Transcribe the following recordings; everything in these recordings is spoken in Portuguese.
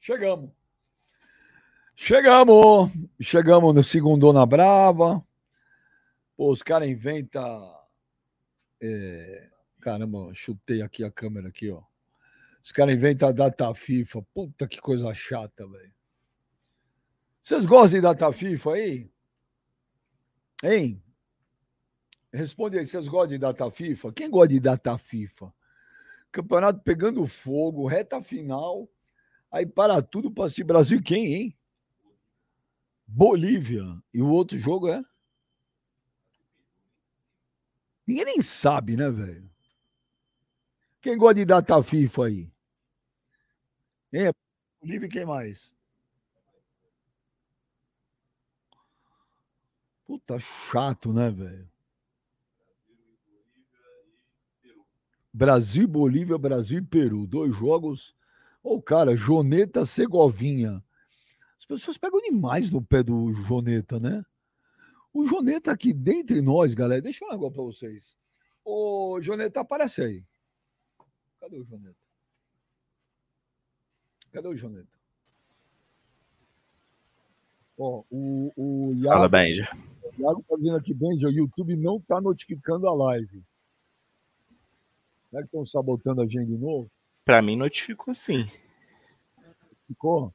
chegamos. Chegamos. Chegamos no segundo na Brava. Pô, os caras inventam. É... Caramba, chutei aqui a câmera aqui, ó. Os caras inventam a data FIFA. Puta que coisa chata, velho. Vocês gostam de data FIFA aí? Hein? Responde aí, vocês gostam de data FIFA? Quem gosta de data FIFA? Campeonato pegando fogo, reta final. Aí para tudo para assistir Brasil quem, hein? Bolívia. E o outro jogo é? Ninguém nem sabe, né, velho? Quem gosta de data FIFA aí? É? Bolívia e quem mais? Puta chato, né, velho? Brasil, Bolívia, Brasil e Peru. Dois jogos. Ô, oh, cara, Joneta Segovinha. As pessoas pegam demais no pé do Joneta, né? O Joneta aqui dentre nós, galera. Deixa eu falar negócio pra vocês. Ô, Joneta, aparece aí. Cadê o Joneta? Cadê o Joneta? Ó, o, o Iago, Fala, Benja. O Iago tá dizendo aqui, Benja, o YouTube não tá notificando a live. Será que estão sabotando a gente de novo? Para mim notificou sim. Ficou?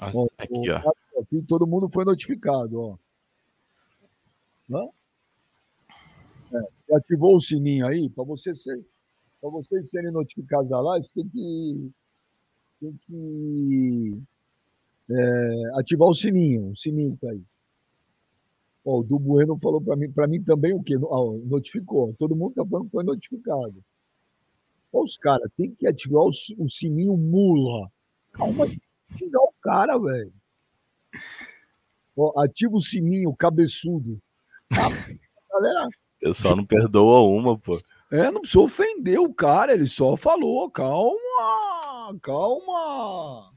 Nossa, aqui, ó. Aqui todo mundo foi notificado, ó. Não? É, ativou o sininho aí para você ser, para vocês serem notificados da live, você tem que tem que é, ativar o sininho, o sininho tá aí. Ó, o do Bueno falou para mim, para mim também o quê? Ah, notificou. Todo mundo tá falando que foi notificado. Os caras, tem que ativar o, o sininho mula. Calma, xingar o cara, velho. Ativa o sininho, cabeçudo. galera. O pessoal não perdoa uma, pô. É, não precisa ofender o cara, ele só falou, calma, calma.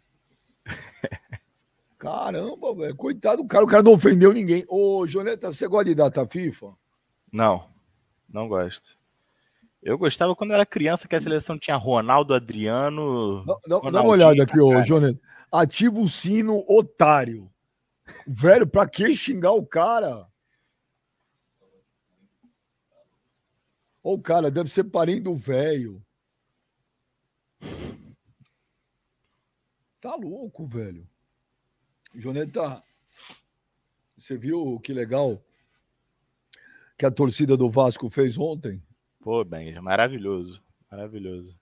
Caramba, velho, coitado do cara, o cara não ofendeu ninguém. Ô, Joneta, você gosta de data FIFA? Não, não gosto. Eu gostava quando era criança que a seleção tinha Ronaldo, Adriano. Dá, dá uma olhada aqui, ô, Joneta. Ativa o sino, otário. Velho, pra que xingar o cara? Ô, cara, deve ser parente do velho. Tá louco, velho. Joneta, você viu que legal que a torcida do Vasco fez ontem? Pô, bem, maravilhoso, maravilhoso.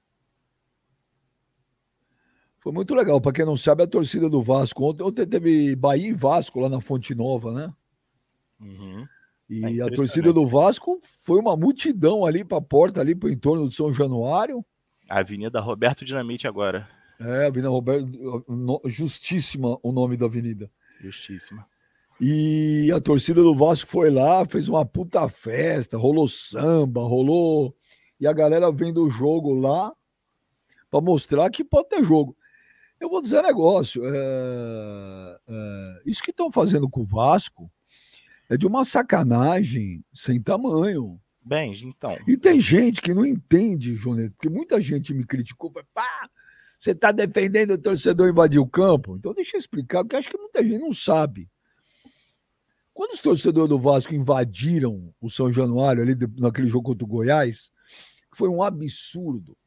Foi muito legal. Para quem não sabe, a torcida do Vasco. Ontem, ontem teve Bahia e Vasco lá na Fonte Nova, né? Uhum. E é a torcida do Vasco foi uma multidão ali para a porta, ali para o entorno do São Januário. Avenida Roberto Dinamite agora. É, Avenida Roberto. Justíssima o nome da avenida. Justíssima. E a torcida do Vasco foi lá, fez uma puta festa, rolou samba, rolou. E a galera vendo o jogo lá para mostrar que pode ter jogo. Eu vou dizer um negócio. É, é, isso que estão fazendo com o Vasco é de uma sacanagem sem tamanho. Bem, então. E tem gente que não entende, Joneto, porque muita gente me criticou. Pá, você está defendendo o torcedor invadir o campo? Então deixa eu explicar, porque acho que muita gente não sabe. Quando os torcedores do Vasco invadiram o São Januário ali naquele jogo contra o Goiás, foi um absurdo.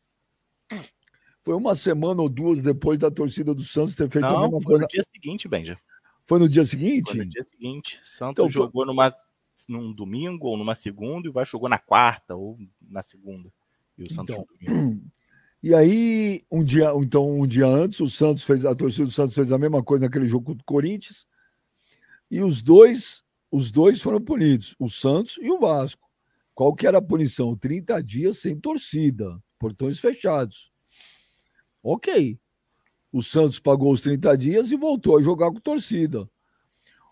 Foi uma semana ou duas depois da torcida do Santos ter feito Não, a mesma foi coisa. no dia seguinte, Benja. Foi no dia seguinte? Foi no dia seguinte. Santos Então, foi- jogou numa, num domingo ou numa segunda e o Vasco jogou na quarta ou na segunda. E o Santos Então. E aí, um dia, então, um dia antes, o Santos fez, a torcida do Santos fez a mesma coisa naquele jogo contra o Corinthians. E os dois, os dois foram punidos, o Santos e o Vasco. Qual que era a punição? 30 dias sem torcida, portões fechados. Ok. O Santos pagou os 30 dias e voltou a jogar com torcida.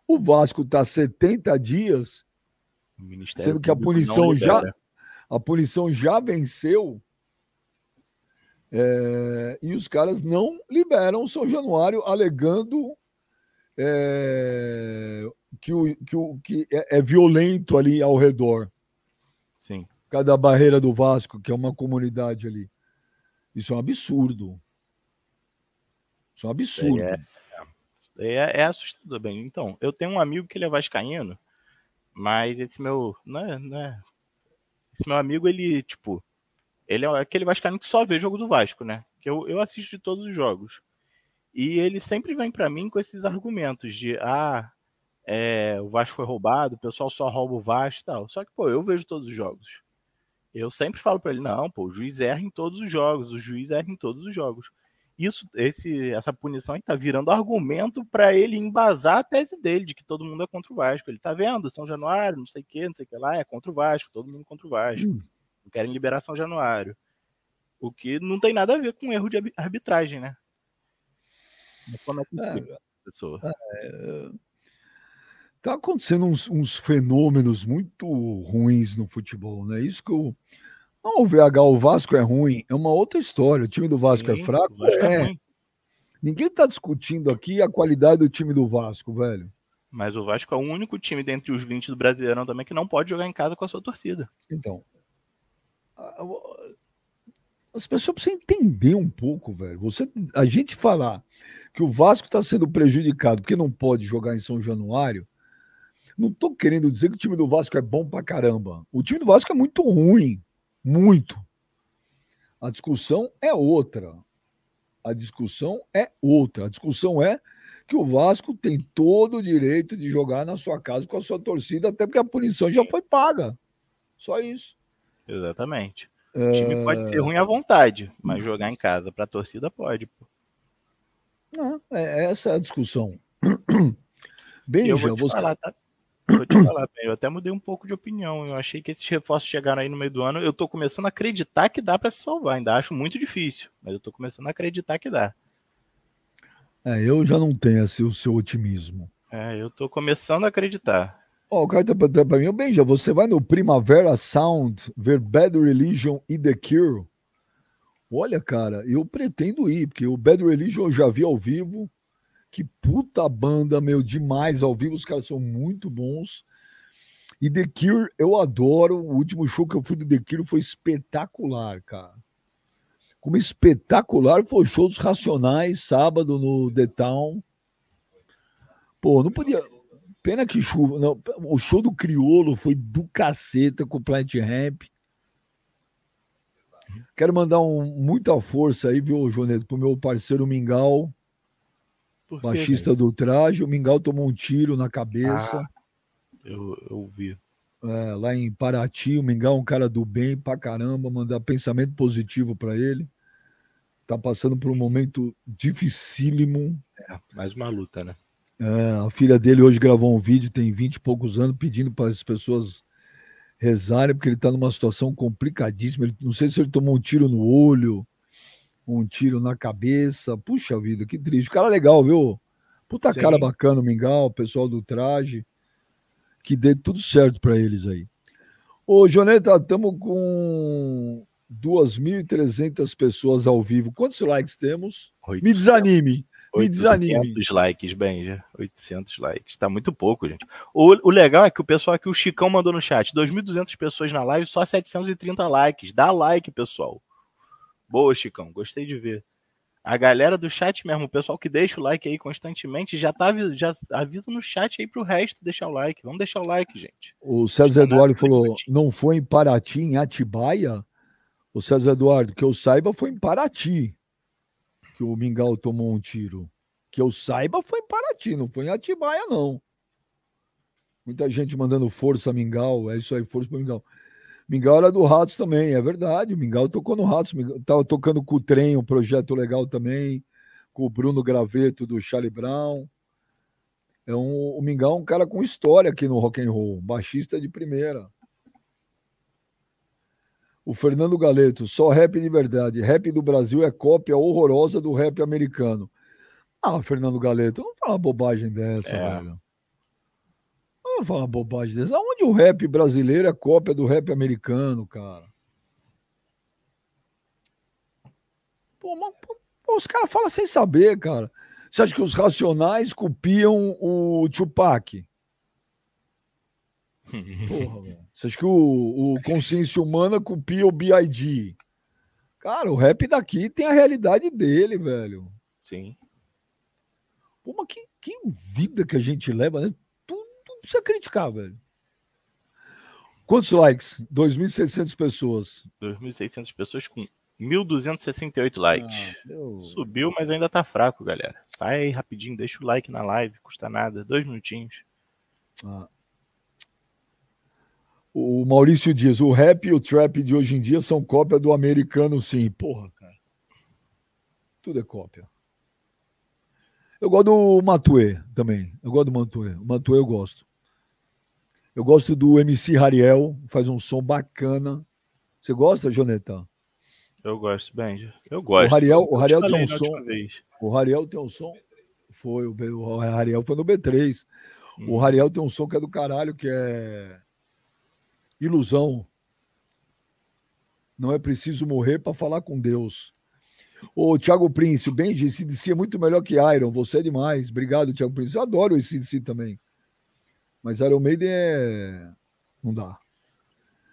O Vasco está 70 dias, sendo que a punição já, a punição já venceu. é, e os caras não liberam o São Januário, alegando é, que, o, que, o, que é, é violento ali ao redor. Sim. Cada barreira do Vasco, que é uma comunidade ali. Isso é um absurdo. Isso é um absurdo. É, é, é assustador, bem. Então, eu tenho um amigo que ele é vascaíno, mas esse meu, não é, não é, esse meu amigo, ele, tipo, ele é aquele vascaíno que só vê jogo do Vasco, né? Que eu, eu assisto de todos os jogos. E ele sempre vem para mim com esses argumentos de, ah, é, o Vasco foi roubado, o pessoal só rouba o Vasco e tal. Só que, pô, eu vejo todos os jogos. Eu sempre falo para ele, não, pô, o juiz erra em todos os jogos, o juiz erra em todos os jogos. Isso, esse, essa punição está virando argumento para ele embasar a tese dele de que todo mundo é contra o Vasco. Ele tá vendo São Januário, não sei o que, não sei o que lá, é contra o Vasco, todo mundo contra o Vasco. Hum. Não querem liberar São Januário. O que não tem nada a ver com erro de arbitragem, né? Como é que é, pessoa? É, tá acontecendo uns, uns, fenômenos muito ruins no futebol, né? Isso que eu. Não, o VH, o Vasco é ruim, é uma outra história. O time do Vasco é Sim, é fraco. Vasco é. é Ninguém está discutindo aqui a qualidade do time do Vasco, velho. Mas o Vasco é o único time dentre os 20 do Brasileirão também que não pode jogar em casa com a sua torcida. Então. As pessoas precisam entender um pouco, velho. Você, a gente falar que o Vasco está sendo prejudicado porque não pode jogar em São Januário, não estou querendo dizer que o time do Vasco é bom pra caramba. O time do Vasco é muito ruim. Muito. A discussão é outra. A discussão é outra. A discussão é que o Vasco tem todo o direito de jogar na sua casa com a sua torcida, até porque a punição já foi paga. Só isso. Exatamente. O time é... pode ser ruim à vontade, mas jogar em casa para a torcida pode. Pô. Não, é, essa é a discussão. Bem, eu vou te você... falar, tá? Vou te falar, bem, eu até mudei um pouco de opinião. Eu achei que esses reforços chegaram aí no meio do ano. Eu tô começando a acreditar que dá para se salvar. Ainda acho muito difícil, mas eu tô começando a acreditar que dá. É, eu já não tenho assim, o seu otimismo. É, eu tô começando a acreditar. Ó, oh, o cara tá perguntando pra mim, Benja, você vai no Primavera Sound ver Bad Religion e The Cure? Olha, cara, eu pretendo ir, porque o Bad Religion eu já vi ao vivo. Que puta banda, meu, demais ao vivo. Os caras são muito bons. E The Cure eu adoro. O último show que eu fui do The Cure foi espetacular, cara. Como espetacular foi o show dos Racionais, sábado no The Town. Pô, não podia. Pena que chuva. Não, o show do Criolo foi do caceta com o Plant Ramp. Quero mandar um, muita força aí, viu, Joneto, pro meu parceiro Mingau, baixista do traje. O Mingau tomou um tiro na cabeça. Ah, eu, eu vi. É, lá em Paraty, o Mingau é um cara do bem pra caramba, mandar pensamento positivo para ele. Tá passando por um momento dificílimo. É, mais uma luta, né? É, a filha dele hoje gravou um vídeo, tem 20 e poucos anos, pedindo para as pessoas rezarem, porque ele está numa situação complicadíssima. Ele, não sei se ele tomou um tiro no olho, um tiro na cabeça. Puxa vida, que triste. Cara legal, viu? Puta Sim. cara bacana, o Mingau, o pessoal do traje. Que dê tudo certo para eles aí. Ô, Joneta, estamos com 2.300 pessoas ao vivo. Quantos likes temos? 800. Me desanime. Me desanime. 800 likes, Benja. 800 likes. Tá muito pouco, gente. O, o legal é que o pessoal aqui, o Chicão mandou no chat, 2.200 pessoas na live, só 730 likes. Dá like, pessoal. Boa, Chicão. Gostei de ver. A galera do chat mesmo, o pessoal que deixa o like aí constantemente, já, tá, já avisa no chat aí pro resto deixar o like. Vamos deixar o like, gente. O César Eduardo falou: não foi em Paraty, em Atibaia? O César Eduardo, que eu saiba, foi em Paraty que o Mingau tomou um tiro. Que eu saiba, foi em Paraty, não foi em Atibaia, não. Muita gente mandando força Mingau, é isso aí, força para Mingau. Mingau era do Ratos também, é verdade. O Mingau tocou no Ratos, estava tocando com o trem, um projeto legal também, com o Bruno Graveto do Charlie Brown. É um, o Mingau é um cara com história aqui no rock and roll, baixista de primeira. O Fernando Galeto, só rap de verdade. Rap do Brasil é cópia horrorosa do rap americano. Ah, Fernando Galeto, não fala bobagem dessa, é. velho. Não fala bobagem dessa. Onde o rap brasileiro é cópia do rap americano, cara? Pô, mas, pô, os caras falam sem saber, cara. Você acha que os Racionais copiam o Tupac? Porra, velho. Você acha que o, o Consciência Humana copia o BID? Cara, o rap daqui tem a realidade dele, velho. Sim. Pô, mas que, que vida que a gente leva, né? Tudo precisa criticar, velho. Quantos likes? 2.600 pessoas. 2.600 pessoas com 1.268 likes. Ah, Subiu, mas ainda tá fraco, galera. Sai aí rapidinho, deixa o like na live, custa nada. Dois minutinhos. Ah. O Maurício diz: o rap e o trap de hoje em dia são cópia do americano, sim. Porra, cara. Tudo é cópia. Eu gosto do Matue também. Eu gosto do Matue. O Matue eu gosto. Eu gosto do MC Rariel, faz um som bacana. Você gosta, Joneta? Eu gosto, bem. Eu gosto. O Rariel, o Rariel tem um som. O Rariel tem um som. Foi, o Rariel foi no B3. Hum. O Rariel tem um som que é do caralho, que é Ilusão. Não é preciso morrer para falar com Deus. Ô, Thiago Prince, o Benji, esse DC é muito melhor que Iron. Você é demais. Obrigado, Thiago Prince. Eu adoro esse DC também. Mas Iron Maiden é. Não dá.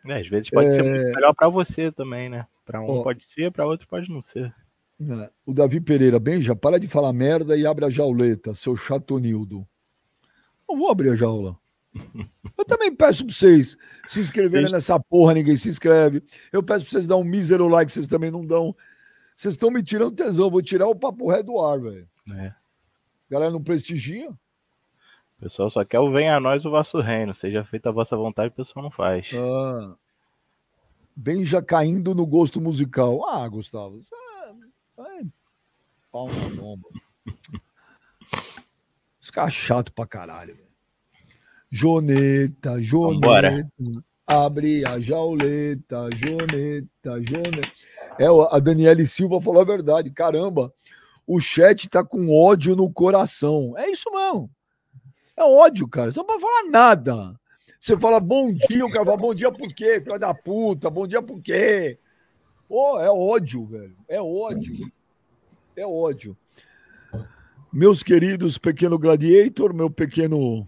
É, às vezes pode é... ser melhor para você também, né? Para um Ó, pode ser, para outro pode não ser. É. O Davi Pereira, Benja, para de falar merda e abre a jauleta, seu chatonildo. Não vou abrir a jaula. Eu também peço para vocês se inscreverem nessa porra, ninguém se inscreve. Eu peço para vocês dar um mísero like, vocês também não dão. Vocês estão me tirando tesão, vou tirar o papo ré do ar, velho. É. Galera não prestigia. O pessoal só quer o venha a nós o vosso reino. Seja feita a vossa vontade, o pessoal não faz. Ah. Bem já caindo no gosto musical. Ah, Gustavo. É, é, pau na bomba. Os caras chato pra caralho. Véio. Joneta, Joneta. Vambora. Abre a jauleta, Joneta, Joneta. É, a Daniele Silva falou a verdade. Caramba, o chat tá com ódio no coração. É isso mesmo. É ódio, cara. Você não pode falar nada. Você fala bom dia, o cara fala bom dia por quê? Filha da puta, bom dia por quê? Pô, é ódio, velho. É ódio. É ódio. Meus queridos pequeno gladiator, meu pequeno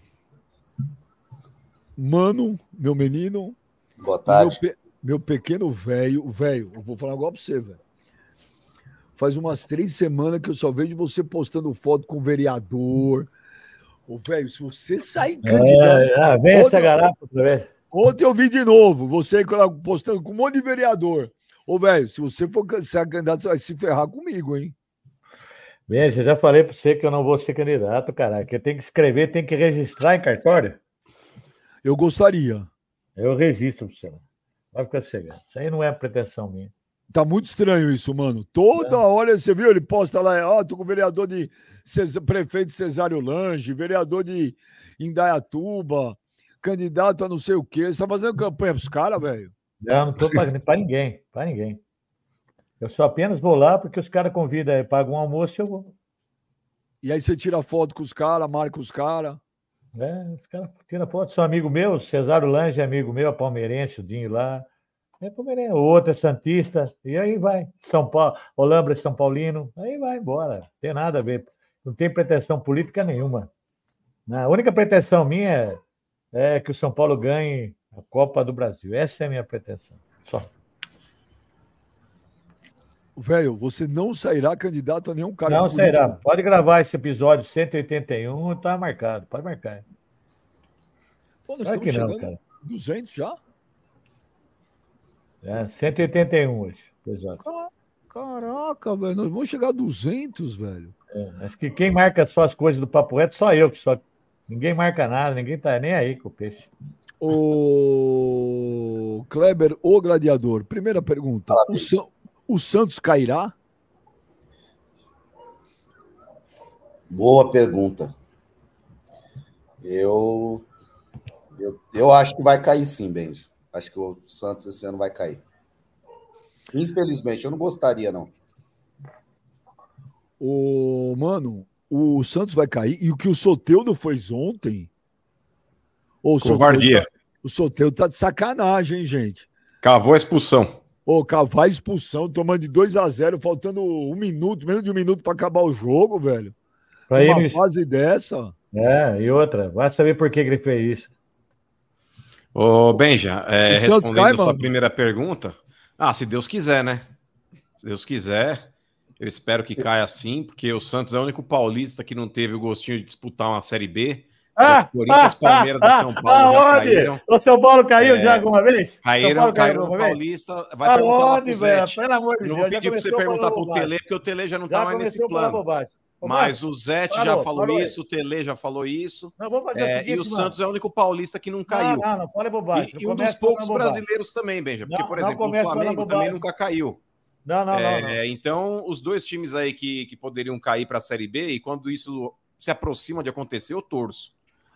mano, meu menino. Boa tarde. Meu, pe... meu pequeno velho, velho, eu vou falar agora pra você, velho. Faz umas três semanas que eu só vejo você postando foto com o vereador, Ô, velho, se você sair é, candidato. É, ah, vem essa garapa vez. Ontem eu vi de novo, você postando com um monte de vereador. Ô, velho, se você for ser candidato, você vai se ferrar comigo, hein? Bem, eu já falei para você que eu não vou ser candidato, cara. Que tem que escrever, tem que registrar em cartório. Eu gostaria. Eu registro para você. Vai ficar cegado. Isso aí não é pretensão minha. Tá muito estranho isso, mano. Toda é. hora, você viu? Ele posta lá, ó, oh, tô com o vereador de prefeito Cesário Lange, vereador de Indaiatuba, candidato a não sei o quê. Você tá fazendo campanha pros caras, velho? Não, não tô pagando pra ninguém, pra ninguém. Eu só apenas vou lá porque os caras convidam, pagam um almoço e eu vou. E aí você tira foto com os caras, marca os caras. É, os caras tiram foto, são amigo meu, Cesário Lange é amigo meu, palmeirense, o Dinho lá. É Palmeirense, o outro é Santista, e aí vai. São Paulo, Olambra é São Paulino, aí vai embora. Tem nada a ver. Não tem pretensão política nenhuma. A única pretensão minha é, é que o São Paulo ganhe a Copa do Brasil. Essa é a minha pretensão. Só. Velho, você não sairá candidato a nenhum cargo Não político. sairá. Pode gravar esse episódio 181, tá marcado. Pode marcar. Pô, nós claro que não, cara. 200 já? É, 181 hoje. Exato. Caraca, velho, nós vamos chegar a 200, velho. É, acho que quem marca só as coisas do Papo Reto só eu, que só. Ninguém marca nada, ninguém tá nem aí com o peixe. O Kleber, o gladiador. Primeira pergunta: o, Sa... o Santos cairá? Boa pergunta. Eu, eu, eu acho que vai cair sim, Benji. Acho que o Santos esse ano vai cair. Infelizmente, eu não gostaria, não. O mano, o Santos vai cair. E o que o Soteudo fez ontem. O Covardia. Tá, o Soteudo tá de sacanagem, hein, gente? Cavou a expulsão. Ô, cavar a expulsão, tomando de 2 a 0 faltando um minuto, menos de um minuto para acabar o jogo, velho. Pra Uma ele... fase dessa. É, e outra, vai saber por que ele fez isso. Ô, Benja, é, respondendo a sua primeira pergunta, ah, se Deus quiser, né? Se Deus quiser, Eu espero que caia assim, porque o Santos é o único paulista que não teve o gostinho de disputar uma Série B. Ah, Corinthians, ah, Palmeiras ah, e São Paulo aonde? caíram. O São Paulo caiu É, já alguma vez? Caíram, caíram no? Paulista. Vai perguntar Aonde, pro velho? Zete. Pelo amor de Eu não Deus. vou pedir pra você perguntar pro bobagem. Tele, porque o Tele já não Já tá mais nesse plano. Mas o Zete já falou parou aí. isso, o Tele já falou isso. Não, vamos fazer o é, seguinte, e o mano. Santos é o único paulista que não caiu. Não, não, não fale bobagem. E, e um dos poucos brasileiros também, Benja. Porque, por exemplo, o Flamengo também nunca caiu. Não, não, não. Não. Então, os dois times aí que, que poderiam cair para a Série B, e quando isso se aproxima de acontecer, eu torço.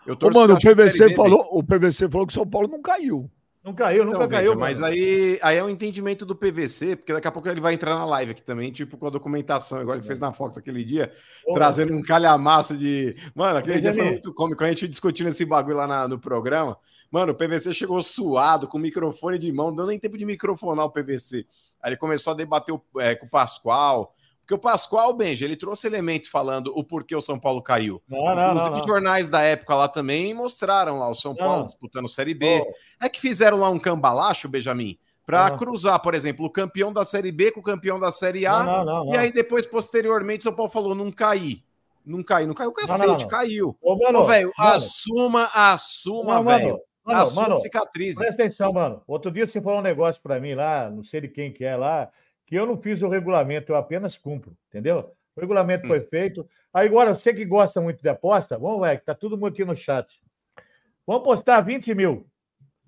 Eu Ô, mano, o PVC, B, falou, o PVC falou que o São Paulo não caiu. Não caiu, nunca Então, caiu. Benja, mas aí, aí é o entendimento do PVC, porque daqui a pouco ele vai entrar na live aqui também, tipo com a documentação, igual ele fez na Fox aquele dia, Ô, trazendo um calhamaço de. Mano, aquele dia foi muito cômico, a gente discutindo esse bagulho lá na- no programa. Mano, o PVC chegou suado, com o microfone de mão, não deu nem tempo de microfonar o PVC. Aí ele começou a debater o- é, com o Pascoal. Porque o Pascoal, Benja, ele trouxe elementos falando o porquê o São Paulo caiu. Não, não, não. Inclusive, não. jornais da época lá também mostraram lá o São Não. Paulo disputando Série B. Ô, É que fizeram lá um cambalacho, Benjamin, para Ah. cruzar, por exemplo, o campeão da Série B com o campeão da Série A. Não, não, não. E aí depois, posteriormente, São Paulo falou, não caí. Não caiu, não caiu, cacete, caiu. Ô, mano, Ô, velho, mano, assuma, assuma, velho. mano, Assuma mano, cicatrizes. presta atenção, mano. Outro dia você falou um negócio pra mim lá, não sei de quem que é lá, que eu não fiz o regulamento, eu apenas cumpro, entendeu? O regulamento Hum. foi feito. Aí agora, você que gosta muito de aposta, vamos, velho, que tá todo mundo aqui no chat. Vamos postar 20 mil.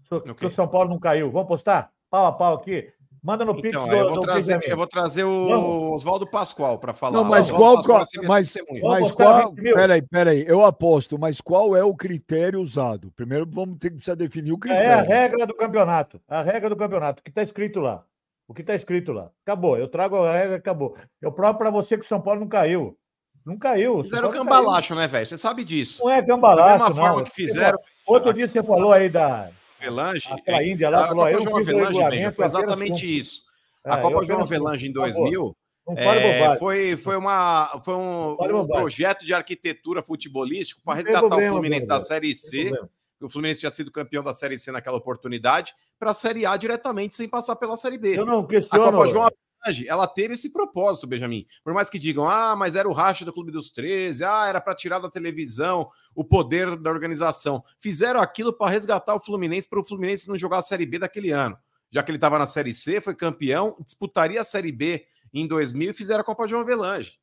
Se o- Ok. que o São Paulo não caiu. Vamos postar? Pau a pau aqui. Manda no Pix Então, do, aí eu vou do trazer, eu vou trazer o. Oswaldo Pascoal para falar. Não, mas qual, Pascoal vai minha mas, mas qual, 20 mil. peraí, peraí, eu aposto, mas qual é o critério usado? Primeiro vamos ter que precisar definir o É a critério. regra do campeonato. A regra do campeonato. O que está escrito lá. O que está escrito lá. Acabou. Eu trago a regra, acabou. Eu provo para você que o São Paulo não caiu. Não caiu. Fizeram não caiu. cambalacho, né, velho? Você sabe disso. Não é Da cambalacho, mesma não. forma que fizeram Outro dia você falou aí da Velange. aquela Índia lá, A falou, Copa João Avelange, Benja, regulamento, foi exatamente isso. É, A Copa João. Avelange em Acabou. 2000 Não fale é, foi, foi, uma, foi um, um projeto de arquitetura futebolístico para Não resgatar problema, o Fluminense da Série C. O Fluminense tinha sido campeão da Série C naquela oportunidade, para a Série A diretamente, sem passar pela Série B. Eu não A questiono. Copa João Avelange, ela teve esse propósito, Benjamin. Por mais que digam, ah, mas era o racha do Clube dos 13, ah, era para tirar da televisão o poder da organização. Fizeram aquilo para resgatar o Fluminense, para o Fluminense não jogar a Série B daquele ano. Já que ele estava na Série C, foi campeão, disputaria a Série B em 2000 e fizeram a Copa João Avelange.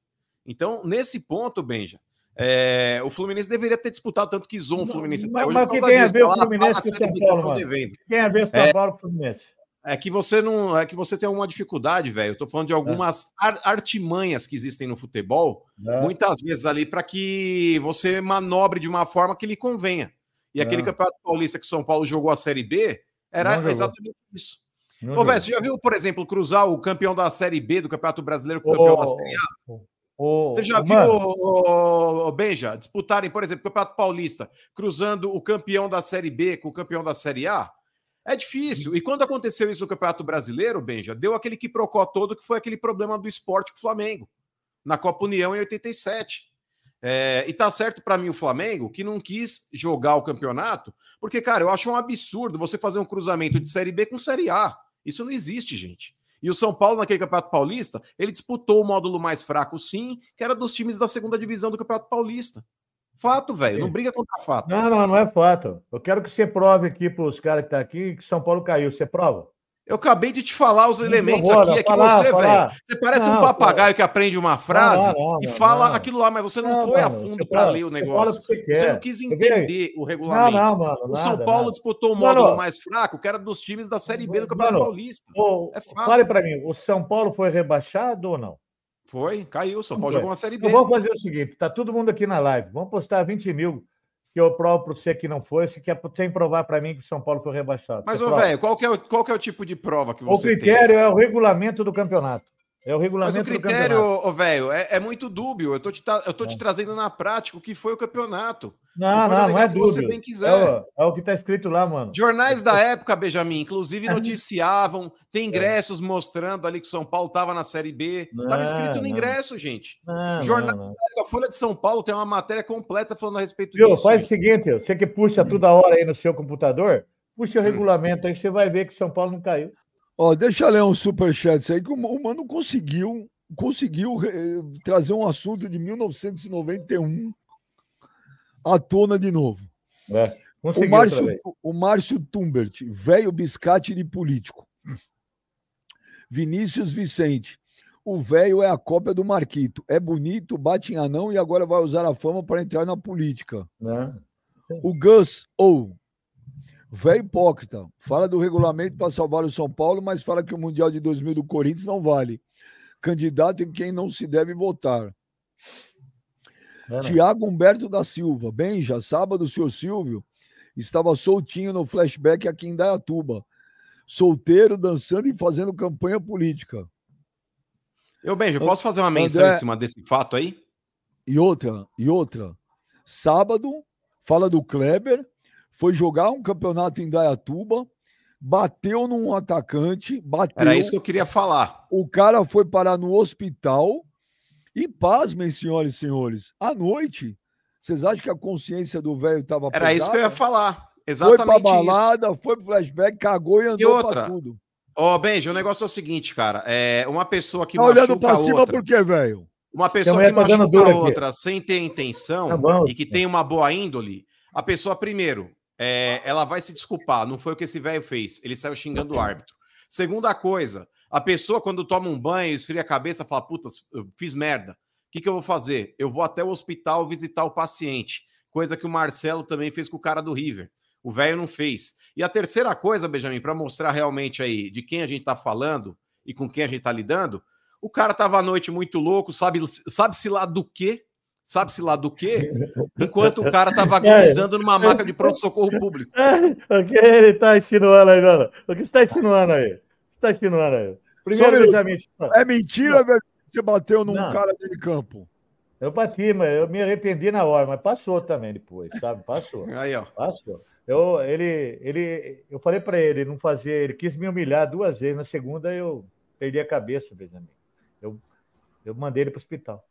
Então, nesse ponto, Benja, é, o Fluminense deveria ter disputado tanto que zoou o Fluminense mas- mas o que tem a ver o Fala, Fluminense "Ah, com o Série São B que vocês Paulo, estão mano?" devendo. Quem é ver São É. Paulo Fluminense? É que você não. É que você tem alguma dificuldade, velho. Eu tô falando de algumas ar- artimanhas que existem no futebol, né? muitas vezes ali, para que você manobre de uma forma que lhe convenha. E aquele Não. campeonato paulista que o São Paulo jogou a Série B era exatamente isso. Não Ô, velho, você já viu, por exemplo, cruzar o campeão da Série B do Campeonato Brasileiro com o campeão da Série A? Você já viu, mano, ô, Benja, disputarem, por exemplo, o Campeonato Paulista, cruzando o campeão da Série B com o campeão da Série A? É difícil. E quando aconteceu isso no Campeonato Brasileiro, Benja, deu aquele que procó todo, que foi aquele problema do esporte com o Flamengo, na Copa União em 87. É, e tá certo para mim o Flamengo que não quis jogar o campeonato, porque, cara, eu acho um absurdo você fazer um cruzamento de Série B com Série A. Isso não existe, gente. E o São Paulo, naquele Campeonato Paulista, ele disputou o módulo mais fraco, sim, que era dos times da segunda divisão do Campeonato Paulista. Fato, velho. Não briga contra fato. Não, não, não é fato. Eu quero que você prove aqui para os caras que estão aqui que São Paulo caiu. Você prova? Eu acabei de te falar os elementos aqui. É que falar, você, velho, você parece Não, um papagaio que aprende uma frase não, não, e fala aquilo lá, mas você não, foi a mano, fundo você para ler o você o negócio. que você Você quer. não quis Você entender o regulamento. não, mano. o nada, São Paulo nada. disputou o Mano, módulo mais fraco, que era dos times da Série B do Campeonato Paulista. Ô, É fale para mim, o São Paulo foi rebaixado ou não? Foi, caiu. São Não Paulo jogou uma Série B. Então vamos fazer o seguinte: tá todo mundo aqui na live. Vamos postar 20 mil que eu provo para você que não foi. Se quer sem provar para mim que o São Paulo foi rebaixado. Mas, ô, velho, qual, que é o- qual que é o tipo de prova que O você tem? critério é o regulamento do campeonato. É o Mas regulamento o do critério, ô, velho, é, é muito dúbio. Eu tô, te, eu tô te É. trazendo na prática o que foi o campeonato. Não, não, não é o que você bem quiser. É, o- é o que está escrito lá, mano. Jornais da época, Benjamin, inclusive É. noticiavam, tem ingressos mostrando ali que o São Paulo estava na Série B. Não, escrito no ingresso, gente. Não, Jornal- não, não. A Folha de São Paulo tem uma matéria completa falando a respeito Viu? disso. Faz o gente. seguinte, você que puxa toda hora aí no seu computador, puxa o regulamento aí, você vai ver que São Paulo não caiu. Ó, deixa eu ler um superchat aí que o mano conseguiu conseguiu eh, trazer um assunto de 1991 à tona de novo. É, O Márcio, o Márcio Tumbert, velho biscate de político. Vinícius Vicente. O velho é a cópia do Marquito. É bonito, bate em anão e agora vai usar a fama para entrar na política. Né? O Gus ou velho hipócrita. Fala do regulamento para salvar o São Paulo, mas fala que o Mundial de 2000 do Corinthians não vale. Candidato em quem não se deve votar. É, né? Tiago Humberto da Silva. Bem, já sábado, o senhor Silvio estava soltinho no flashback aqui em Dayatuba. Solteiro, dançando e fazendo campanha política. Eu, Benja, posso fazer uma André- menção em cima desse fato aí? E outra, e outra. Sábado, fala do Kleber, foi jogar um campeonato em Dayatuba, bateu num atacante, bateu. Era isso que eu queria falar. O cara foi parar no hospital e, pasmem, senhoras e senhores, à noite, vocês acham que a consciência do velho estava Era isso que eu ia falar. Foi Exatamente pra isso. balada, foi pro flashback, cagou e andou outra? pra tudo. Ó, Benja, o negócio é o seguinte, cara. É uma pessoa que Tá olhando machuca pra a cima outra. por quê, velho? Uma pessoa que tá machuca a aqui. outra sem ter intenção Tá bom. e que tem uma boa índole, a pessoa, primeiro, é, ela vai se desculpar. Não foi o que esse velho fez. Ele saiu xingando o árbitro. Segunda coisa, a pessoa, quando toma um banho, esfria a cabeça, fala: Puta, fiz merda. O que, que eu vou fazer? Eu vou até o hospital visitar o paciente. Coisa que o Marcelo também fez com o cara do River. O velho não fez. E a terceira coisa, Benjamin, para mostrar realmente aí de quem a gente tá falando e com quem a gente tá lidando, o cara tava à noite muito louco, sabe, sabe-se lá do quê? Sabe-se lá do quê? Enquanto o cara tava agonizando numa maca de pronto-socorro público. É, o que ele está insinuando aí, Dona? O que você está insinuando aí? O que você está insinuando aí? Primeiro, um Benjamin, É mentira, velho, que você bateu num Não. cara de campo. eu bati, mas eu me arrependi na hora, mas passou também depois, sabe? Passou. Aí, ó. Passou. Eu, ele, ele, eu falei para ele não fazer, ele quis me humilhar duas vezes. Na segunda, eu perdi a cabeça, Benjamin. Eu, eu mandei ele para o hospital.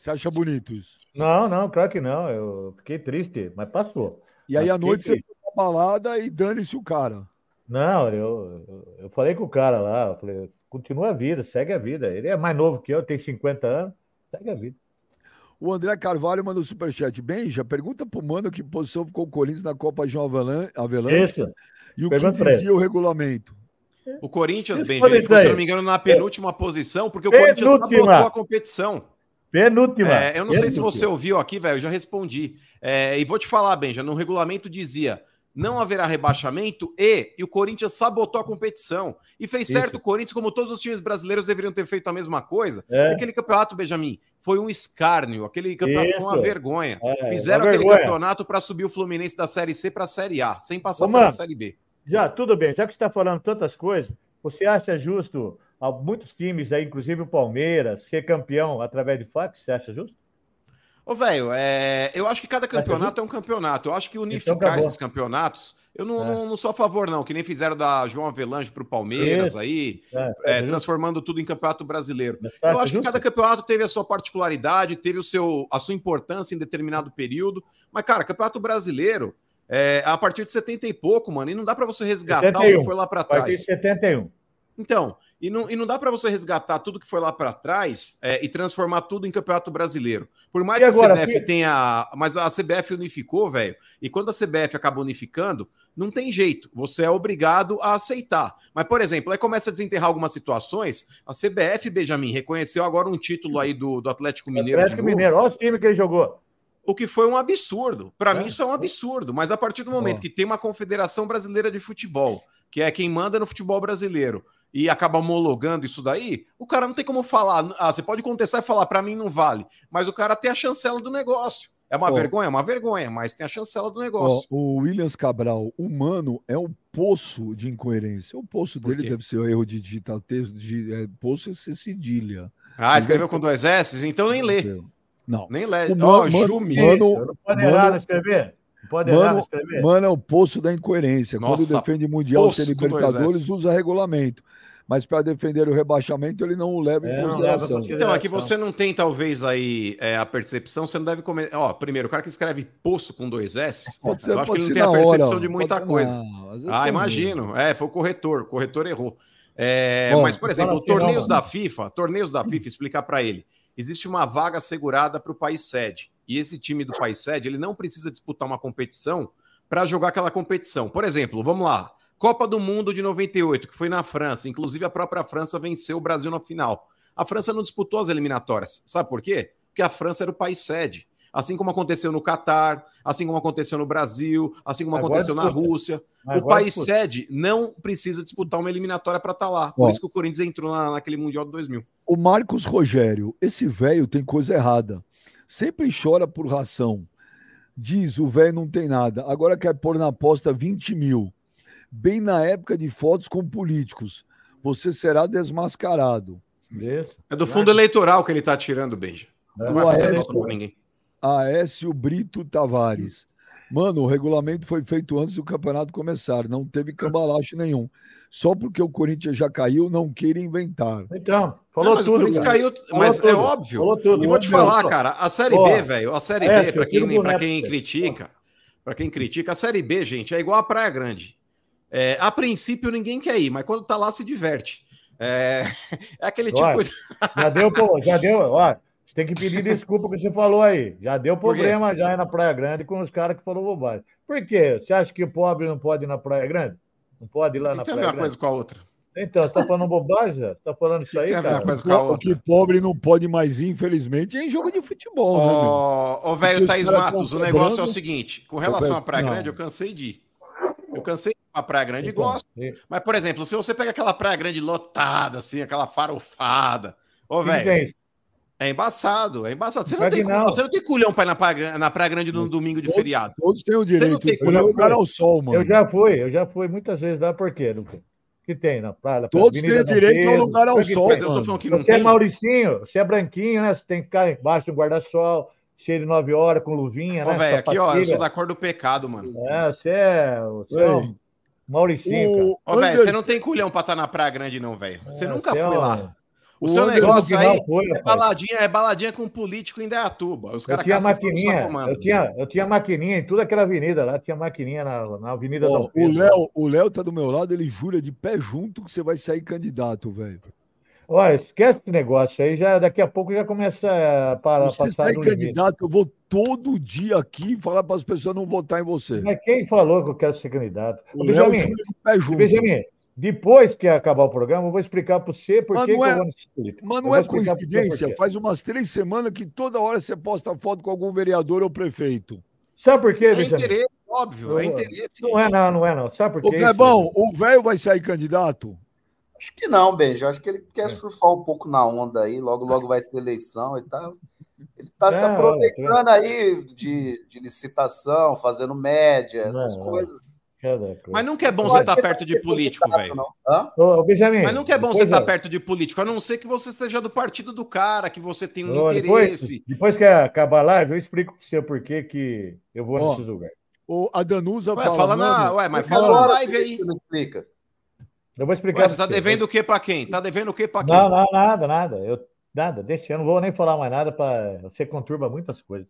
Você acha bonito isso? Não, não, claro que não. Eu fiquei triste, mas passou. E aí, à noite, fiquei você foi pra balada e dane-se o cara. Não, eu, eu, eu falei com o cara lá, eu falei, continua a vida, segue a vida. Ele é mais novo que eu, tem 50 anos, segue a vida. O André Carvalho mandou superchat. Bem, já pergunta pro Mano que posição ficou o Corinthians na Copa João Avalanche Isso. e o que pergunta pra dizia o regulamento. O Corinthians, Isso Benja, ele ficou, se não me engano, na penúltima posição, porque o Corinthians Penúltima. sabotou a competição. Penúltima. É, eu não sei se penúltima. você ouviu aqui, velho, eu já respondi. É, e vou te falar, Benja, no regulamento dizia não haverá rebaixamento e, e o Corinthians sabotou a competição. E fez Isso. certo o Corinthians, como todos os times brasileiros deveriam ter feito a mesma coisa. É. Aquele campeonato, Benjamin, foi um escárnio. Aquele campeonato foi uma Isso. vergonha. É, Fizeram uma aquele vergonha. campeonato para subir o Fluminense da Série C para a Série A, sem passar pela mano. Série B. Já, tudo bem, já que você está falando tantas coisas, você acha justo a muitos times aí, inclusive o Palmeiras, ser campeão através de fax? Você acha justo? Ô, velho, é, eu acho que cada campeonato é um campeonato. Eu acho que unificar acabou. esses campeonatos, eu não, É. não, não sou a favor, não, que nem fizeram da João Avelange pro Palmeiras Isso. aí, É, é, justo? transformando tudo em campeonato brasileiro. Eu acho que cada campeonato teve a sua particularidade, teve o seu, a sua importância em determinado período. Mas, cara, campeonato brasileiro, é, a partir de 70 e pouco, mano, e não dá pra você resgatar o 71. que foi lá pra A partir de trás. 71. Então, e não, e não dá pra você resgatar tudo que foi lá pra trás é, e transformar tudo em campeonato brasileiro. Por mais E que agora, a CBF que- tenha. Mas a CBF unificou, velho. E quando a CBF acaba unificando, não tem jeito. Você é obrigado a aceitar. Mas, por exemplo, aí começa a desenterrar algumas situações. A CBF, Benjamin, reconheceu agora um título aí do, do Atlético Mineiro. de Atlético. Mineiro, olha os times que ele jogou. O que foi um absurdo. Para É. mim, isso é um absurdo. Mas a partir do momento que tem uma Confederação Brasileira de Futebol, que é quem manda no futebol brasileiro, e acaba homologando isso daí, o cara não tem como falar. Ah, você pode contestar e falar, para mim não vale. Mas o cara tem a chancela do negócio. É uma Ó. vergonha? É uma vergonha, mas tem a chancela do negócio. o Williams Cabral, humano, é um poço de incoerência. O poço dele deve ser erro de digitar texto, de, é, poço é ser cedilha. ah, escreveu com dois S? Então nem lê. Não. Nem lê. O Ó, mano- Jume. mano- não pode errar mano- no escrever. Não pode errar no Mano, escrever. mano, é o poço da incoerência. Nossa, Quando defende Mundial dois Libertadores, usa regulamento. Mas para defender o rebaixamento, ele não o leva em É, leva em consideração. consideração. Então, é que você não tem, talvez, aí é, a percepção, você não deve comer. Ó, primeiro, o cara que escreve poço com dois S, Pode ser, eu acho que pode ele não tem a na hora, percepção de pode- muita coisa. não, Ah, imagino. É, foi o corretor. O corretor errou. É, Bom, mas, por exemplo, torneios da FIFA, torneios da FIFA, explicar para ele, existe uma vaga assegurada para o país sede. E esse time do país sede, ele não precisa disputar uma competição para jogar aquela competição. Por exemplo, vamos lá, Copa do Mundo de 98, que foi na França, inclusive a própria França venceu o Brasil na final. A França não disputou as eliminatórias. Sabe por quê? Porque a França era o país sede. Assim como aconteceu no Catar, assim como aconteceu no Brasil, assim como Agora aconteceu na disputa. Rússia. O Agora país disputa. sede não precisa disputar uma eliminatória para estar lá. Por isso que o Corinthians entrou na- naquele Mundial de 2000. O Marcos Rogério, esse velho tem coisa errada. Sempre chora por ração. Diz o velho não tem nada. Agora quer pôr na aposta 20 mil. Bem na época de fotos com políticos. Você será desmascarado. Isso. É do fundo eleitoral que ele tá tirando, Benja. Não É. vai O fazer Aécio- pra ninguém. Aécio Brito Tavares. Mano, o regulamento foi feito antes do campeonato começar. Não teve cambalacho nenhum. Só porque o Corinthians já caiu, não queira inventar. Então, falou Não, mas o tudo. Corinthians cara. caiu, Falou mas é tudo. óbvio. Falou tudo. E vou te falar, cara, a Série B, velho, a Série é, B, pra eu quem, pra quem critica, para quem critica, a Série B, gente, é igual a Praia Grande. É, a princípio ninguém quer ir, mas quando tá lá se diverte. É, é aquele tipo Olha, de... Já deu, pô, já deu, ó. Você tem que pedir desculpa que você falou aí. Já deu problema já aí na Praia Grande com os caras que falou bobagem. Por quê? Você acha que o pobre não pode ir na Praia Grande? Não pode ir lá na tem a ver Praia uma Grande? coisa com a outra. Então, você tá falando bobagem? Você tá falando isso aí, Tem a ver uma cara? coisa com a O que outra. pobre não pode mais ir, infelizmente, é em jogo de futebol. né? Ó, ó, velho Thaís Matos, o negócio é o seguinte: com relação à Praia Não. Grande, eu cansei de ir. Eu cansei pra Praia Grande Então, gosto. e- Mas, por exemplo, se você pega aquela Praia Grande lotada, assim, aquela farofada. Ô, velho, tem é embaçado, é embaçado. Você não, tem, não. você não tem culhão pra ir na Praia, na praia Grande no domingo de Todos- feriado. Todos têm o não direito. tem de como- olhar o cara ao sol, mano. Eu já fui, eu já fui muitas vezes lá, por quê? Lucas? Que tem na praia? Todos têm direito ao lugar ao sol, tem? Mas eu tô mano. falando que não Você é tem. Mauricinho, você é branquinho, né? Você tem que ficar embaixo do guarda-sol, cheio de nove horas, com luvinha, Ô, né? velho, aqui, ó, eu sou da cor do pecado, mano. É, você é, você é Não. Mauricinho. O Ô, velho, você não tem culhão pra estar na Praia Grande, não, velho. Você É, nunca é foi lá. O, o seu negócio aí não foi, é baladinha, é baladinha com político em Deatuba. Os Eu caras tinha maquininha, comando. eu tinha, eu tinha maquininha em toda aquela avenida lá, tinha maquininha na, na Avenida Ó, Dom o. Léo, o Léo tá do meu lado, ele jura de pé junto que você vai sair candidato, velho. Olha, esquece esse negócio aí, já, daqui a pouco já começa a parar, Você passar do limite. candidato, eu vou todo dia aqui falar para as pessoas não votar em você. Mas quem falou que eu quero ser candidato? O Ô, Benjamin, junto. Benjamin, depois que acabar o programa, eu vou explicar para você por Mas que, não que é- eu vou nesse político. Mas Eu não é coincidência, faz umas três semanas que toda hora você posta foto com algum vereador ou prefeito. Sabe por quê, Isso é Benjamin? interesse, óbvio, é Eu- interesse. Não é não, não é não. Sabe por Ô, quê? Clebão, o velho vai sair candidato? Acho que não, Benja. Acho que ele quer É. surfar um pouco na onda aí. Logo, logo vai ter eleição e tal. Ele tá se Não, aproveitando aí de, de licitação, fazendo média, essas Não, coisas. Coisa. Mas nunca é bom você é estar que perto vai de político, velho. não. Hã? Ô, ô, Benjamin, Mas nunca é bom você depois, estar ó, perto de político, a não ser que você seja do partido do cara, que você tem um ô, depois, interesse. depois que acabar a live, eu explico para você o porquê que eu vou Ó, nesses lugares. O, a Danusa Ué, fala, fala na, ué, mas fala na live aí. Não explica. Eu vou explicar Ué, você pra tá devendo o que pra quem? Tá devendo o que pra quem? Não, não, nada, nada. Eu, nada, deixa, eu não vou nem falar mais nada para você conturba muitas coisas.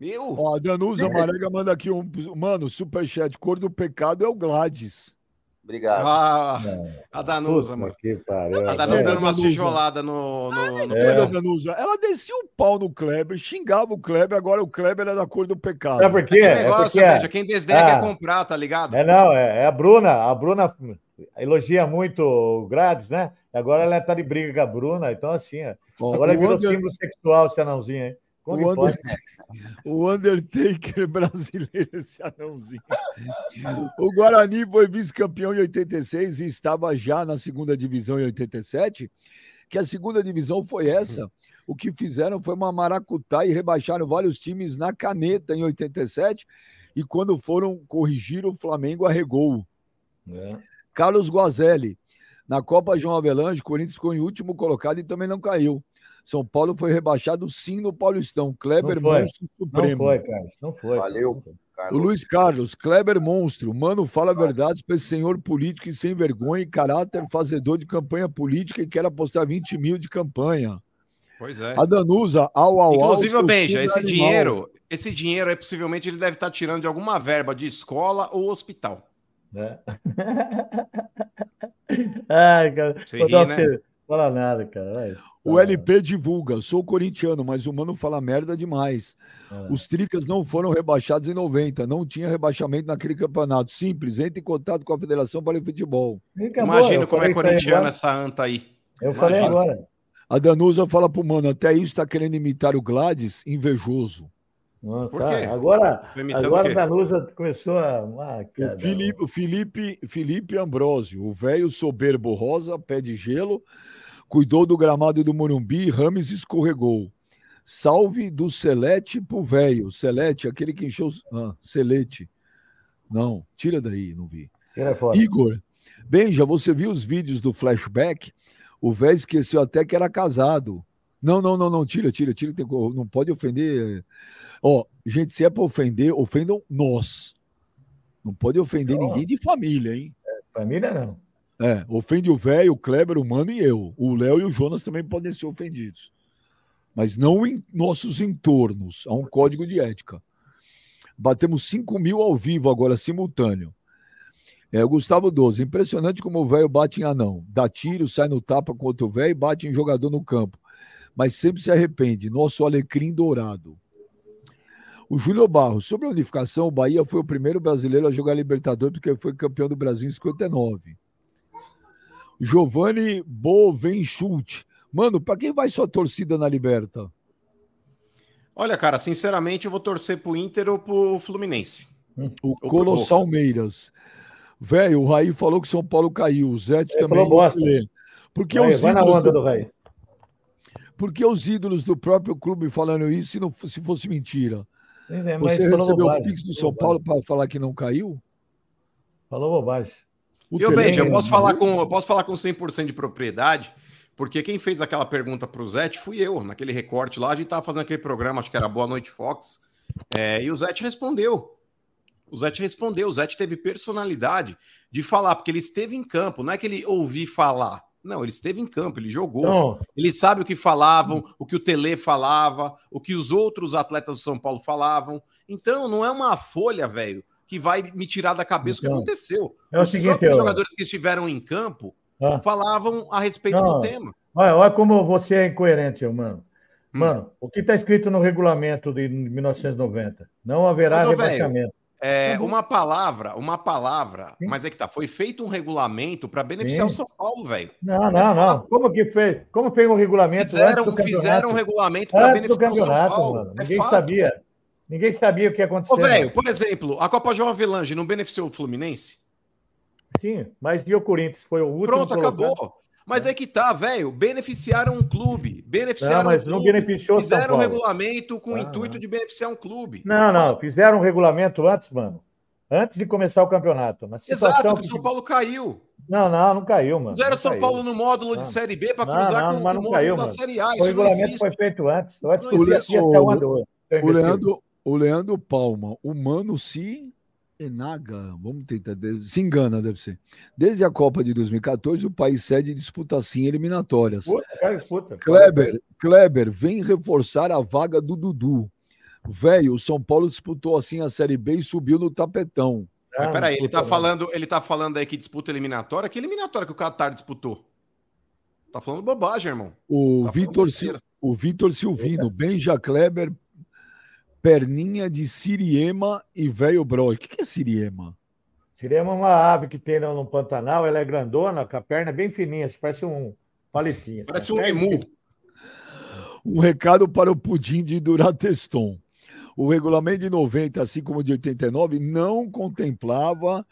Eu? ó, a Danusa Marega manda aqui um. Mano, superchat, cor do pecado é o Gladys. Obrigado. Ah, Não. a Danusa, Puta mano. que pariu. A Danusa É, dando uma Danusa. tijolada no. no, no- É. Danusa, ela descia o pau no Kleber, xingava o Kleber, agora o Kleber é da cor do pecado. Sabe por quê? Que É negócio, porque, veja, quem desdenha Ah. quer comprar, tá ligado? é, não, é, é a Bruna. A Bruna elogia muito o Grades, né? Agora ela tá de briga com a Bruna, então assim, ó, agora o, virou Under- símbolo sexual esse anãozinho aí. Como o? Under- o Undertaker brasileiro, esse anãozinho. O Guarani foi vice-campeão em 86 e estava já na segunda divisão em 87. Que a segunda divisão foi essa. O que fizeram foi uma maracutá e rebaixaram vários times na caneta em 87. E quando foram corrigir, o Flamengo arregou. É. Carlos Guazelli. Na Copa João Avelange, o Corinthians ficou em último colocado e também não caiu. São Paulo foi rebaixado sim no Paulistão. Kleber Não. Monstro Não Supremo. foi, Carlos. Não foi. Valeu. Não foi. O Carlos. Luiz Carlos, Kleber Monstro. Mano, fala verdades para esse senhor político e sem vergonha e caráter fazedor de campanha política e quer apostar 20 mil de campanha. Pois é. A Danusa, au, au, au. Inclusive, ô, Benja, esse animal. dinheiro, esse dinheiro aí possivelmente ele deve estar tirando de alguma verba de escola ou hospital. Né? Ai, cara. Você ri, dar né? você- Fala nada, cara. vai. O LP divulga, sou corintiano, mas o mano fala merda demais. nada. Os Tricas não foram rebaixados em 90, não tinha rebaixamento naquele campeonato. Simples, entre em contato com a Federação para o Futebol. Imagina como é falei corintiana agora. essa anta aí. Eu falei Imagina. agora. A Danusa fala pro mano, até isso tá querendo imitar o Gladys, invejoso. Nossa, Por quê? agora, agora o a? Danusa começou a. Ah, O Felipe, o Felipe, Felipe Ambrosio, o velho soberbo rosa, pé de gelo, cuidou do gramado do Morumbi, Rames escorregou. Salve do Celete pro velho. Celete, aquele que encheu. os- Ah, Celete. Não, tira daí, não vi. Tira fora. Igor, Benja, você viu os vídeos do flashback? O velho esqueceu até que era casado. Não, não, não, não, tira, tira, tira. Não pode ofender. Ó, gente, se é para ofender, ofendam nós. Não pode ofender ninguém de família, hein? Família não. É, ofende o velho, o Kleber, o Mano e eu. O Léo e o Jonas também podem ser ofendidos. Mas não em nossos entornos. Há um código de ética. Batemos 5 mil ao vivo agora, simultâneo. É, Gustavo 12. Impressionante como o velho bate em anão. Dá tiro, sai no tapa com outro velho e bate em jogador no campo. Mas sempre se arrepende. Nosso alecrim dourado. O Júlio Barros. Sobre a unificação, o Bahia foi o primeiro brasileiro a jogar Libertadores porque foi campeão do Brasil em 59. Giovanni Bovenchult. Mano, pra quem vai sua torcida na Liberta? Olha, cara, sinceramente, eu vou torcer pro Inter ou pro Fluminense. O Colossal Meiras. Velho, o Raí falou que São Paulo caiu. O Zete Ele também. falou bosta. Porque Vai, os, vai na onda do, do velho. porque os ídolos do próprio clube falando isso se, não, se fosse mentira? É, mas Você recebeu o bobagem. Pix do São Paulo para falar que não caiu? Falou bobagem. O E, Tele- Benja, eu posso falar com, eu posso falar com 100% de propriedade, porque quem fez aquela pergunta pro Zete fui eu, naquele recorte lá, a gente tava fazendo aquele programa, acho que era Boa Noite Fox, é, e o Zete respondeu. O Zete respondeu, o Zete teve personalidade de falar, porque ele esteve em campo, não é que ele ouvi falar. Não, ele esteve em campo, ele jogou. Então, Ele sabe o que falavam, o que o Tele falava, o que os outros atletas do São Paulo falavam. Então, não é uma folha, velho, que vai me tirar da cabeça o que Então, aconteceu. é o os seguinte, eu- jogadores que estiveram em campo ah, falavam a respeito Não. do tema. olha, olha como você é incoerente, mano. Hum. Mano, o que está escrito no regulamento de 1990? Não haverá Mas, rebaixamento. É, bom. uma palavra, uma palavra, Sim. mas é que tá, foi feito um regulamento para beneficiar Sim. o São Paulo, velho. Não, não, não. Como que fez? Como fez um regulamento Fizeram, fizeram um regulamento para beneficiar o São Paulo. mano. É Ninguém fato. sabia. Ninguém sabia o que ia Ô, acontecer. velho, mano. por exemplo, a Copa João Avelange não beneficiou o Fluminense? Sim, mas e o Corinthians? Foi o último. Pronto, colocado. acabou. Mas é que tá, velho. Beneficiaram um clube. Beneficiaram Não, mas um não clube. beneficiou o São Fizeram um regulamento com o Ah, intuito não. de beneficiar um clube. Não, não. Fizeram um regulamento antes, mano. Antes de começar o campeonato. Na situação Exato, que o São Paulo caiu. Não, não, não caiu, mano. Fizeram Não São caiu. Paulo no módulo de Não. Série B para Não, cruzar não, com, mas com não o módulo caiu, da mano. Série A. O Isso não regulamento foi feito antes. Eu acho Não que o ano. O Leandro, o Leandro Palma, o Mano se enaga, vamos tentar, se engana, deve ser. Desde a Copa de 2014, o país sede disputa assim eliminatórias. Disputa, cara, disputa. Kleber, Kleber, vem reforçar a vaga do Dudu. Velho, o São Paulo disputou assim a Série B e subiu no tapetão. Mas Ah, peraí, ele tá, não. falando, ele tá falando aí que disputa eliminatória. Que eliminatória que o Qatar disputou? Tá falando bobagem, irmão. O Tá Vitor. Sil- o Vitor Silvino, Benja Kleber, perninha de Siriema e velho Bro. O que que é Siriema? Siriema é uma ave que tem no no Pantanal, ela é grandona, com a perna bem fininha, assim, parece um palitinho. Parece assim. um Perna- emu. Um recado para o pudim de Durateston. O regulamento de 90, assim como o de 89, não contemplava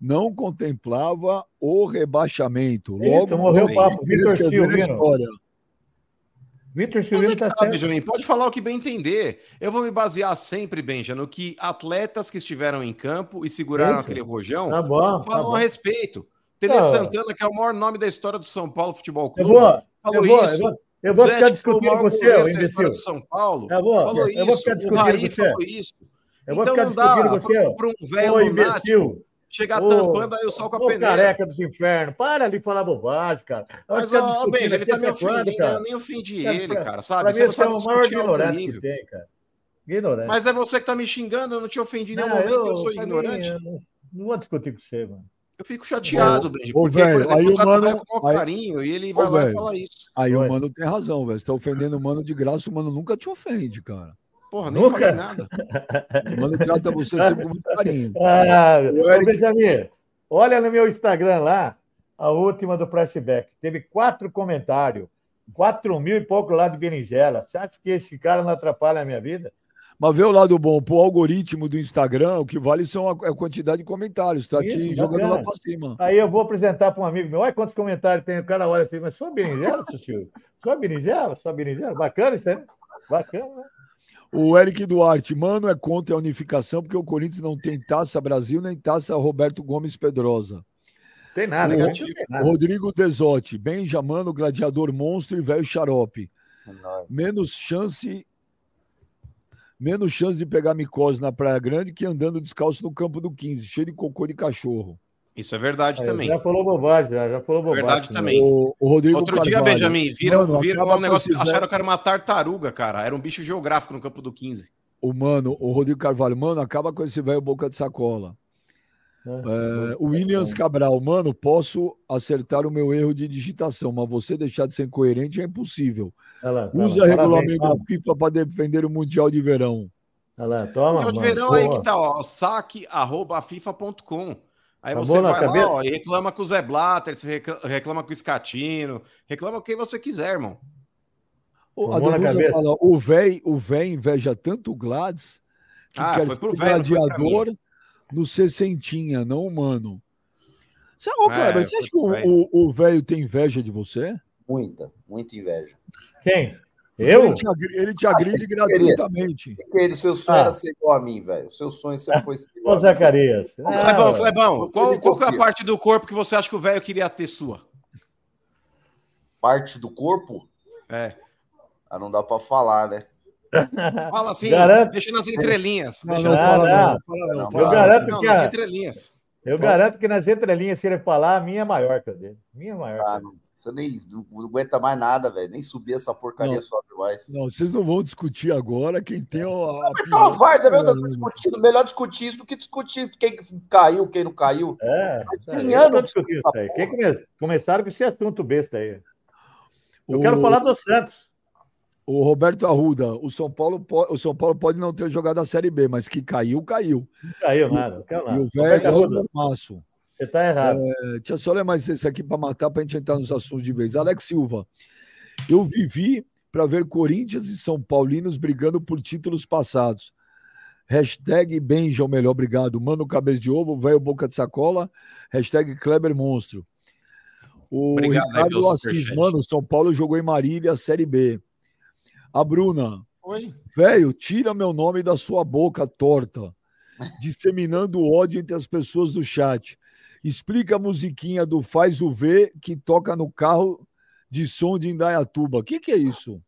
não contemplava o rebaixamento. Eita, Logo, morreu o papo. Vitor escreveram a Silvino. história. Vitor Mas Silvino é tá tá, certo. Benjamin, pode falar o que bem entender. Eu vou me basear sempre, Benja, no que atletas que estiveram em campo e seguraram aquele rojão Tá bom, tá falam bom. a respeito. Tele Não. Santana, que é o maior nome da história do São Paulo Futebol Eu Clube, vou, eu falou vou, eu isso. vou, eu vou Zé, ficar o discutindo com você, história imbecil. do São Paulo. Eu vou, falou eu vou isso. ficar O discutindo Raí com você. falou isso. Eu vou então ficar não discutindo dá com você, para um velho Ô, imbecil. Chegar Ô, tampando aí o sol com a Ô, peneira. careca dos infernos, para de falar bobagem, cara. Eu Mas, ficar ó, Benja, ele aqui tá me ofendendo, cara? eu nem ofendi Pra- ele, cara, Pra sabe? mim, Você não é sabe o maior ignorante que tem, cara. Ignorante. Mas é você que tá me xingando, eu não te ofendi em nenhum Não, momento, eu, sou pra mim, ignorante. eu não, não vou discutir com você, mano. Eu fico chateado, Benji, porque, por exemplo, aí eu o o mano- velho com o maior aí- carinho e ele Ô, vai lá e fala isso. Aí o mano tem razão, velho. Você tá ofendendo o mano de graça, o mano nunca te ofende, cara. Porra, nem Nunca? falei nada. O mano trata você sempre com muito carinho. Ah, O ô, Eric- Benjamin, olha no meu Instagram lá, a última do flashback. Teve quatro comentários, quatro mil e pouco lá de berinjela. Você acha que esse cara não atrapalha a minha vida? Mas vê o lado bom, pro algoritmo do Instagram, o que vale são a, a quantidade de comentários, tá Isso, te jogando bacana. lá pra cima. Aí eu vou apresentar para um amigo meu. Olha quantos comentários tem. O cara olha assim, mas só berinjela, seu Silvio? Só berinjela? Só berinjela? Bacana isso aí, né? Bacana, né? O Eric Duarte, mano, é contra a unificação, porque o Corinthians não tem taça Brasil nem taça Roberto Gomes Pedrosa. Tem nada, O- não tem nada. Rodrigo Desotti, Benjamano, Gladiador Monstro e Velho Xarope. Nóis. Menos chance. Menos chance de pegar micose na Praia Grande que andando descalço no campo do 15, cheio de cocô de cachorro. Isso é verdade Aí, também. Já falou bobagem, já, já falou bobagem. Verdade né? também. O, o Rodrigo Outro dia, Carvalho, Benjamin, viram, Mano, viram um negócio. Acharam que era uma tartaruga, cara. Era um bicho geográfico no campo do 15. O mano, o Rodrigo Carvalho, mano, acaba com esse velho boca de sacola. É, o Williams Cabral, mano, posso acertar o meu erro de digitação, mas você deixar de ser incoerente é impossível. Lá, tá Usa lá. regulamento Parabéns, da FIFA para defender o Mundial de Verão. Olha lá, toma, Mundial de mano, verão aí porra. que tá, ó. saque.fifa.com. Aí Tá você vai lá, cabeça? ó, e reclama com o Zé Blatter, você recla- reclama com o Escatino, reclama com quem você quiser, irmão. O, Danusa cabeça. fala, o véi, o véi inveja tanto o Gladys que Ah, quer foi ser pro véi, não foi pra gladiador no sessentinha, não humano. Você, ô, É, Kleber, você foi acha que o- o o velho tem inveja de você? Muita, muita inveja. Quem? Eu? Ele te, agri- ele te agride gratuitamente. Porque ele, seu sonho Ah. era ser igual a mim, velho. O seu sonho sempre foi ser igual Ô, a mim. Zacarias. Clebão, Ah, Clebão, qual, qual é a parte do corpo que você acha que o velho queria ter sua? Parte do corpo, É. ah, não dá pra falar, né? Fala assim, Garanto. deixa nas entrelinhas. Não, deixa não, nas- Ah, não. não, fala não, Eu não. garanto Não, que nas entrelinhas. Eu garanto que nas entrelinhas, se ele falar, a minha é maior que a dele. Minha é maior. Ah, não, você nem não, não aguenta mais nada, velho. Nem subir essa porcaria Não. sobe mais. Não, vocês não vão discutir agora quem tem a. a É uma várzea, meu Deus, Caramba. discutindo. Melhor discutir isso do que discutir quem caiu, quem não caiu. É, Mas é, cem eu tô anos. Quem come- Começaram com esse assunto besta aí. Eu O- quero falar do Santos. O Roberto Arruda, o São, Paulo, po- o São Paulo pode não ter jogado a Série B, mas que caiu, caiu. Caiu nada. E nada. o velho é maço. Você tá errado. É, Deixa eu só ler mais esse aqui para matar, para a gente entrar nos assuntos de vez. Alex Silva, eu vivi para ver Corinthians e São Paulinos brigando por títulos passados. Hashtag Benja, o melhor, obrigado. Mano Cabeça de Ovo, velho Boca de Sacola. Hashtag Kleber Monstro. O Obrigado aí Ricardo pelo Assis, superchat. mano, São Paulo jogou em Marília, Série B. A Bruna, Oi. Velho, tira meu nome da sua boca torta, disseminando ódio entre as pessoas do chat. Explica a musiquinha do Faz o V que toca no carro de som de Indaiatuba. O que, que é isso?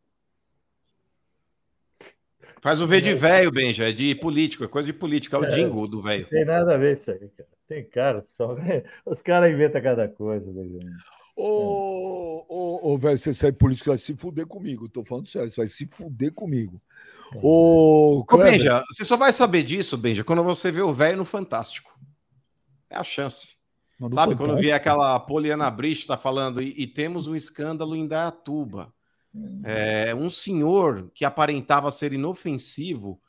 Faz o V de velho, Benja, é de político, é coisa de política, é o jingle do velho. Tem nada a ver isso aí, cara. Tem cara. Só... Os caras inventam cada coisa. Benjamin. Ô, ô, ô, velho, você sai político, vai se fuder comigo. Tô falando sério, você vai se fuder comigo. Ô, Ô, Benja, você só vai saber disso, Benja, quando você vê o velho no Fantástico. É a chance. Mano, Sabe, fantástico. quando vier aquela Poliana Brich tá falando, e, e temos um escândalo em Dayatuba. É, um senhor que aparentava ser inofensivo,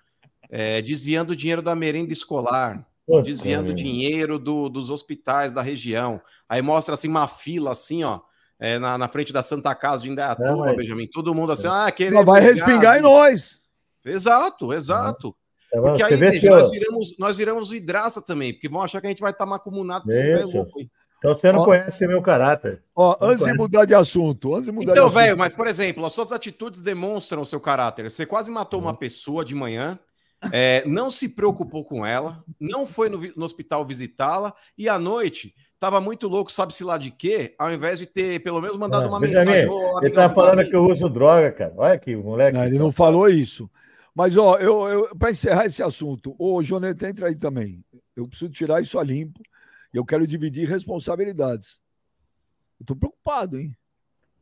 é, desviando dinheiro da merenda escolar, Puta, desviando meu. dinheiro do- dos hospitais da região. Aí mostra assim uma fila assim, ó, é, na, na frente da Santa Casa de Indaiatuba, Não, mas- Benjamin. Todo mundo assim, ah, Mas queremos vai respingar em nós. Exato, exato. Tá bom? Porque aí, nós, viramos, nós viramos vidraça também, porque vão achar que a gente vai estar macumunado com esse louco aí. Então você não Ó. conhece meu caráter. Ó, Não antes de mudar de assunto, antes de mudar Então, velho, mas por exemplo, as suas atitudes demonstram o seu caráter. Você quase matou Uhum. uma pessoa de manhã, é, não se preocupou com ela, não foi no, no hospital visitá-la e à noite tava muito louco, sabe-se lá de quê, ao invés de ter pelo menos mandado Ah, uma mensagem. "Ô, Ele tá você falando bem?" que eu uso droga, cara. Olha aqui, o moleque. Não, ele não falou isso. Mas, ó, eu, eu para encerrar esse assunto, ô, Joneta, entra aí também. Eu preciso tirar isso a limpo e eu quero dividir responsabilidades. Eu tô preocupado, hein?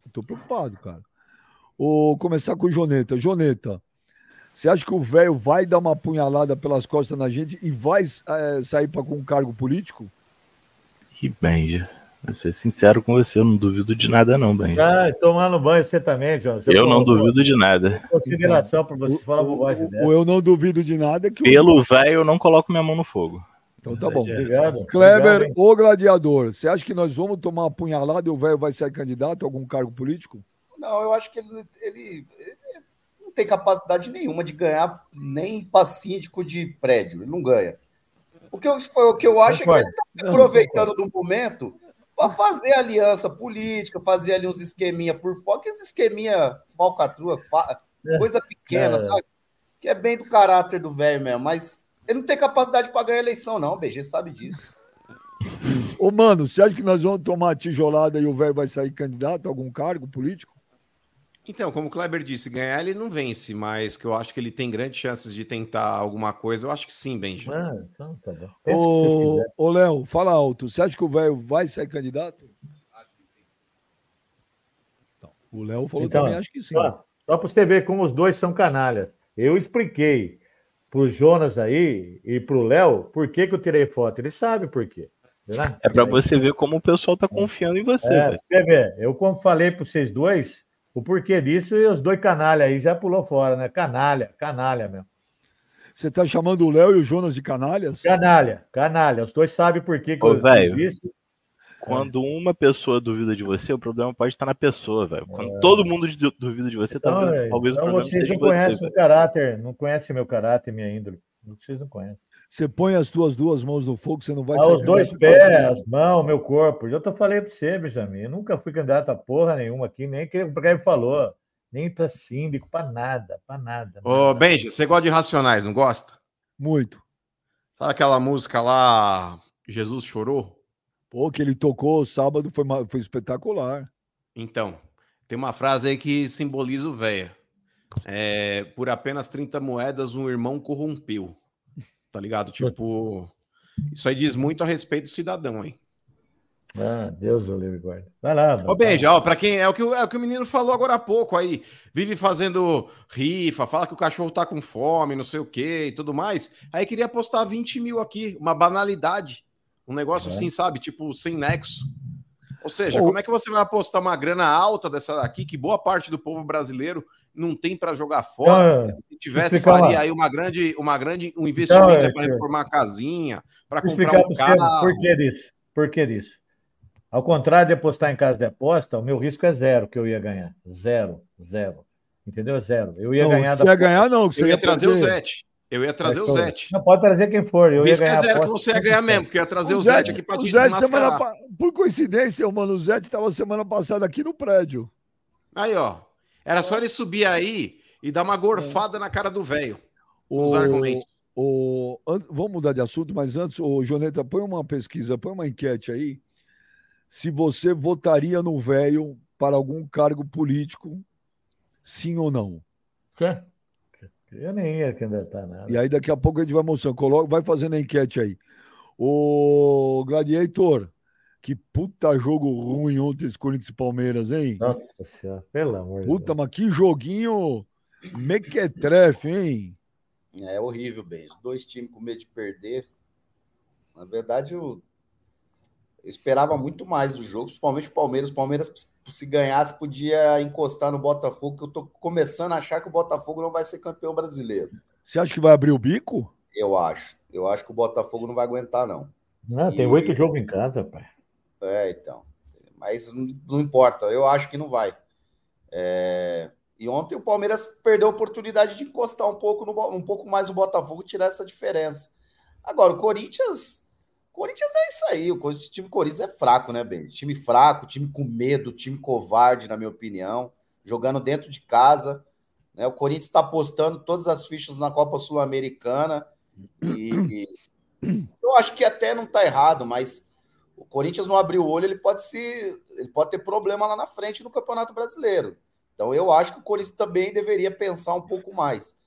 Eu tô preocupado, cara. Vou começar com o Joneta. Joneta, você acha que o velho vai dar uma punhalada pelas costas na gente e vai eh, sair para com um cargo político? Ih, Benja. Vou ser sincero com você, eu não duvido de nada, não, Benja. Ah, tomando banho você também, João. Você eu não duvido de nada. Consideração para você falar O, o- o eu não duvido de nada que o. Pelo velho, eu não coloco minha mão no fogo. Então tá bom. Obrigado. Kleber, Obrigado, o gladiador, você acha que nós vamos tomar uma punhalada e o velho vai sair candidato a algum cargo político? Não, eu acho que ele, ele- ele não tem capacidade nenhuma de ganhar nem para síndico de prédio. Ele não ganha. O que eu, o que eu acho é que ele está aproveitando do momento para fazer aliança política, fazer ali uns esqueminha por fora, que esses esqueminha falcatrua, fa- coisa pequena, É. sabe? Que é bem do caráter do velho mesmo, mas ele não tem capacidade para ganhar eleição, não, BG sabe disso. Ô, mano, você acha que nós vamos tomar tijolada e o velho vai sair candidato a algum cargo político? Então, como o Kleber disse, ganhar ele não vence, mas que eu acho que ele tem grandes chances de tentar alguma coisa, eu acho que sim, Benja. Ah, então tá bom. Que Ô, quiserem. ô, Léo, fala alto. Você acha que o velho vai sair candidato? Então, o Léo falou Então, também, acho que sim. Só, só para você ver como os dois são canalhas. Eu expliquei pro Jonas aí e pro Léo por que, que eu tirei foto. Ele sabe por quê. Né? É pra você ver como o pessoal tá confiando em você, É, você vê, eu como falei para vocês dois, o porquê disso e os dois canalha aí já pulou fora, né? Canalha, canalha mesmo. Você tá chamando o Léo e o Jonas de canalhas? Canalha, canalha. Os dois sabem por que, que Ô, eu velho. fiz isso. Quando uma pessoa duvida de você, o problema pode estar na pessoa, velho. Quando todo mundo du- duvida de você, Então, talvez, é, talvez o então problema vocês não você, conhecem o caráter, não conhecem meu caráter, minha índole. Vocês não conhecem. Você põe as tuas duas mãos no fogo, você não vai Ah, os dois pés, as mãos, meu corpo. Eu tô falei para você, Benjamin. Eu nunca fui candidato a porra nenhuma aqui, nem que o Greve falou. Nem para síndico, para nada, para nada. Ô, nada. Benja, você gosta de Racionais, não gosta? Muito. Sabe aquela música lá, Jesus Chorou? Pô, que ele tocou sábado foi, foi espetacular. Então, tem uma frase aí que simboliza o velho. É, por apenas 30 moedas, um irmão corrompeu. Tá ligado? Tipo, isso aí diz muito a respeito do cidadão, hein? Ah, Deus o livre guarda. Vai lá. Ô, Benja, ó, pra quem é o, que, o- é o que o menino falou agora há pouco aí, vive fazendo rifa, fala que o cachorro tá com fome, não sei o que e tudo mais. Aí queria apostar 20 mil aqui, uma banalidade. Um negócio É. assim, sabe? Tipo, sem nexo. Ou seja, como é que você vai apostar uma grana alta dessa daqui, que boa parte do povo brasileiro não tem pra jogar fora? Então, Se tivesse, faria aí uma grande, uma grande um investimento é, para reformar a casinha, para Vou comprar explicar um para carro. por que disso. Por que disso? Ao contrário de apostar em casa de aposta, o meu risco é zero que eu ia ganhar. Zero, zero. Entendeu? Zero. Eu ia não, ganhar você ia ganhar, não. você Eu ia trazer o. Zete. Eu ia trazer É o Zete. Não pode trazer quem for. Eu O ia risco é ganhar zero que você ia ganhar 100%. mesmo, porque eu ia trazer o, O Zete Zete- aqui para o te Zete semana pa- Por coincidência, mano, o Zete estava semana passada aqui no prédio. Aí, ó. Era só ele subir aí e dar uma gorfada na cara do velho. Os O- argumentos. o- an- vamos mudar de assunto, mas antes, o Joneta, põe uma pesquisa, põe uma enquete aí. Se você votaria no velho para algum cargo político, sim ou não. Quê? Eu nem ia candidatar nada. E aí daqui a pouco a gente vai mostrando. Coloca, vai fazendo a enquete aí. O Gladiator, que puta jogo ruim ontem esse Corinthians e Palmeiras, hein? Nossa senhora, pelo amor de Puta, Deus. mas que joguinho mequetrefe, hein? É horrível, beijo. Dois times com medo de perder. Na verdade, eu, eu esperava muito mais do jogo, principalmente o Palmeiras. O Palmeiras, se ganhasse, podia encostar no Botafogo, que eu tô começando a achar que o Botafogo não vai ser campeão brasileiro. Você acha que vai abrir o bico? Eu acho. Eu acho que o Botafogo não vai aguentar, não. Ah, tem E- oito jogos em casa, pai. É, então. Mas não importa, eu acho que não vai. É, E ontem o Palmeiras perdeu a oportunidade de encostar um pouco, no... Um pouco mais o Botafogo e tirar essa diferença. Agora, o Corinthians. Corinthians é isso aí. O time Corinthians é fraco, né, Ben? Time fraco, time com medo, time covarde, na minha opinião. Jogando dentro de casa. Né? O Corinthians está apostando todas as fichas na Copa Sul-Americana. E, e eu acho que até não está errado, mas o Corinthians não abrir o olho, ele pode se, ele pode ter problema lá na frente no Campeonato Brasileiro. Então eu acho que o Corinthians também deveria pensar um pouco mais.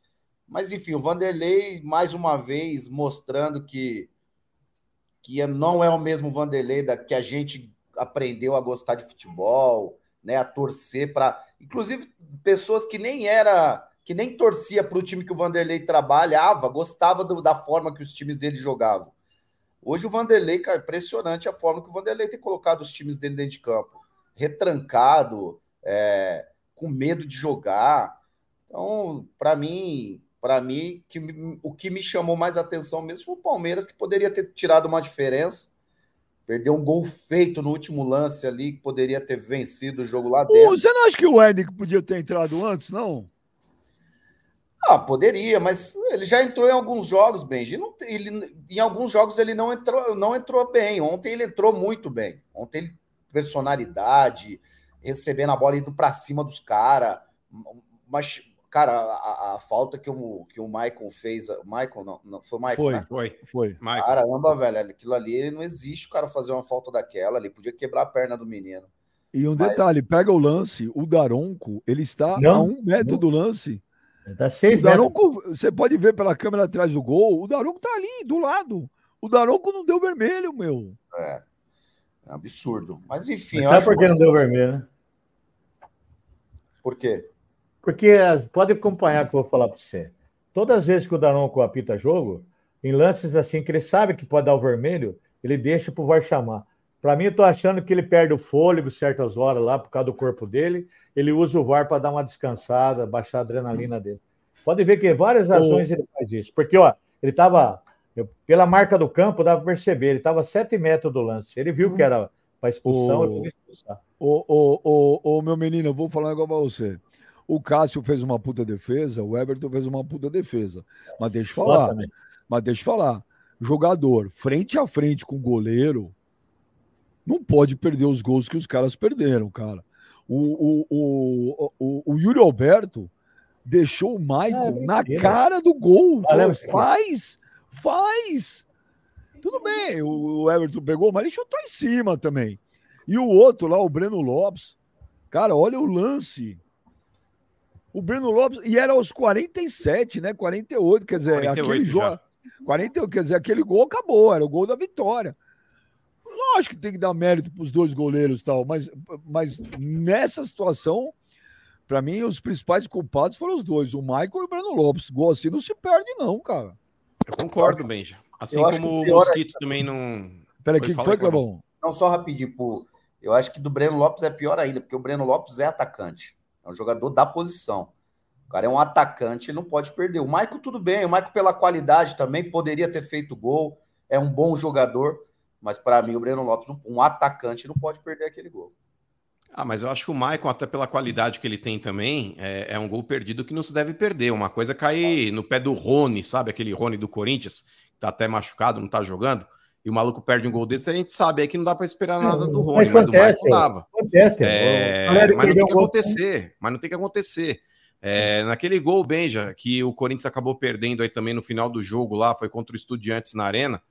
Mas enfim, o Vanderlei mais uma vez mostrando que que não é o mesmo Vanderlei da que a gente aprendeu a gostar de futebol, né, a torcer para, inclusive pessoas que nem era que nem torcia para o time que o Vanderlei trabalhava, gostava do- da forma que os times dele jogavam. Hoje o Vanderlei, cara, impressionante a forma que o Vanderlei tem colocado os times dele dentro de campo. Retrancado, é, com medo de jogar. Então, para mim, para mim, que, o que me chamou mais atenção mesmo foi o Palmeiras, que poderia ter tirado uma diferença. Perdeu um gol feito no último lance ali, que poderia ter vencido o jogo lá dentro. Você não acha que o Henrique podia ter entrado antes, não? Ah, poderia, mas ele já entrou em alguns jogos, Benji. Não, ele, em alguns jogos ele não entrou, não entrou bem. Ontem ele entrou muito bem. Ontem ele personalidade, recebendo a bola indo para cima dos caras. Mas, cara, a, a, falta que o, que o Michael fez. O Michael, não, não foi o Michael. Foi, né? foi. foi. Michael. Caramba, velho, aquilo ali não existe o cara fazer uma falta daquela. Ele podia quebrar a perna do menino. E um Mas... detalhe: pega o lance, o Daronco, ele está não, a um metro não. do lance. Tá seis o Daronco, você pode ver pela câmera atrás do gol, o Daronco tá ali, do lado. O Daronco não deu vermelho, meu. É. é absurdo. Mas enfim. Mas sabe por que não deu vermelho, né? Por quê? Porque eh, pode acompanhar que eu vou falar para você. Todas as vezes que o Daronco apita jogo, em lances assim que ele sabe que pode dar o vermelho, ele deixa pro VAR chamar. Para mim, eu tô achando que ele perde o fôlego certas horas lá por causa do corpo dele. Ele usa o VAR para dar uma descansada, baixar a adrenalina dele. Pode ver que várias razões ele faz isso. Porque, ó, ele estava pela marca do campo, dá para perceber, ele estava a 7 metros do lance. Ele viu que era para expulsão, ele expulsar. Ô, ô, ô, ô, meu menino, eu vou falar um negócio para você. O Cássio fez uma puta defesa, o Everton fez uma puta defesa. Mas deixa eu falar. Mas deixa eu falar. Jogador frente a frente com o goleiro, não pode perder os gols que os caras perderam, cara. O, o, o, o, o Yuri Alberto deixou o Michael é, na cara do gol. Falou, faz, faz. Tudo bem, o Everton pegou, mas ele chutou em cima também. E o outro lá, o Breno Lopes, cara, olha o lance. O Breno Lopes, e era aos 47, né? 48, quer dizer, 48 aquele jogo. 48, quer dizer, aquele gol acabou, era o gol da vitória. Lógico que tem que dar mérito para os dois goleiros e tal, mas, mas nessa situação, para mim, os principais culpados foram os dois, o Michael e o Breno Lopes. Gol assim não se perde, não, cara. Eu concordo, Benja. Assim como o Mosquito é... também não. Peraí, o que foi, Clebão? Não, só rapidinho, pô. Eu acho que do Breno Lopes é pior ainda, porque o Breno Lopes é atacante. É um jogador da posição. O cara é um atacante, ele não pode perder. O Michael, tudo bem. O Michael, pela qualidade também, poderia ter feito gol. É um bom jogador. Mas para mim, o Breno Lopes, um atacante, não pode perder aquele gol. Ah, mas eu acho que o Maicon, até pela qualidade que ele tem também, é, é, um gol perdido que não se deve perder. Uma coisa é cair no pé do Rony, sabe? Aquele Rony do Corinthians, que tá até machucado, não tá jogando. E o maluco perde um gol desse, a gente sabe aí que não dá para esperar nada do Rony, mas, mas do Maicon dava. Acontece, é, mas não tem que acontecer, mas não tem que acontecer. É, naquele gol, Benja, que o Corinthians acabou perdendo aí também no final do jogo lá, foi contra o Estudiantes na Arena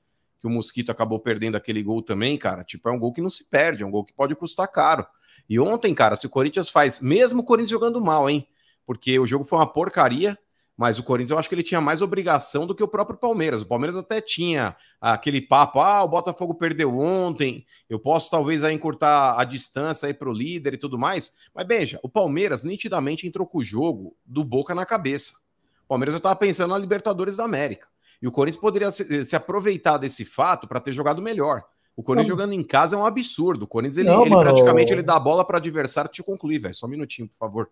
que o Mosquito acabou perdendo aquele gol também, cara, tipo, é um gol que não se perde, é um gol que pode custar caro. E ontem, cara, se o Corinthians faz, mesmo o Corinthians jogando mal, hein? Porque o jogo foi uma porcaria, mas o Corinthians eu acho que ele tinha mais obrigação do que o próprio Palmeiras. O Palmeiras até tinha aquele papo: ah, o Botafogo perdeu ontem, eu posso talvez aí encurtar a distância aí para o líder e tudo mais. Mas veja, o Palmeiras nitidamente entrou com o jogo do boca na cabeça. O Palmeiras já estava pensando na Libertadores da América. E o Corinthians poderia se, se aproveitar desse fato para ter jogado melhor. O Corinthians não. jogando em casa é um absurdo. O Corinthians, ele, não, ele praticamente ele dá a bola para adversário. Te concluir, velho. Só um minutinho, por favor.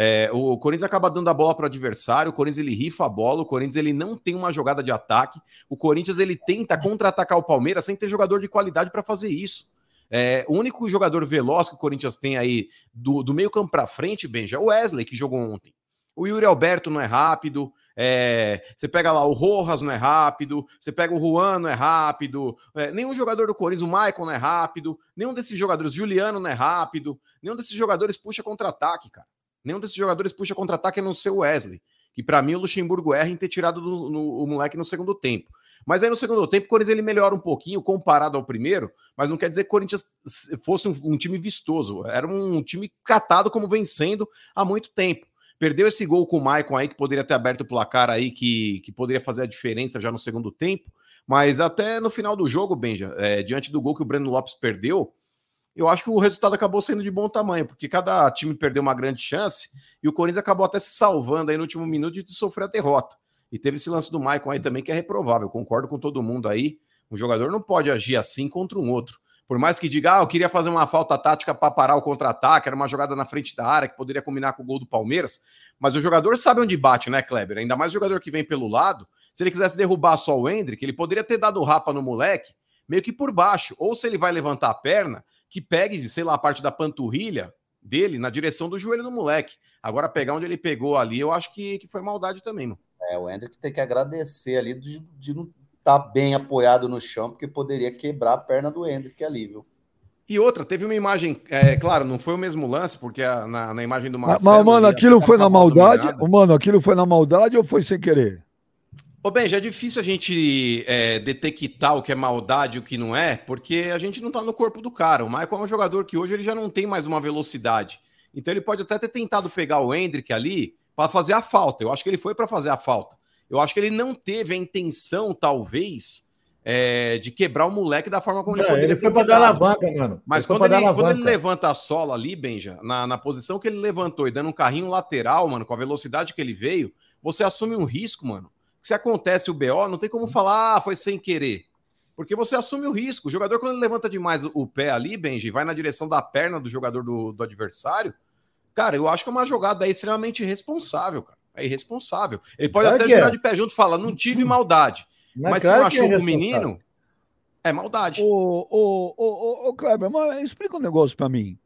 É, o Corinthians acaba dando a bola para o adversário, o Corinthians ele rifa a bola, o Corinthians ele não tem uma jogada de ataque, o Corinthians ele tenta contra-atacar o Palmeiras sem ter jogador de qualidade para fazer isso. É, o único jogador veloz que o Corinthians tem aí do, do meio campo para frente, Benja, é o Wesley, que jogou ontem. O Yuri Alberto não é rápido, é, você pega lá o Rojas não é rápido, você pega o Juan não é rápido, é, nenhum jogador do Corinthians, o Michael não é rápido, nenhum desses jogadores, Juliano não é rápido, nenhum desses jogadores puxa contra-ataque, cara. Nenhum desses jogadores puxa contra-ataque a não ser o Wesley, que para mim o Luxemburgo erra em ter tirado do, no, o moleque no segundo tempo. Mas aí no segundo tempo o Corinthians ele melhora um pouquinho comparado ao primeiro, mas não quer dizer que o Corinthians fosse um, um time vistoso. Era um time catado como vencendo há muito tempo. Perdeu esse gol com o Maicon aí, que poderia ter aberto o placar aí, que, que poderia fazer a diferença já no segundo tempo. Mas até no final do jogo, Benja, é, diante do gol que o Breno Lopes perdeu, eu acho que o resultado acabou sendo de bom tamanho, porque cada time perdeu uma grande chance e o Corinthians acabou até se salvando aí no último minuto de sofrer a derrota. E teve esse lance do Maicon aí também que é reprovável. Concordo com todo mundo aí. Um jogador não pode agir assim contra um outro. Por mais que diga, ah, eu queria fazer uma falta tática para parar o contra-ataque, era uma jogada na frente da área que poderia combinar com o gol do Palmeiras. Mas o jogador sabe onde bate, né, Kleber? Ainda mais o jogador que vem pelo lado. Se ele quisesse derrubar só o Hendrick, ele poderia ter dado o rapa no moleque, meio que por baixo. Ou se ele vai levantar a perna, que pegue, sei lá, a parte da panturrilha dele na direção do joelho do moleque. Agora, pegar onde ele pegou ali, eu acho que, que foi maldade também, mano. É, o Hendrick tem que agradecer ali de, de tá bem apoiado no chão, porque poderia quebrar a perna do Hendrick ali, viu? E outra, teve uma imagem, é claro, não foi o mesmo lance, porque a, na, na imagem do Marcelo... Mas, mano, aquilo foi na maldade? Mano, aquilo foi na maldade ou foi sem querer? Ô, Ben, já é difícil a gente é, detectar o que é maldade e o que não é, porque a gente não tá no corpo do cara. O Michael é um jogador que hoje ele já não tem mais uma velocidade. Então ele pode até ter tentado pegar o Hendrick ali para fazer a falta. Eu acho que ele foi para fazer a falta. Eu acho que ele não teve a intenção, talvez, é, de quebrar o moleque da forma como ele poderia ele foi para dar alavanca, mano. Mas quando ele, quando ele, levanta a sola ali, Benja, na, na posição que ele levantou e dando um carrinho lateral, mano, com a velocidade que ele veio, você assume um risco, mano. Se acontece o BO, não tem como falar, ah, foi sem querer. Porque você assume o risco. O jogador, quando ele levanta demais o pé ali, Benji, vai na direção da perna do jogador do, do adversário, cara, eu acho que é uma jogada extremamente irresponsável, cara. É irresponsável. Ele pode claro até jogar é. de pé junto e falar, não tive maldade. Mas, mas claro se machuca é o menino, é maldade. Ô, ô, ô, ô, Kleber, mas explica um negócio para mim.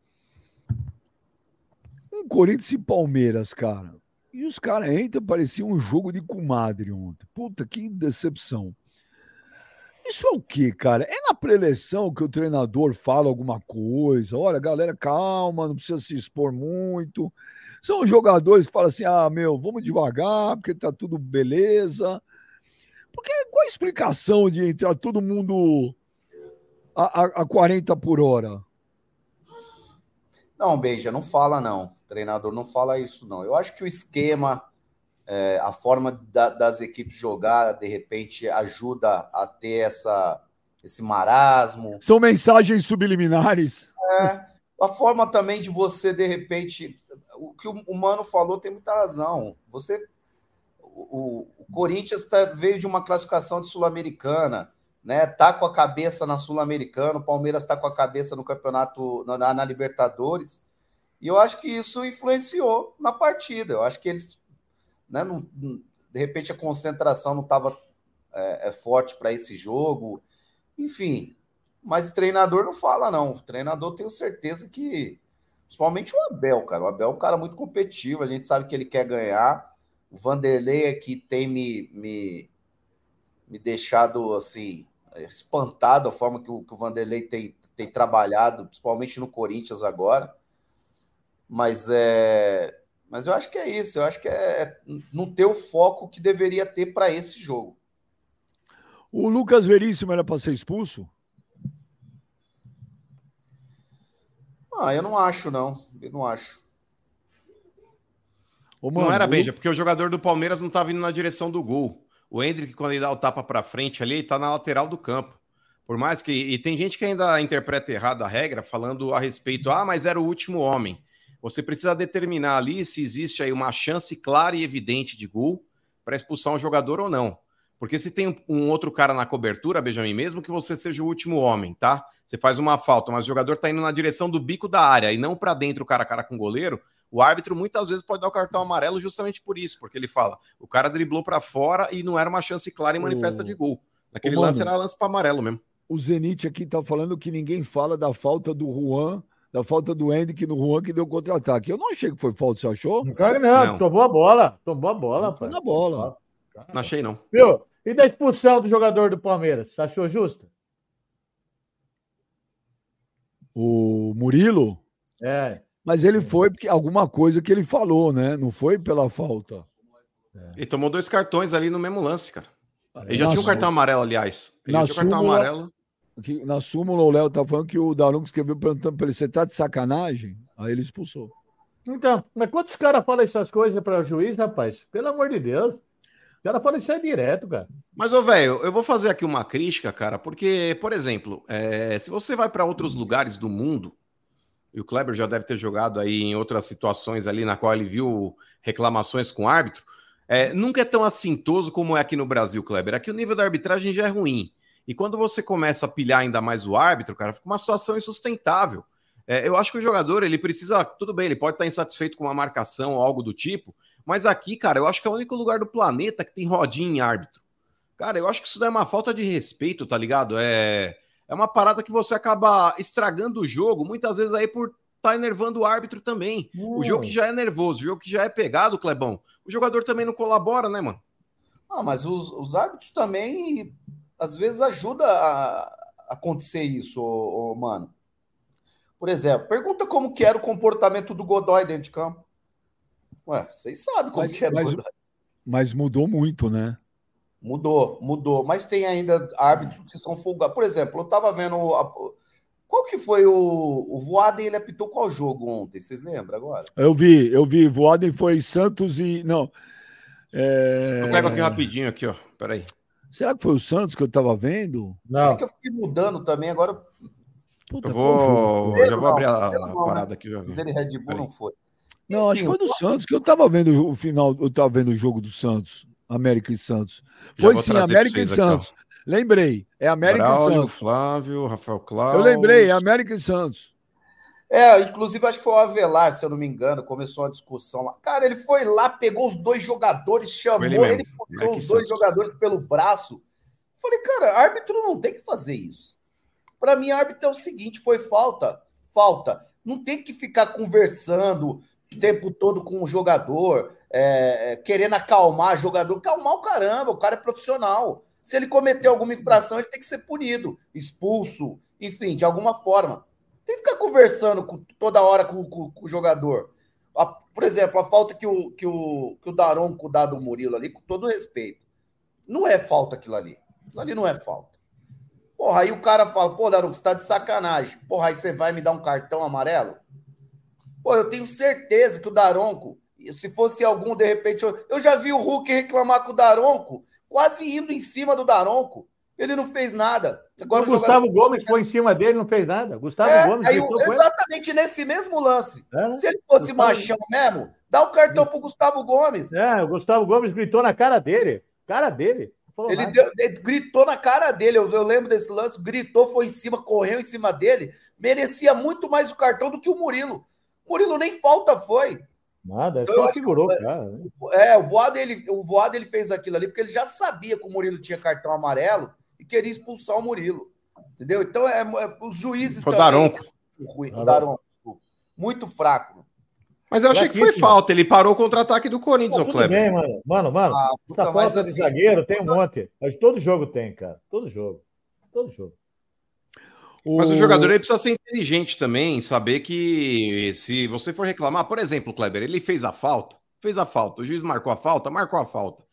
Um Corinthians e Palmeiras, cara. E os caras entram, parecia um jogo de comadre ontem. Puta, que decepção. Isso é o que, cara? É na preleção que o treinador fala alguma coisa. Olha, galera, calma, não precisa se expor muito. São jogadores que falam assim: ah, meu, vamos devagar, porque tá tudo beleza. Porque qual a explicação de entrar todo mundo a, a, a 40 por hora? Não, Beija, não fala não. O treinador não fala isso não. Eu acho que o esquema, é, a forma da, das equipes jogar, de repente ajuda a ter essa esse marasmo. São mensagens subliminares. É, a forma também de você, de repente, o que o Mano falou tem muita razão. Você, o, o Corinthians tá, veio de uma classificação de sul-americana, né? Tá com a cabeça na sul-americana, o Palmeiras está com a cabeça no campeonato, na, na, Libertadores. E eu acho que isso influenciou na partida. Eu acho que eles, né? Não, de repente a concentração não estava é, é, forte para esse jogo. Enfim, mas treinador não fala, não. O treinador tenho certeza que. Principalmente o Abel, cara. O Abel é um cara muito competitivo, a gente sabe que ele quer ganhar. O Vanderlei que tem me, me, me deixado assim, espantado a forma que o, que o Vanderlei tem, tem trabalhado, principalmente no Corinthians agora. Mas é. Mas eu acho que é isso, eu acho que é, é não ter o foco que deveria ter para esse jogo. O Lucas Veríssimo era para ser expulso? Ah, eu não acho, não. Eu não acho. Mano, não era, Benja, porque o jogador do Palmeiras não estava indo na direção do gol. O Hendrick, quando ele dá o tapa para frente ali, ele tá na lateral do campo. Por mais que. E tem gente que ainda interpreta errado a regra, falando a respeito, ah, mas era o último homem. Você precisa determinar ali se existe aí uma chance clara e evidente de gol para expulsar um jogador ou não. Porque se tem um outro cara na cobertura, Benjamin, mesmo que você seja o último homem, tá? Você faz uma falta, mas o jogador tá indo na direção do bico da área e não para dentro, cara a cara com o goleiro, o árbitro muitas vezes pode dar o cartão amarelo justamente por isso, porque ele fala, o cara driblou para fora e não era uma chance clara e manifesta o... de gol. Naquele Ô, lance mano, era lance para amarelo mesmo. O Zenit aqui tá falando que ninguém fala da falta do Juan da falta do Hendrick no Juan que deu contra-ataque. Eu não achei que foi falta, você achou? Não, não, não. tomou a bola, tomou a bola. Foi na bola. Não achei, não. Viu? E da expulsão do jogador do Palmeiras? Achou justa? O Murilo? É. Mas ele foi porque alguma coisa que ele falou, né? Não foi pela falta. É. Ele tomou dois cartões ali no mesmo lance, cara. Ele já na tinha um cartão amarelo, aliás. Ele na já tinha um cartão amarelo. Que, na súmula, o Léo tá falando que o Daronco escreveu perguntando para ele: você tá de sacanagem? Aí ele expulsou. Então, mas quantos caras falam essas coisas para o juiz, rapaz? Pelo amor de Deus. O cara pode sair direto, cara. Mas, ô, velho, eu vou fazer aqui uma crítica, cara, porque, por exemplo, é, se você vai para outros lugares do mundo, e o Kleber já deve ter jogado aí em outras situações ali na qual ele viu reclamações com o árbitro, é, nunca é tão assintoso como é aqui no Brasil, Kleber. Aqui o nível da arbitragem já é ruim. E quando você começa a pilhar ainda mais o árbitro, cara, fica uma situação insustentável. É, eu acho que o jogador, ele precisa, tudo bem, ele pode estar insatisfeito com uma marcação ou algo do tipo, mas aqui, cara, eu acho que é o único lugar do planeta que tem rodinha em árbitro. Cara, eu acho que isso daí é uma falta de respeito, tá ligado? É, é uma parada que você acaba estragando o jogo, muitas vezes aí por tá enervando o árbitro também. Hum. O jogo que já é nervoso, o jogo que já é pegado, Clebão, o jogador também não colabora, né, mano? Ah, mas os, os árbitros também, às vezes, ajuda a acontecer isso, ô, ô, mano. Por exemplo, pergunta como que era o comportamento do Godoy dentro de campo. Ué, vocês sabem como mas, que era mas, o Godoy. Mas mudou muito, né? Mudou, mudou. Mas tem ainda árbitros que são folgados. Por exemplo, eu tava vendo a, qual que foi o. O Voaden ele apitou qual jogo ontem? Vocês lembram agora? Eu vi, eu vi. Voaden foi Santos e. Não. É... Eu pego aqui rapidinho, aqui, ó. Peraí. Será que foi o Santos que eu tava vendo? Não. É que eu fiquei mudando também, agora. Puta, eu vou. Eu já vou abrir a, a parada aqui. Já Mas ele Red Bull não foi. Não, acho que foi do Santos, que eu tava vendo o final, eu tava vendo o jogo do Santos, América e Santos. Foi sim, América e Santos. Aqui, Lembrei, é América Braulio, e Santos. Flávio, Rafael Claus. Eu lembrei, é América e Santos. É, inclusive acho que foi o Avelar, se eu não me engano, começou a discussão lá. Cara, ele foi lá, pegou os dois jogadores, chamou ele, ele puxou os dois Santos. jogadores pelo braço. Falei, cara, árbitro não tem que fazer isso. Para mim, árbitro é o seguinte: foi falta, falta. Não tem que ficar conversando o tempo todo com o jogador, é, é querendo acalmar o jogador. Calmar o caramba, o cara é profissional. Se ele cometer alguma infração, ele tem que ser punido, expulso, enfim, de alguma forma. Tem que ficar conversando com, toda hora com, com, com o jogador. A, por exemplo, a falta que o, que o, que o Daronco dá do Murilo ali, com todo respeito. Não é falta aquilo ali. Aquilo ali não é falta. Porra, aí o cara fala, pô, Daronco, você tá de sacanagem. Porra, aí você vai me dar um cartão amarelo? Pô, eu tenho certeza que o Daronco, se fosse algum, de repente, eu, eu já vi o Hulk reclamar com o Daronco quase indo em cima do Daronco. Ele não fez nada. Agora, o Gustavo jogador... Gomes foi em cima dele, não fez nada. Gustavo é, Gomes. Aí, exatamente nesse mesmo lance. É, Se ele fosse Gustavo... machão mesmo, dá o cartão pro Gustavo Gomes. É, o Gustavo Gomes gritou na cara dele. Cara dele. Ele, deu, ele, gritou na cara dele. Eu, eu, lembro desse lance. Gritou, foi em cima, correu em cima dele. Merecia muito mais o cartão do que o Murilo. O Murilo nem falta foi. Nada, então, só figurou, cara. Né? É, o voado, ele, o voado ele fez aquilo ali porque ele já sabia que o Murilo tinha cartão amarelo e queria expulsar o Murilo. Entendeu? Então, é, é os juízes. Foi Daronco. O Daronco. Muito fraco. Mas eu achei que foi falta. Ele parou o contra-ataque do Corinthians, o Kleber. Bem, mano. Mano, mano. Ah, puta, essa falta assim, de zagueiro tem um monte. Todo jogo tem, cara. Todo jogo. Todo jogo. Mas o jogador ele precisa ser inteligente também, saber que se você for reclamar, por exemplo, Kleber, ele fez a falta, fez a falta, o juiz marcou a falta, marcou a falta.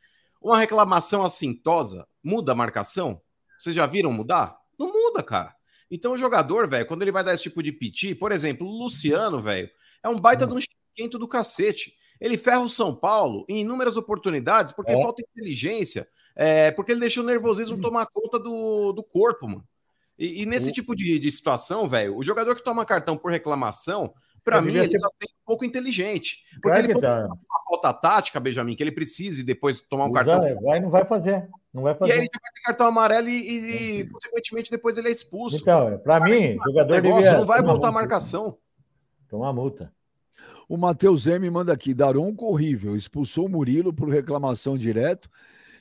Uma reclamação assintosa muda a marcação? Vocês já viram mudar? Não muda, cara. Então o jogador, velho, quando ele vai dar esse tipo de piti, por exemplo, o Luciano, velho, é um baita hum. de um chiquento do cacete. Ele ferra o São Paulo em inúmeras oportunidades porque é. falta inteligência, é, porque ele deixa o nervosismo hum. tomar conta do, do corpo, mano. E, e nesse tipo de, de situação, velho, o jogador que toma cartão por reclamação, para mim, ele ter... tá sendo um pouco inteligente. Porque ele pode tá. uma falta tática, Benjamin, que ele precise depois tomar um cartão. Vai, não vai fazer. Não vai fazer. E aí ele vai ter cartão amarelo e, e consequentemente, depois ele é expulso. Então, para mim, o jogador negócio, devia... não vai voltar a marcação. Tomar multa. O Matheus M manda aqui, Daronco horrível, expulsou o Murilo por reclamação direto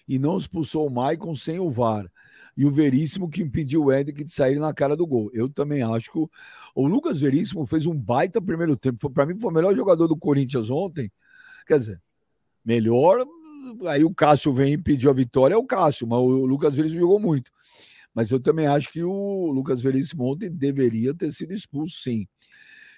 e não expulsou o Maicon sem o VAR e o Veríssimo que impediu o Hendrick de sair na cara do gol. Eu também acho que o, o Lucas Veríssimo fez um baita primeiro tempo. Para mim, foi o melhor jogador do Corinthians ontem. Quer dizer, melhor. Aí o Cássio vem e pediu a vitória, é o Cássio, mas o Lucas Veríssimo jogou muito. Mas eu também acho que o Lucas Veríssimo ontem deveria ter sido expulso, sim.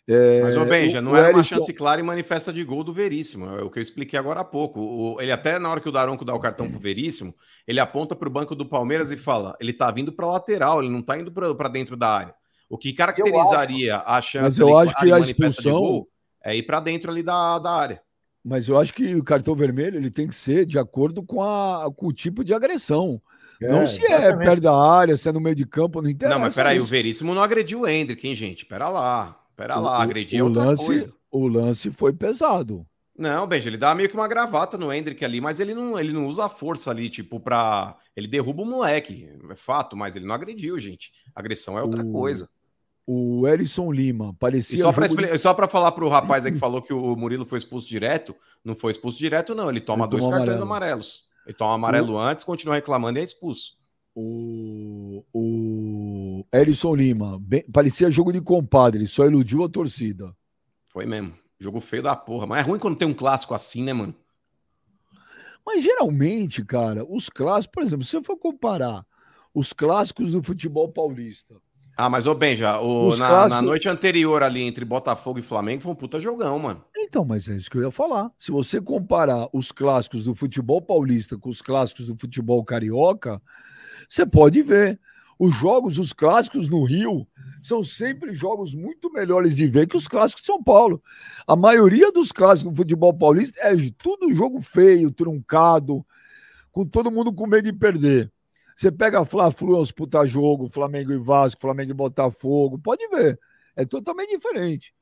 É, Mas, ô Benja, não era uma chance clara e manifesta de gol do Veríssimo. É o que eu expliquei agora há pouco. O, ele até, na hora que o Daronco dá o cartão pro Veríssimo, ele aponta para o banco do Palmeiras e fala: ele tá vindo para lateral, ele não tá indo para dentro da área. O que caracterizaria acho, a chance mas eu acho que a expulsão gol é ir para dentro ali da, da área. Mas eu acho que o cartão vermelho ele tem que ser de acordo com, a, com o tipo de agressão. É, não se é exatamente. é perto da área, se é no meio de campo, não interessa. Não, mas peraí, o Veríssimo não agrediu o Hendrick, hein, gente? Pera lá. Pera lá, agredir o, o lance, coisa. O lance foi pesado. Não, Benji, ele dá meio que uma gravata no Hendrick ali, mas ele não, ele não usa a força ali, tipo, pra. Ele derruba o moleque, é fato, mas ele não agrediu, gente. Agressão é outra O- coisa. O Erison Lima, parecia. E só pra, de- só pra falar pro rapaz aí que falou que o Murilo foi expulso direto, não foi expulso direto, não. Ele toma Ele dois cartões amarelo. amarelos. Ele toma amarelo antes, continua reclamando e é expulso. O, o Erison Lima, bem- parecia jogo de compadre, só iludiu a torcida. Foi mesmo. Jogo feio da porra. Mas é ruim quando tem um clássico assim, né, mano? Mas geralmente, cara, os clássicos, por exemplo, se você for comparar os clássicos do futebol paulista, Ah, mas ô Benja, o, na, clássicos- na noite anterior ali entre Botafogo e Flamengo foi um puta jogão, mano. Então, mas é isso que eu ia falar. Se você comparar os clássicos do futebol paulista com os clássicos do futebol carioca, você pode ver. Os jogos, os clássicos no Rio, são sempre jogos muito melhores de ver que os clássicos de São Paulo. A maioria dos clássicos do futebol paulista é tudo jogo feio, truncado, com todo mundo com medo de perder. Você pega Fla-Flu, é puta jogo, Flamengo e Vasco, Flamengo e Botafogo, pode ver. É totalmente diferente.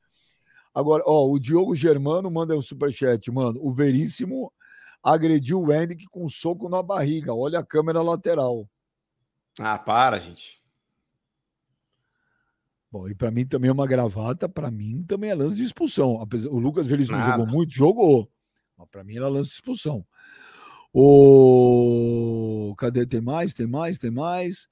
Agora, ó, o Diogo Germano manda um superchat, mano. O Veríssimo agrediu o Henrique com um soco na barriga. Olha a câmera lateral. Ah, para, gente. Bom, e pra mim também é uma gravata, pra mim também é lance de expulsão. Apesar, o Lucas Veríssimo Nada. jogou muito, jogou. Mas pra mim era lance de expulsão. O cadê tem mais? Tem mais? Tem mais?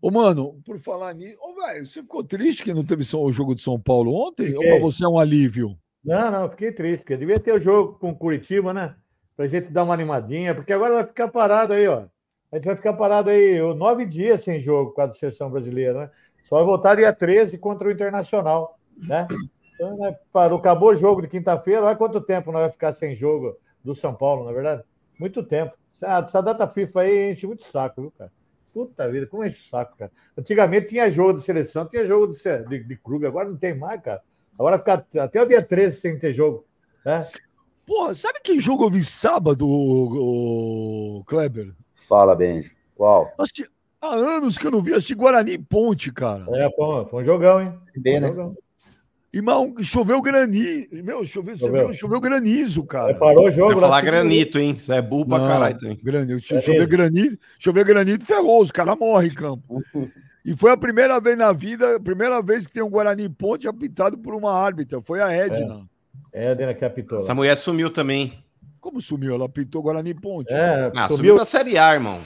Ô, mano, por falar nisso, ô, velho, você ficou triste que não teve o jogo de São Paulo ontem? Ou Fiquei. pra você é um alívio? Não, não, fiquei triste, porque devia ter o jogo com o Curitiba, né? Pra gente dar uma animadinha, porque agora vai ficar parado aí, ó. A gente vai ficar parado aí nove dias sem jogo com a seleção brasileira, né? Só vai voltar dia 13 contra o Internacional, né? Então, né, parou, acabou o jogo de quinta-feira, olha quanto tempo nós vai ficar sem jogo do São Paulo, na é verdade? Muito tempo. Essa, essa data FIFA aí enche muito saco, viu, cara? Puta vida, como enche o saco, cara. Antigamente tinha jogo de seleção, tinha jogo de, de, de clube, agora não tem mais, cara. Agora ficar até o dia 13 sem ter jogo, né? Porra, sabe que jogo eu vi sábado, o, o Kleber? Fala, Benji. Qual? Assisti- há anos que eu não vi, assisti Guarani e Ponte, cara. É, foi, um- foi um jogão, hein? Bem, né? jogão. Irmão, choveu granizo. Meu, choveu, Choveu. viu? choveu granizo, cara. Parou o jogo. Vai lá, falar tudo- granito, hein? Você é burro pra caralho também. Granito. É mesmo? granito, chover granito ferrou, os caras morrem em campo. E foi a primeira vez na vida, a primeira vez que tem um Guarani e Ponte apitado por uma árbitra. Foi a Edna. É, a Dena que apitou. lá. Essa mulher sumiu também. Como sumiu? Ela apitou Guarani Ponte. É, Ah, sumiu da Série A, irmão.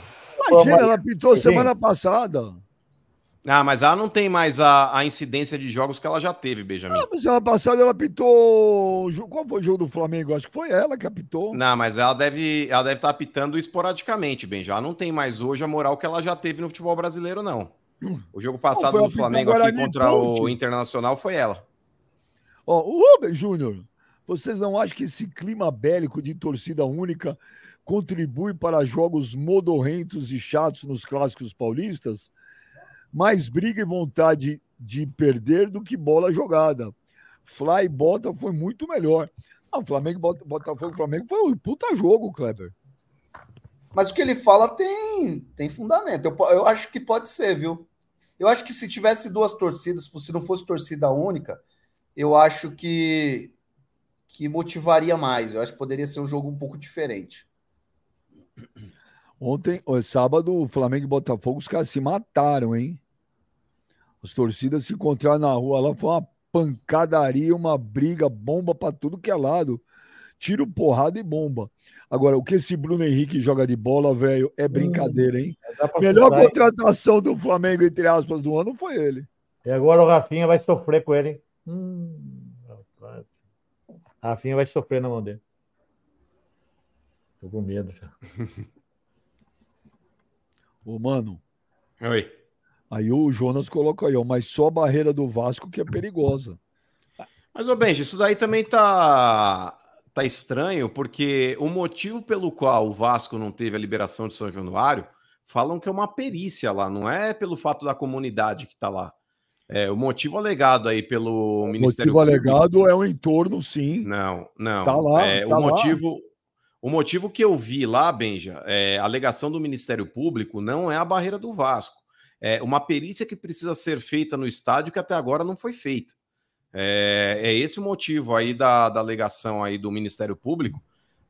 Imagina, ela Sim. semana passada. Ah, mas ela não tem mais a, a incidência de jogos que ela já teve, Benjamin. Ah, Semana passada ela o jo- Qual foi o jogo do Flamengo? Acho que foi ela que apitou. Não, mas ela deve ela deve estar apitando esporadicamente, Benja. Ela não tem mais hoje a moral que ela já teve no futebol brasileiro, não. O jogo passado do Flamengo aqui contra o Ponte. Internacional foi ela. Ó, o Rubens Júnior, vocês não acham que esse clima bélico de torcida única contribui para jogos modorrentos e chatos nos clássicos paulistas? Mais briga e vontade de perder do que bola jogada. Fly Bota foi muito melhor. O Flamengo, Bota- Botafogo Flamengo foi um puta jogo, Kleber. Mas o que ele fala tem, tem fundamento. Eu, eu acho que pode ser, viu? Eu acho que se tivesse duas torcidas, se não fosse torcida única, eu acho que, que motivaria mais. Eu acho que poderia ser um jogo um pouco diferente. Ontem, sábado, o Flamengo e Botafogo, os caras se mataram, hein? As torcidas se encontraram na rua lá, foi uma pancadaria, uma briga, bomba pra tudo que é lado. Tiro, porrada e bomba. Agora, o que esse Bruno Henrique joga de bola, velho, é brincadeira, hein? Pra Melhor hein? contratação do Flamengo, entre aspas, do ano foi ele. E agora o Rafinha vai sofrer com ele, hein? Hum. Rafinha vai sofrer na mão dele. Tô com medo já. Ô, mano, Oi. aí o Jonas colocou aí, ó, mas só a barreira do Vasco que é perigosa. Mas, ô Benji, isso daí também tá, tá estranho, porque o motivo pelo qual o Vasco não teve a liberação de São Januário falam que é uma perícia lá, não é pelo fato da comunidade que tá lá. É, o motivo alegado aí pelo O Ministério motivo Público- alegado é o entorno, sim. Não, não. Tá lá, É, tá o lá. motivo, o motivo que eu vi lá, Benja, é, a alegação do Ministério Público não é a barreira do Vasco. É uma perícia que precisa ser feita no estádio que até agora não foi feita. É, é esse o motivo aí da, da alegação aí do Ministério Público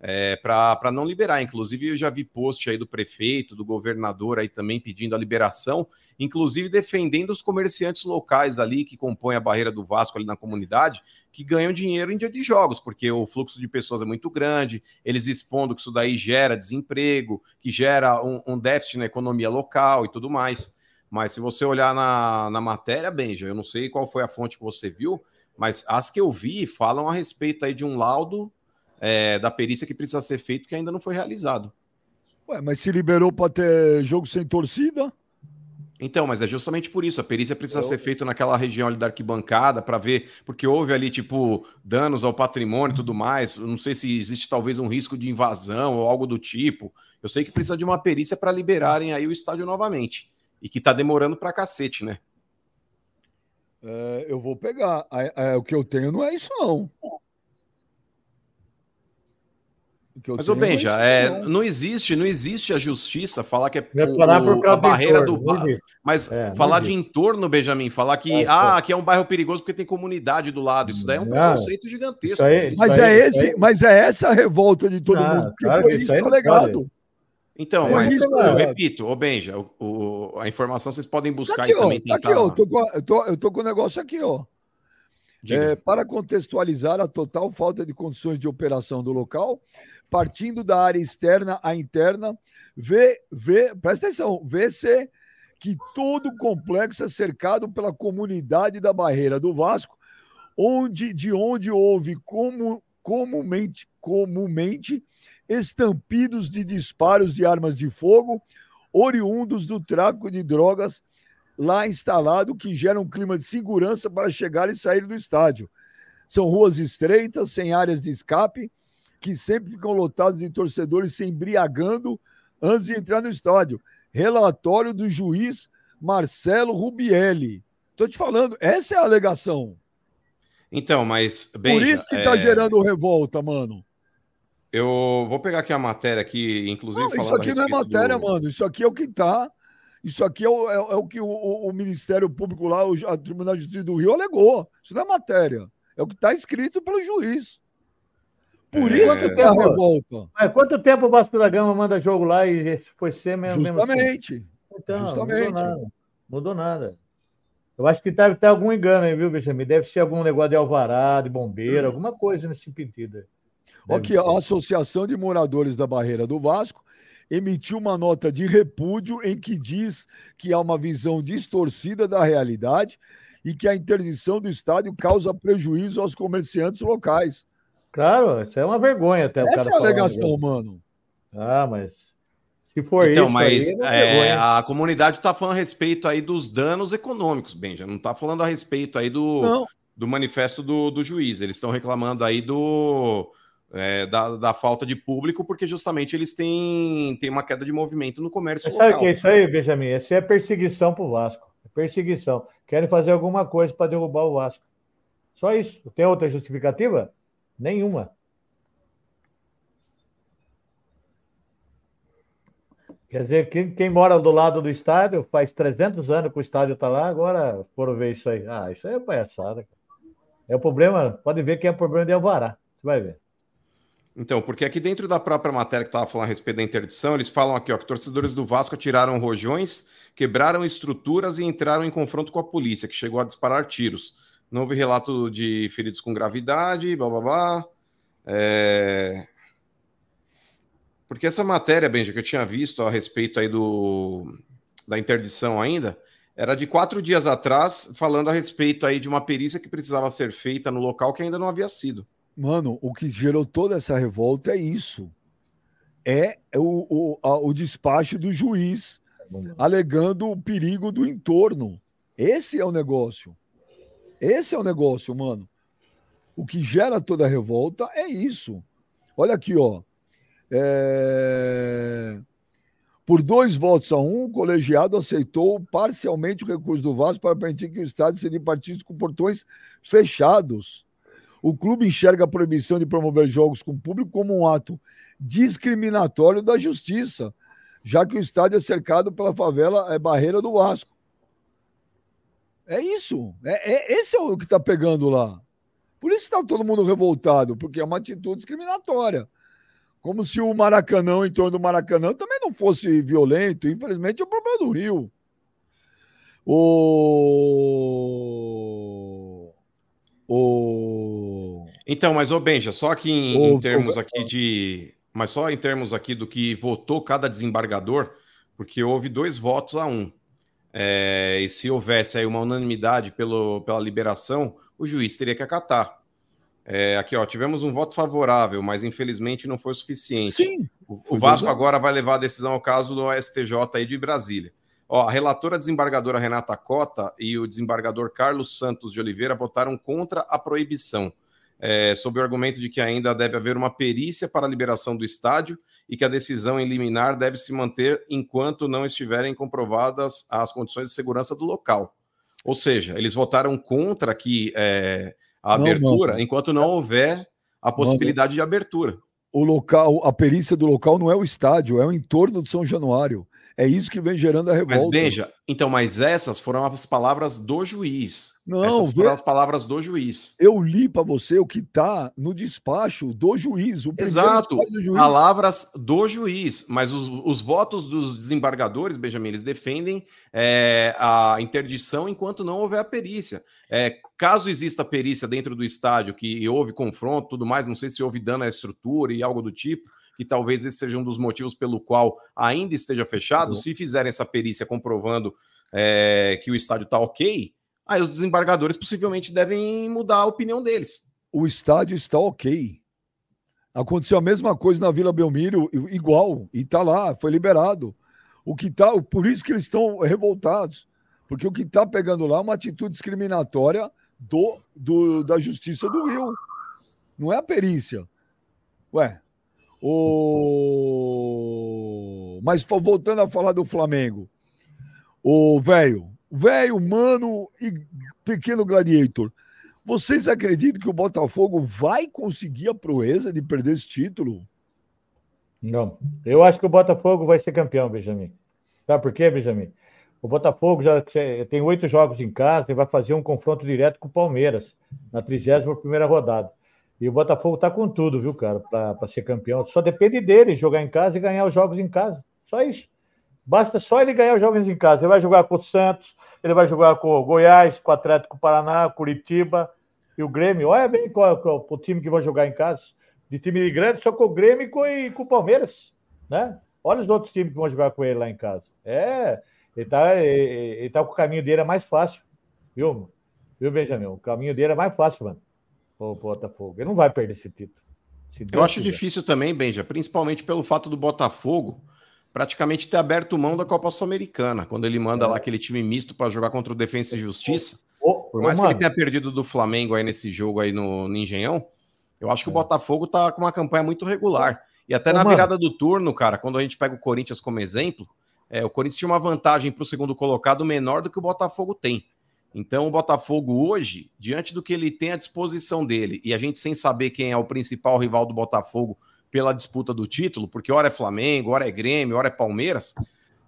é, para não liberar. Inclusive, eu já vi post aí do prefeito, do governador aí também pedindo a liberação, inclusive defendendo os comerciantes locais ali que compõem a barreira do Vasco ali na comunidade, que ganham dinheiro em dia de jogos, porque o fluxo de pessoas é muito grande, eles expondo que isso daí gera desemprego, que gera um, um déficit na economia local e tudo mais. Mas se você olhar na, na matéria, Benja, eu não sei qual foi a fonte que você viu, mas as que eu vi falam a respeito aí de um laudo é, da perícia que precisa ser feito que ainda não foi realizado. Ué, mas se liberou para ter jogo sem torcida? Então, mas é justamente por isso. A perícia precisa eu... ser feita naquela região ali da arquibancada para ver, porque houve ali, tipo, danos ao patrimônio e tudo mais. Eu não sei se existe talvez um risco de invasão ou algo do tipo. Eu sei que precisa de uma perícia para liberarem aí o estádio novamente. E que tá demorando pra cacete, né? É, eu vou pegar. É, é, o que eu tenho não é isso, não. Mas, ô Benja, é, não existe, não existe a justiça falar que é o, a barreira do Mas é, falar de entorno, Benjamin, falar que é, ah, aqui é um bairro perigoso porque tem comunidade do lado, isso daí é um preconceito gigantesco. Aí, mas, é esse, mas é essa a revolta de todo mundo. Claro foi isso, isso legado. Então, mas isso, eu repito, ô Benja, o, o, a informação vocês podem buscar aqui, e também ó, tentar. Aqui, ó, eu, tô com, eu, tô, eu tô com o negócio aqui, ó. É, para contextualizar a total falta de condições de operação do local, partindo da área externa à interna, vê, vê, presta atenção, vê-se que todo o complexo é cercado pela comunidade da barreira do Vasco, onde de onde houve como, comumente, comumente estampidos de disparos de armas de fogo oriundos do tráfico de drogas lá instalado que gera um clima de segurança para chegar e sair do estádio. São ruas estreitas, sem áreas de escape, que sempre ficam lotados de torcedores se embriagando antes de entrar no estádio. Relatório do juiz Marcelo Rubielli. Estou te falando, essa é a alegação. Então, mas. Benja, Por isso que está é... gerando revolta, mano. Eu vou pegar aqui a matéria aqui, inclusive. Não, isso aqui não é matéria, do... mano. Isso aqui é o que está. Isso aqui é o, é, é o que o, o, Ministério Público lá, o, a Tribunal de Justiça do Rio alegou. Isso não é matéria. É o que está escrito pelo juiz. Por é, isso que tem a revolta. Mas quanto tempo o Vasco da Gama manda jogo lá e foi ser mesmo? Justamente. Mesmo assim? Então, Justamente. Mudou nada. Mudou nada. Eu acho que deve ter algum engano aí, viu, Benjamin? Deve ser algum negócio de alvará, de bombeiro, alguma coisa nesse sentido. Aqui, a Associação de Moradores da Barreira do Vasco emitiu uma nota de repúdio em que diz que há uma visão distorcida da realidade e que a interdição do estádio causa prejuízo aos comerciantes locais. Claro, isso é uma vergonha até Essa o cara é a alegação, mano. Ah, mas se for então, isso. mas aí, é, a comunidade está falando a respeito aí dos danos econômicos, Benja. Não está falando a respeito aí do, do manifesto do, do juiz. Eles estão reclamando aí do. É, da, da, falta de público, porque justamente eles têm, têm uma queda de movimento no comércio Sabe o que é isso aí, Benjamin? Isso é perseguição para o Vasco. É perseguição. Querem fazer alguma coisa para derrubar o Vasco. Só isso. Tem outra justificativa? Nenhuma. Quer dizer, quem, quem, mora do lado do estádio, faz 300 anos que o estádio está lá, agora foram ver isso aí. Ah, isso aí é palhaçada. É o problema, pode ver que é o problema de Alvará. Você vai ver. Então, porque aqui dentro da própria matéria que estava falando a respeito da interdição, eles falam aqui ó, que torcedores do Vasco atiraram rojões, quebraram estruturas e entraram em confronto com a polícia, que chegou a disparar tiros. Não houve relato de feridos com gravidade, blá blá blá. É... Porque essa matéria, Benja, que eu tinha visto a respeito aí do da interdição ainda, era de quatro dias atrás, falando a respeito aí de uma perícia que precisava ser feita no local que ainda não havia sido. Mano, o que gerou toda essa revolta é isso. É o, o, a, o despacho do juiz alegando o perigo do entorno. Esse é o negócio. Esse é o negócio, mano. O que gera toda a revolta é isso. Olha aqui, ó. É... Por dois votos a um, o colegiado aceitou parcialmente o recurso do Vasco para permitir que o estádio seja partido com portões fechados. O clube enxerga a proibição de promover jogos com público como um ato discriminatório da justiça, já que o estádio é cercado pela favela é barreira do Vasco. É isso. É, é esse é o que está pegando lá. Por isso está todo mundo revoltado, porque é uma atitude discriminatória. Como se o Maracanã, em torno do Maracanã, também não fosse violento. Infelizmente, é o problema do Rio. O. O. Então, mas, ô Benja, só que em, o... em termos aqui de. Mas só em termos aqui do que votou cada desembargador, porque houve dois votos a um. É, e se houvesse aí uma unanimidade pelo, pela liberação, o juiz teria que acatar. É, aqui, ó, tivemos um voto favorável, mas infelizmente não foi suficiente. Sim. O, o Vasco agora vai levar a decisão ao caso do STJ aí de Brasília. Ó, a relatora desembargadora Renata Cota e o desembargador Carlos Santos de Oliveira votaram contra a proibição, é, sob o argumento de que ainda deve haver uma perícia para a liberação do estádio e que a decisão em liminar deve se manter enquanto não estiverem comprovadas as condições de segurança do local. Ou seja, eles votaram contra que é, a não, abertura, não. enquanto não houver a possibilidade não, de abertura. O local, a perícia do local não é o estádio, é o entorno de São Januário. É isso que vem gerando a revolta. Mas veja, então, mas essas foram as palavras do juiz. Não, essas foram vê... as palavras do juiz. Eu li para você o que está no despacho do juiz. Exato, do juiz. palavras do juiz. Mas os, os, votos dos desembargadores, Benjamin, eles defendem é, a interdição enquanto não houver a perícia. É, caso exista perícia dentro do estádio, que houve confronto, tudo mais, não sei se houve dano à estrutura e algo do tipo, que talvez esse seja um dos motivos pelo qual ainda esteja fechado. Uhum. Se fizerem essa perícia comprovando é, que o estádio está ok, aí os desembargadores possivelmente devem mudar a opinião deles. O estádio está ok. Aconteceu a mesma coisa na Vila Belmiro, igual, e está lá, foi liberado. O que tá, por isso que eles estão revoltados, porque o que está pegando lá é uma atitude discriminatória do, do, da Justiça do Rio. Não é a perícia. Ué, o... Mas voltando a falar do Flamengo, o velho, velho, mano e pequeno gladiator, vocês acreditam que o Botafogo vai conseguir a proeza de perder esse título? Não. Eu acho que o Botafogo vai ser campeão, Benjamin. Sabe por quê, Benjamin? O Botafogo já tem oito jogos em casa e vai fazer um confronto direto com o Palmeiras na 31 primeira rodada. E o Botafogo tá com tudo, viu, cara, para ser campeão. Só depende dele jogar em casa e ganhar os jogos em casa. Só isso. Basta só ele ganhar os jogos em casa. Ele vai jogar com o Santos, ele vai jogar com o Goiás, com o Atlético Paraná, Curitiba e o Grêmio. Olha bem qual, qual o time que vai jogar em casa. De time grande, só com o Grêmio e com, e com o Palmeiras, né? Olha os outros times que vão jogar com ele lá em casa. É, ele tá, ele, ele tá com o caminho dele é mais fácil, viu? Viu, Benjamin? O caminho dele é mais fácil, mano o Botafogo. Ele não vai perder esse título. Eu acho quiser. difícil também, Benja, principalmente pelo fato do Botafogo praticamente ter aberto mão da Copa Sul-Americana, quando ele manda é. lá aquele time misto para jogar contra o Defensa e Justiça. Por mais que ele tenha perdido do Flamengo aí nesse jogo aí no, no Engenhão, eu acho que é. o Botafogo tá com uma campanha muito regular. E até Ô, na virada mano. do turno, cara, quando a gente pega o Corinthians como exemplo, é, o Corinthians tinha uma vantagem para o segundo colocado menor do que o Botafogo tem. Então, o Botafogo hoje, diante do que ele tem à disposição dele, e a gente sem saber quem é o principal rival do Botafogo pela disputa do título, porque hora é Flamengo, hora é Grêmio, hora é Palmeiras,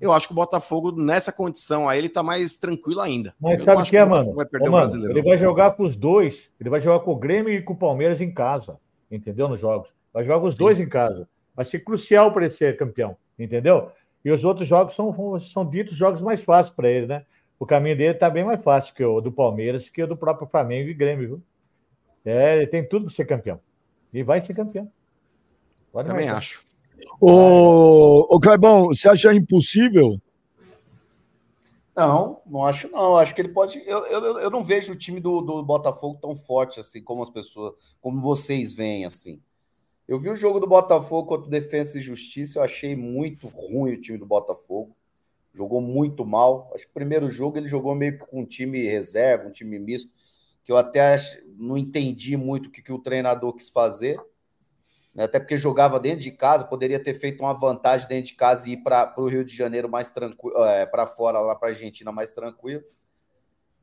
eu acho que o Botafogo, nessa condição aí, ele tá mais tranquilo ainda. Mas eu sabe o que é, mano? Vai Ô, mano ele vai jogar com os dois, ele vai jogar com o Grêmio e com o Palmeiras em casa, entendeu? Nos jogos. Vai jogar com os Sim. dois em casa. Vai ser crucial para ele ser campeão, entendeu? E os outros jogos são, são ditos jogos mais fáceis para ele, né? o caminho dele está bem mais fácil que o do Palmeiras, que o do próprio Flamengo e Grêmio, viu? É, ele tem tudo para ser campeão. E vai ser campeão. Pode Também acho. Ô, ô Clebão, você acha impossível? Não, não acho não. Acho que ele pode. Eu, eu, eu não vejo o time do, do Botafogo tão forte assim como as pessoas, como vocês veem assim. Eu vi o jogo do Botafogo contra o Defensa e Justiça, eu achei muito ruim o time do Botafogo jogou muito mal. Acho que o primeiro jogo ele jogou meio que com um time reserva, um time misto, que eu até não entendi muito o que, que o treinador quis fazer. Né? Até porque jogava dentro de casa, poderia ter feito uma vantagem dentro de casa e ir para o Rio de Janeiro mais tranquilo, é, para fora, lá para a Argentina mais tranquilo.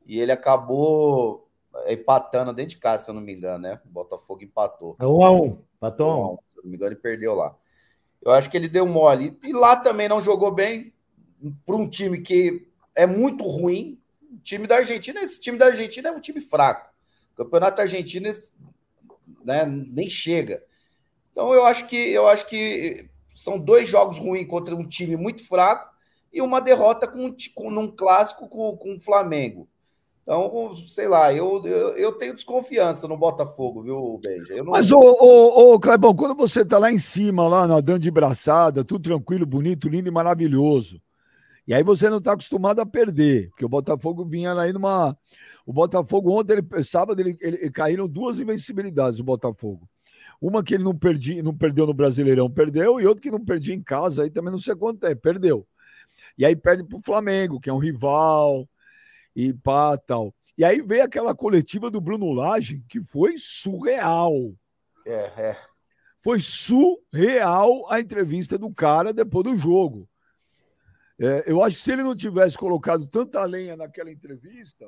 E ele acabou empatando dentro de casa, se eu não me engano, né? O Botafogo empatou. É um a um. Empatou um. um. Se eu não me engano, ele perdeu lá. Eu acho que ele deu mole. E lá também não jogou bem para um time que é muito ruim, O time da Argentina, esse time da Argentina é um time fraco. O campeonato argentino né, nem chega. Então eu acho que eu acho que são dois jogos ruins contra um time muito fraco e uma derrota com, com num clássico com, com o Flamengo. Então, sei lá, eu, eu, eu, tenho desconfiança no Botafogo, viu, Beija? Não... Mas, ô, ô, ô, Clebão, quando você tá lá em cima, lá nadando de braçada, tudo tranquilo, bonito, lindo e maravilhoso. E aí você não tá acostumado a perder, porque o Botafogo vinha aí numa. O Botafogo ontem, ele, sábado, ele, ele caíram duas invencibilidades, o Botafogo. Uma que ele não, perdi, não perdeu no Brasileirão, perdeu, e outra que não perdia em casa, aí também não sei quanto é, perdeu. E aí perde pro Flamengo, que é um rival e pá, tal. E aí veio aquela coletiva do Bruno Lage, que foi surreal. É, é. Foi surreal a entrevista do cara depois do jogo. É, eu acho que se ele não tivesse colocado tanta lenha naquela entrevista,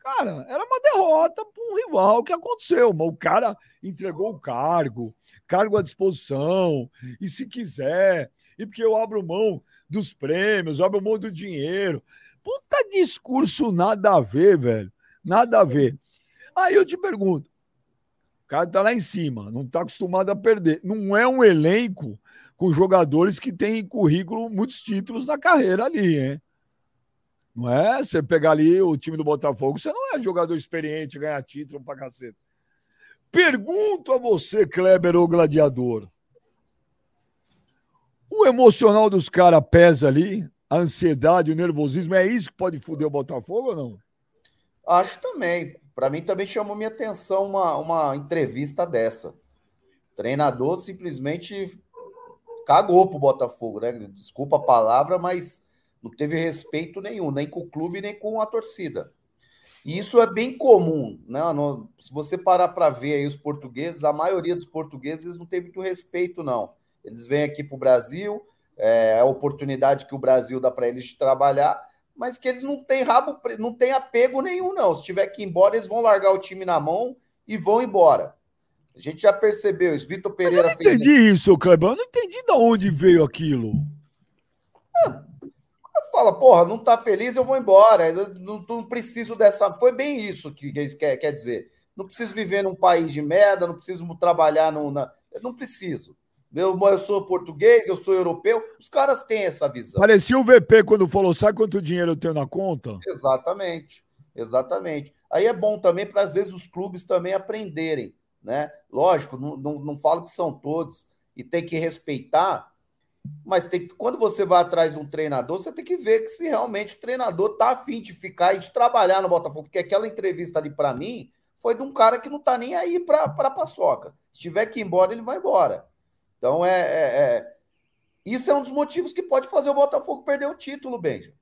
cara, era uma derrota para um rival que aconteceu. O cara entregou o cargo, cargo à disposição, e se quiser, e porque eu abro mão dos prêmios, abro mão do dinheiro. Puta discurso nada a ver, velho. Nada a ver. Aí eu te pergunto: o cara tá lá em cima, não tá acostumado a perder. Não é um elenco com jogadores que têm currículo, muitos títulos na carreira ali, hein? Não é? Você pegar ali o time do Botafogo, você não é jogador experiente, ganhar título pra caceta. Pergunto a você, Kleber ou Gladiador. O emocional dos caras pesa ali? a ansiedade, o nervosismo, é isso que pode foder o Botafogo ou não? Acho também. Para mim também chamou minha atenção uma, uma entrevista dessa. O treinador simplesmente cagou pro Botafogo, né? Desculpa a palavra, mas não teve respeito nenhum, nem com o clube, nem com a torcida. E isso é bem comum, né? se você parar para ver aí os portugueses, a maioria dos portugueses não tem muito respeito, não. Eles vêm aqui para o Brasil, é a oportunidade que o Brasil dá para eles de trabalhar, mas que eles não têm rabo, não têm apego nenhum, não. Se tiver que ir embora, eles vão largar o time na mão e vão embora. A gente já percebeu isso. Vitor Pereira mas eu não entendi fez... isso, Clebão. Eu não entendi de onde veio aquilo. Ah, fala, porra, não tá feliz, eu vou embora. Não, não preciso dessa. Foi bem isso que, que quer, quer dizer. Não preciso viver num país de merda, não preciso trabalhar no, na. Eu não preciso. Eu, eu sou português, eu sou europeu. Os caras têm essa visão. Parecia o VP quando falou: sabe quanto dinheiro eu tenho na conta? Exatamente, exatamente. Aí é bom também para, às vezes, os clubes também aprenderem. Né? Lógico, não, não, não falo que são todos e tem que respeitar, mas tem que, quando você vai atrás de um treinador, você tem que ver que se realmente o treinador tá afim de ficar e de trabalhar no Botafogo, porque aquela entrevista ali para mim foi de um cara que não tá nem aí para a paçoca. Se tiver que ir embora, ele vai embora. Então, é, é, é, isso é um dos motivos que pode fazer o Botafogo perder o título, Benja.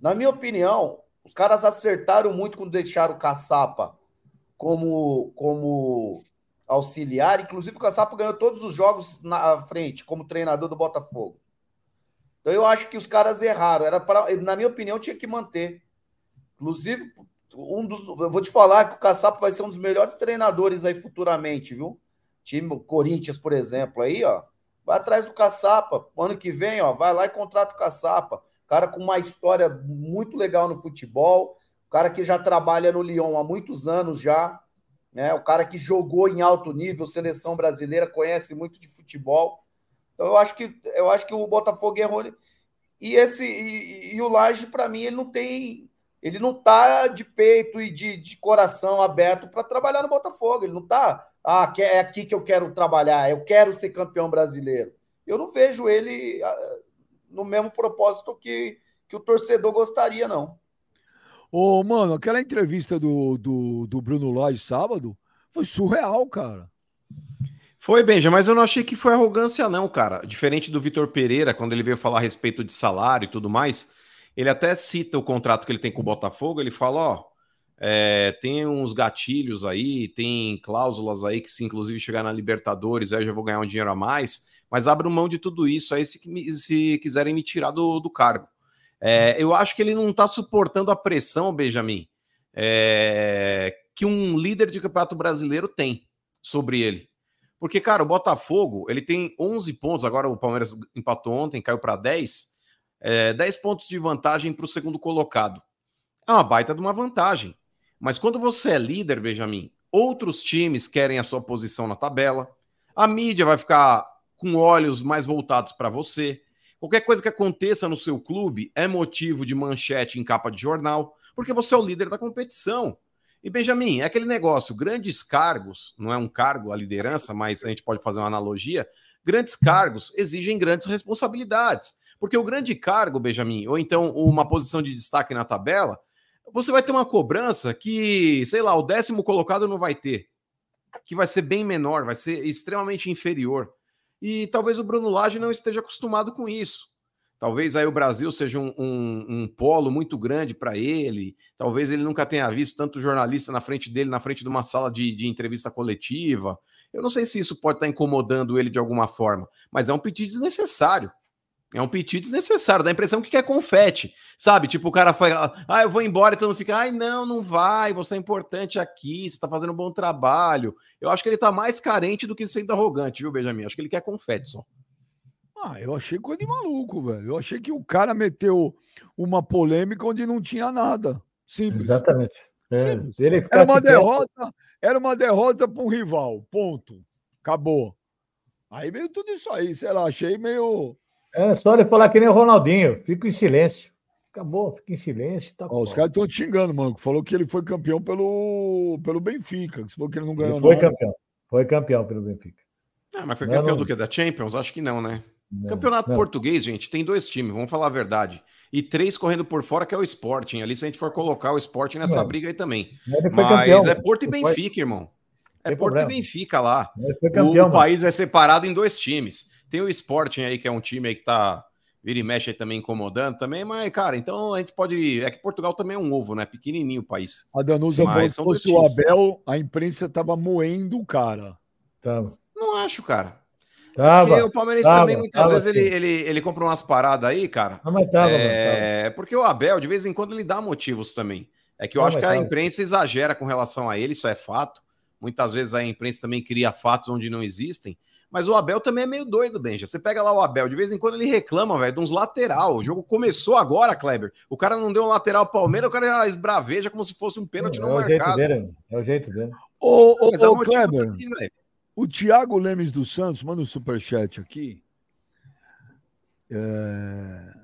Na minha opinião, os caras acertaram muito quando deixaram o Caçapa como, como auxiliar. Inclusive, o Caçapa ganhou todos os jogos na frente como treinador do Botafogo. Então, eu acho que os caras erraram. Era pra, na minha opinião, tinha que manter. Inclusive, um dos, eu vou te falar que o Caçapa vai ser um dos melhores treinadores aí futuramente, viu? Time Corinthians, por exemplo, aí, ó, vai atrás do Caçapa. Ano que vem, ó, vai lá e contrata o Caçapa. Cara com uma história muito legal no futebol, cara que já trabalha no Lyon há muitos anos já, né? O cara que jogou em alto nível, seleção brasileira, conhece muito de futebol. Então eu acho que eu acho que o Botafogo errou. E esse e, e o Laje para mim ele não tem ele não tá de peito e de, de coração aberto para trabalhar no Botafogo. Ele não tá ah, é aqui que eu quero trabalhar, eu quero ser campeão brasileiro. Eu não vejo ele ah, no mesmo propósito que, que o torcedor gostaria, não. Ô, mano, aquela entrevista do, do, do Bruno Lage sábado foi surreal, cara. Foi, Benja, mas eu não achei que foi arrogância, não, cara. Diferente do Vitor Pereira, quando ele veio falar a respeito de salário e tudo mais, ele até cita o contrato que ele tem com o Botafogo, ele fala, ó, é, tem uns gatilhos aí, tem cláusulas aí que se inclusive chegar na Libertadores, aí eu já vou ganhar um dinheiro a mais, mas abro mão de tudo isso aí se, se quiserem me tirar do, do cargo. É, eu acho que ele não está suportando a pressão, Benjamin, é, que um líder de campeonato brasileiro tem sobre ele. Porque, cara, o Botafogo, ele tem 11 pontos, agora o Palmeiras empatou ontem, caiu para 10, é, 10 pontos de vantagem para o segundo colocado. é uma baita de uma vantagem. Mas quando você é líder, Benjamin, outros times querem a sua posição na tabela, a mídia vai ficar com olhos mais voltados para você. Qualquer coisa que aconteça no seu clube é motivo de manchete em capa de jornal, porque você é o líder da competição. E Benjamin, é aquele negócio, grandes cargos, não é um cargo a liderança, mas a gente pode fazer uma analogia, grandes cargos exigem grandes responsabilidades. Porque o grande cargo, Benjamin, ou então uma posição de destaque na tabela, você vai ter uma cobrança que, sei lá, o décimo colocado não vai ter, que vai ser bem menor, vai ser extremamente inferior. E talvez o Bruno Lage não esteja acostumado com isso. Talvez aí o Brasil seja um, um, um polo muito grande para ele. Talvez ele nunca tenha visto tanto jornalista na frente dele, na frente de uma sala de, de entrevista coletiva. Eu não sei se isso pode estar incomodando ele de alguma forma, mas é um pedido desnecessário. É um piti desnecessário, dá a impressão que quer confete, sabe? Tipo, o cara fala, ah, eu vou embora, e todo mundo fica, ai, não, não vai, você é importante aqui, você tá fazendo um bom trabalho. Eu acho que ele tá mais carente do que sendo arrogante, viu, Benjamin? Acho que ele quer confete só. Ah, eu achei coisa de maluco, velho. Eu achei que o cara meteu uma polêmica onde não tinha nada. Simples. Exatamente. É, Simples. Era uma derrota, era uma derrota para um rival. Ponto. Acabou. Aí veio tudo isso aí, sei lá, achei meio é só ele falar que nem o Ronaldinho, fica em silêncio. Acabou, fica em silêncio. Tá Ó, os caras estão te xingando, mano. Falou que ele foi campeão pelo, pelo Benfica. Se for que ele não ganhou ele foi nada. campeão. Foi campeão pelo Benfica. Ah, mas foi não, campeão não... do que? Da Champions? Acho que não, né? Não, Campeonato português, gente, tem dois times, vamos falar a verdade. E três correndo por fora, que é o Sporting. Ali, se a gente for colocar o Sporting nessa briga aí também. Mas campeão, é Porto e Benfica, foi... irmão. É Porto problema. e Benfica lá. Campeão, o país é separado em dois times. Tem o Sporting aí, que é um time aí que tá vira e mexe aí também incomodando também, mas, cara, então a gente pode. É que Portugal também é um ovo, né? Pequenininho o país. A Danusa falou se fosse o Abel, a imprensa tava moendo o cara. Tava. Não acho, cara. Tava, porque o Palmeiras tava, também, muitas tava, vezes, ele, ele, ele compra umas paradas aí, cara. Não, mas tava, é... Tava. Porque o Abel, de vez em quando, ele dá motivos também. É que eu não, acho que a imprensa exagera com relação a ele, isso é fato. Muitas vezes a imprensa também cria fatos onde não existem. Mas o Abel também é meio doido, Benja. Você pega lá o Abel, de vez em quando ele reclama, velho, de uns lateral. O jogo começou agora, Kleber. O cara não deu um lateral Palmeiras, o cara esbraveja como se fosse um pênalti é, não é marcado. Dele, é o jeito dele. Ô, ô, ô Kleber, aqui, o Thiago Lemes dos Santos manda um superchat aqui. É...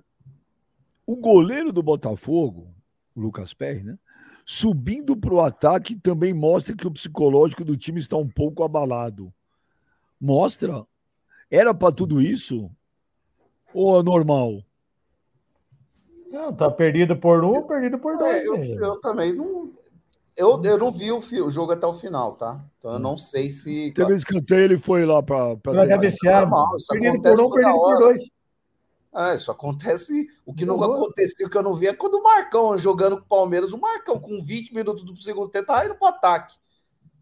O goleiro do Botafogo, o Lucas Perry, né? Subindo para o ataque também mostra que o psicológico do time está um pouco abalado. Mostra. Era para tudo isso? Ou é normal? Não, tá perdido por um, perdido por dois. É, eu, eu, também não. Eu, eu não vi o, o, jogo até o final, tá? Então eu não sei se. Teve um escanteio, ele foi lá para. Pra cabecear. Isso perdido por um, perdido por dois. É, isso acontece. O que não aconteceu, o que eu não vi é quando o Marcão jogando com o Palmeiras, o Marcão, com 20 minutos do segundo tempo, tá indo pro ataque.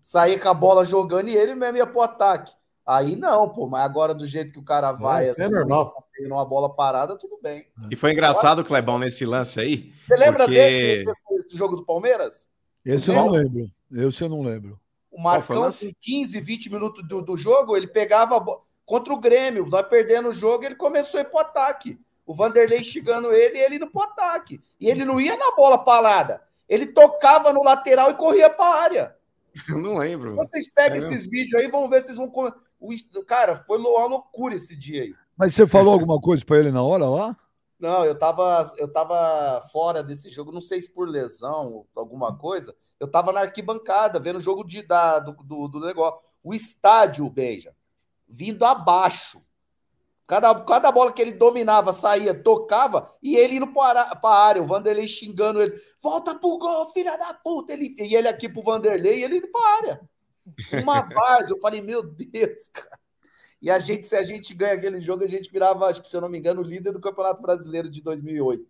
Saía com a bola jogando e ele mesmo ia pro ataque. Aí não, pô, mas agora do jeito que o cara vai, é, assim, é normal. numa bola parada, tudo bem. E foi engraçado, agora... Clebão, nesse lance aí. Você lembra porque... desse, desse, jogo do Palmeiras? Esse eu não lembro. Esse eu não lembro. O Marcão, com 15, 20 minutos do, do jogo, ele pegava bo... contra o Grêmio, nós perdendo o jogo, ele começou a ir pro ataque. O Vanderlei chegando ele e ele indo pro ataque. E ele não ia na bola parada. Ele tocava no lateral e corria pra área. Eu não lembro. Vocês pegam é esses vídeos aí, vão ver se vocês vão. O, cara, foi uma loucura esse dia aí. Mas você falou alguma coisa para ele na hora lá? Não, eu tava, eu tava fora desse jogo, não sei se por lesão, alguma coisa. Eu tava na arquibancada, vendo o jogo de, da, do, do, do negócio. O estádio, Beija, vindo abaixo. Cada, cada bola que ele dominava, saía, tocava, e ele indo para a área, o Vanderlei xingando ele. Volta pro gol, filha da puta! Ele, e ele aqui pro Vanderlei, e ele indo para a área. Uma base, eu falei, meu Deus, cara. E a gente, se a gente ganha aquele jogo, a gente virava, acho que se eu não me engano, líder do Campeonato Brasileiro de 2008.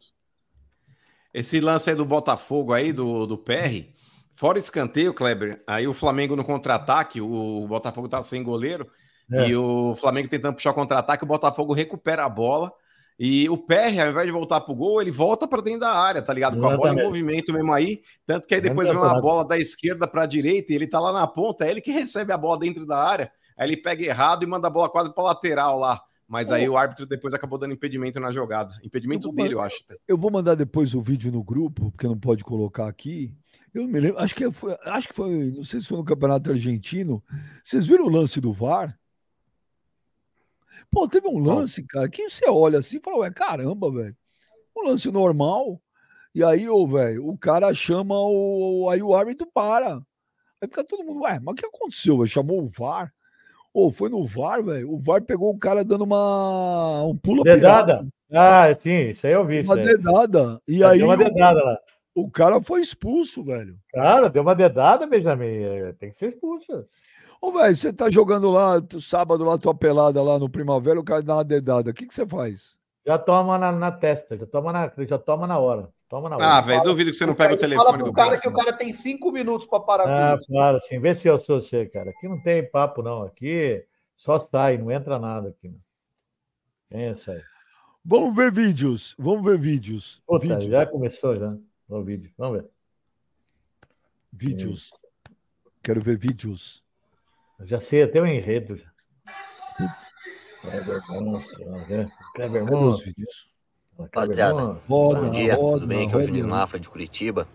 Esse lance aí do Botafogo aí, do, do PR, fora escanteio, Kleber, aí o Flamengo no contra-ataque, o, Botafogo tá sem goleiro, é. e o Flamengo tentando puxar o contra-ataque, o Botafogo recupera a bola, e o PR, ao invés de voltar pro gol, ele volta para dentro da área, tá ligado? Com a bola em movimento mesmo aí. Tanto que aí depois vem uma bola da esquerda para a direita e ele tá lá na ponta, é ele que recebe a bola dentro da área. Aí ele pega errado e manda a bola quase para lateral lá. Mas aí o árbitro depois acabou dando impedimento na jogada. Impedimento Eu dele, eu mandar- acho. Eu vou mandar depois o vídeo no grupo, porque não pode colocar aqui. Eu não me lembro, acho que foi, acho que foi, não sei se foi no Campeonato Argentino. Vocês viram o lance do VAR? Pô, teve um lance, cara, que você olha assim e fala, ué, caramba, velho. Um lance normal. E aí, ô, velho, o cara chama o. Aí o árbitro para. Aí fica todo mundo, ué, mas o que aconteceu? velho? Chamou o VAR? Ou foi no VAR, velho? O VAR pegou o cara dando uma. Um pula Dedada? Ah, sim, isso aí eu vi. Uma dedada. E Deu aí uma dedada lá. o cara foi expulso, velho. Cara, deu uma dedada, Benjamin. é, Tem que ser expulso. Ô, velho, você tá jogando lá, tu- sábado lá, tua pelada lá no Primavera, o cara dá uma dedada. O que que você faz? Já toma na, na testa, já toma na, já toma na hora. Toma na hora. Ah, velho, duvido que você não pega o Fala telefone pro do cara banco. que o cara tem cinco minutos para parar Ah, com isso. claro, assim, vê se eu sou você, cara. Aqui não tem papo, não. Aqui só sai, não entra nada aqui. Não. Pensa aí. Vamos ver vídeos. Vamos ver vídeos. Puta, vídeos. já começou já o vídeo. Vamos ver. Vídeos. Quero ver vídeos. Já sei até o enredo. já. Kleber Monstro, vamos ver. Kleber Monstro. Rapaziada, Bom dia, roda, tudo bem? Aqui é o. Juninho Mafra de Curitiba.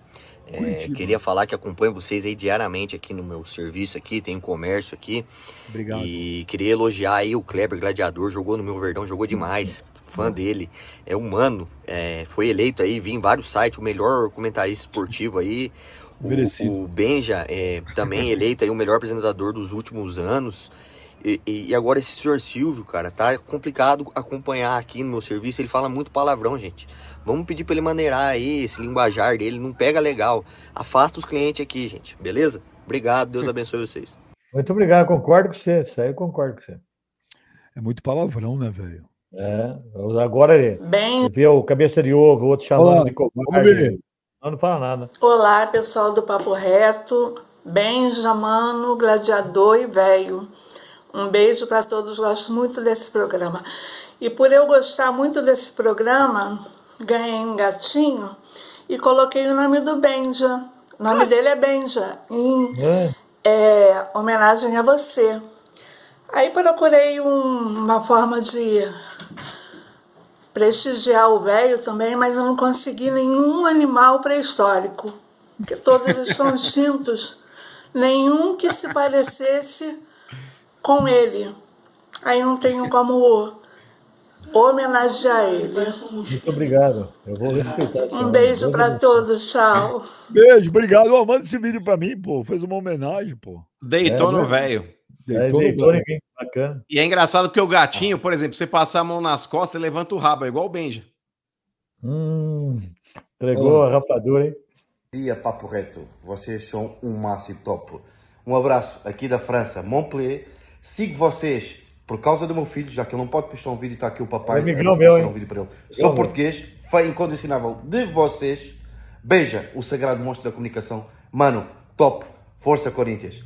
É, Curitiba. queria falar que acompanho vocês aí diariamente aqui no meu serviço aqui, tem comércio aqui. Obrigado. E queria elogiar aí o Kleber Gladiador, jogou no meu Verdão, jogou demais. Fã dele, é humano, é, foi eleito aí, vi em vários sites, o melhor comentarista esportivo aí. O, Merecido. o Benja é também eleito aí o melhor apresentador dos últimos anos. E, e- agora esse senhor Silvio, cara, tá complicado acompanhar aqui no meu serviço. Ele fala muito palavrão, gente. Vamos pedir pra ele maneirar aí esse linguajar dele, não pega legal. Afasta os clientes aqui, gente, beleza? Obrigado, Deus abençoe vocês. Muito obrigado, concordo com você. Isso aí eu concordo com você. É muito palavrão, né, velho? É, agora ele Bem, vê o cabeça de ovo, o outro chamando Olá, de covarde. Não, não fala nada. olá pessoal do Papo Reto, Benjamano, Gladiador e Velho. Um beijo para todos, gosto muito desse programa. E por eu gostar muito desse programa, ganhei um gatinho e coloquei o nome do Benja. O nome dele é Benja, em É, é, homenagem a você. Aí procurei um- uma forma de prestigiar o velho também, mas eu não consegui nenhum animal pré-histórico, porque todos estão extintos, nenhum que se parecesse com ele. Aí não tenho como homenagear ele. muito obrigado. Eu vou respeitar esse Um homem. beijo para todos, tchau. Beijo, obrigado. Ó, manda esse vídeo pra mim, pô. Fez uma homenagem, pô. Deitou É, no né? velho. É, Deitou no deitou mim, bacana. E é engraçado porque o gatinho, por exemplo, você passar a mão nas costas, ele levanta o rabo, é igual o Benja. Hum, entregou a rapadura, hein? dia, Papo Reto. Vocês são um máximo top. Um abraço aqui da França, Montpellier. Sigo vocês por causa do meu filho, já que ele não pode postar um vídeo, está aqui o papai. É vou meu, hein? um vídeo para ele. Sou meu. português, fã incondicionável de vocês. Beija o sagrado monstro da comunicação. Mano, top. Força Corinthians.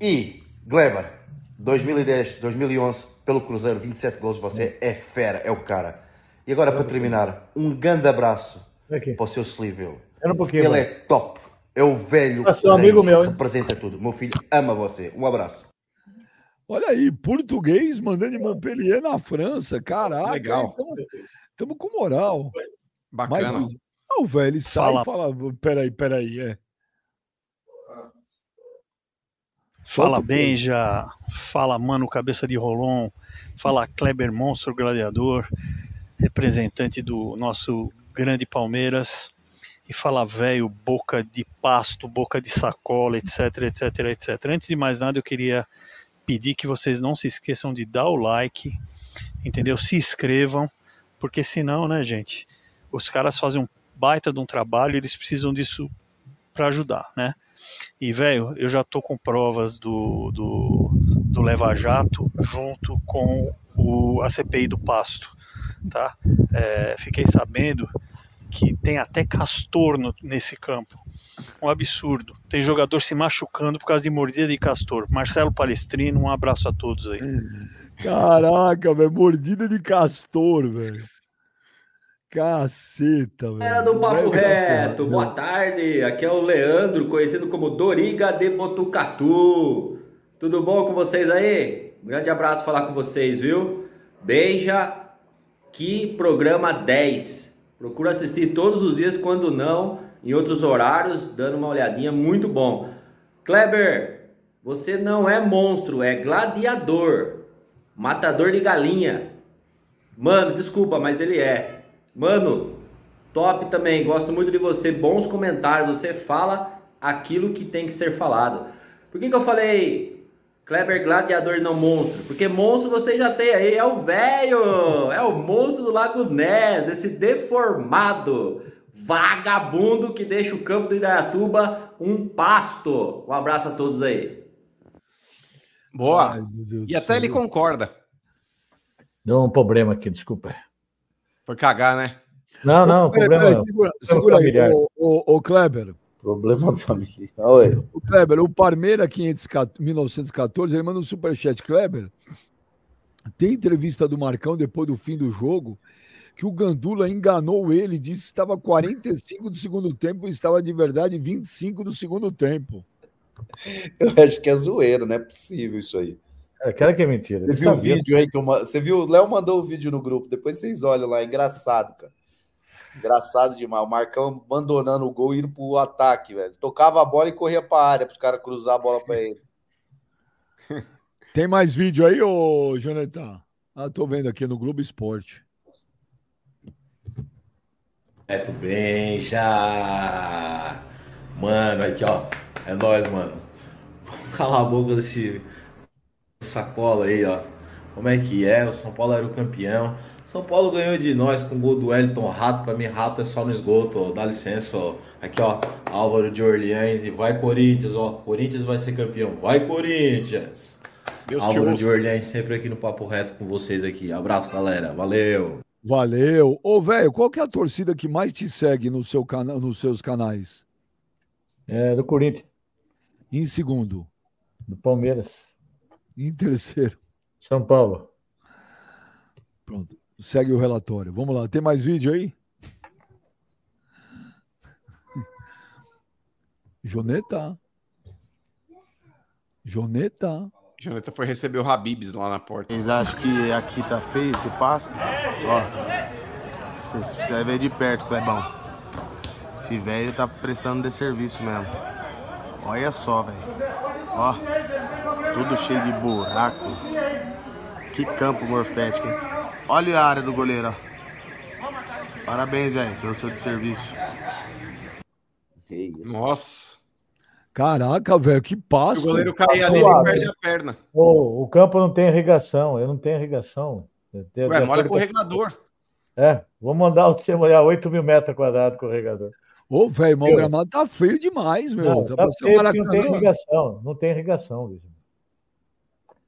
E Gleber, 2010, 2011, pelo Cruzeiro, 27 gols. Você é fera, é o cara. E agora, para terminar, um grande abraço Aqui. para o seu Sliville. Um. Ele mano. é top. É o velho. Ah, seu amigo meu? Representa tudo. Meu filho ama você. Um abraço. Olha aí, português mandando de Montpellier na França. Caraca. Legal. Estamos com moral. Mas Bacana. o- ah, o velho sai Fala. e fala: peraí, peraí, é. Fala. Benja, fala Mano Cabeça de Rolon, fala Kleber Monstro Gladiador, representante do nosso grande Palmeiras, e fala velho, boca de pasto, boca de sacola, etc, etc, etc. Antes de mais nada, eu queria pedir que vocês não se esqueçam de dar o like, entendeu? Se inscrevam, porque senão, né, gente, os caras fazem um baita de um trabalho, eles precisam disso para ajudar, né? E, velho, eu já tô com provas do, do, do Leva Jato junto com o, a CPI do Pasto, tá? É, fiquei sabendo que tem até castor no- nesse campo. Um absurdo. Tem jogador se machucando por causa de mordida de castor. Marcelo Palestrino, um abraço a todos aí. Caraca, velho. Mordida de castor, velho. Caceta, velho. Galera do Papo tá Reto, boa tarde. Aqui é o Leandro, conhecido como Doriga de Botucatu. Tudo bom com vocês aí? Um grande abraço falar com vocês, viu? Beija, que programa 10. Procura assistir todos os dias, quando não, em outros horários, dando uma olhadinha, muito bom. Kleber, você não é monstro, é gladiador, matador de galinha. Mano, desculpa, mas ele é. Mano, top também, gosto muito de você, bons comentários, você fala aquilo que tem que ser falado. Por que, que eu falei Kleber Gladiador e não monstro? Porque monstro você já tem aí, é o velho, é o monstro do Lago Ness, esse deformado, vagabundo que deixa o campo do Indaiatuba um pasto. Um abraço a todos aí. Boa. Ai, E até ele céu. concorda. Deu um problema aqui, desculpa. Foi cagar, né? Não, não, Peraí, problema. peraí, segura, segura aí, familiar. ô, ô, ô, Kleber. Problema familiar. Oi. O Kleber, o Parmeira 514, 1914, ele manda um superchat. Kleber, tem entrevista do Marcão depois do fim do jogo que o Gandula enganou ele, disse que estava 45 do segundo tempo e estava de verdade 25 do segundo tempo. Eu acho que é zoeiro, não é possível isso aí. É, cara que é mentira. Você viu o vídeo aí que eu Você viu? O Léo mandou o vídeo no grupo, depois vocês olham lá, é engraçado, cara. Engraçado demais. O Marcão abandonando o gol e indo pro ataque, velho. Tocava a bola e corria pra área pros caras cruzar a bola pra ele. Tem mais vídeo aí, ô Jonathan? Ah, tô vendo aqui no Globo Esporte. Neto bem, já. Mano, aqui ó. É nóis, mano. Cala a boca desse sacola aí, ó. Como é que é? O São Paulo era o campeão. São Paulo ganhou de nós com o gol do Wellington Rato. Pra mim, Rato é só no esgoto, ó. Dá licença, ó. Aqui, ó. Álvaro de Orleans e vai Corinthians, ó. Corinthians vai ser campeão. Vai Corinthians. Deus Álvaro de Orleans sempre aqui no Papo Reto com vocês aqui. Abraço, galera. Valeu. Valeu. Ô, velho, qual que é a torcida que mais te segue no seu cana nos seus canais? É, do Corinthians, Em segundo. do Palmeiras, Em terceiro. São Paulo. Pronto. Segue o relatório. Vamos lá. Tem mais vídeo aí? Joneta. Joneta. Jonathan foi receber o Habibs lá na porta. Vocês acham que aqui tá feio esse pasto? Ó, vocês precisam ver de perto, Clebão. Esse velho tá prestando de serviço mesmo. Olha só, velho. Ó, tudo cheio de buraco. Que campo morfético, hein? Olha a área do goleiro, ó. Parabéns, velho, pelo seu serviço. Nossa. Caraca, velho, que passo. o goleiro cair ali, ele suave. perde a perna. O campo não tem irrigação, eu não tenho irrigação. Tenho- Ué, molha acordo com o regador. É, vou mandar você molhar 8 mil metros quadrados com o regador. Ô, velho, mas o gramado tá feio demais, meu. Não, tá tá feio não tem irrigação, não tem irrigação, bicho.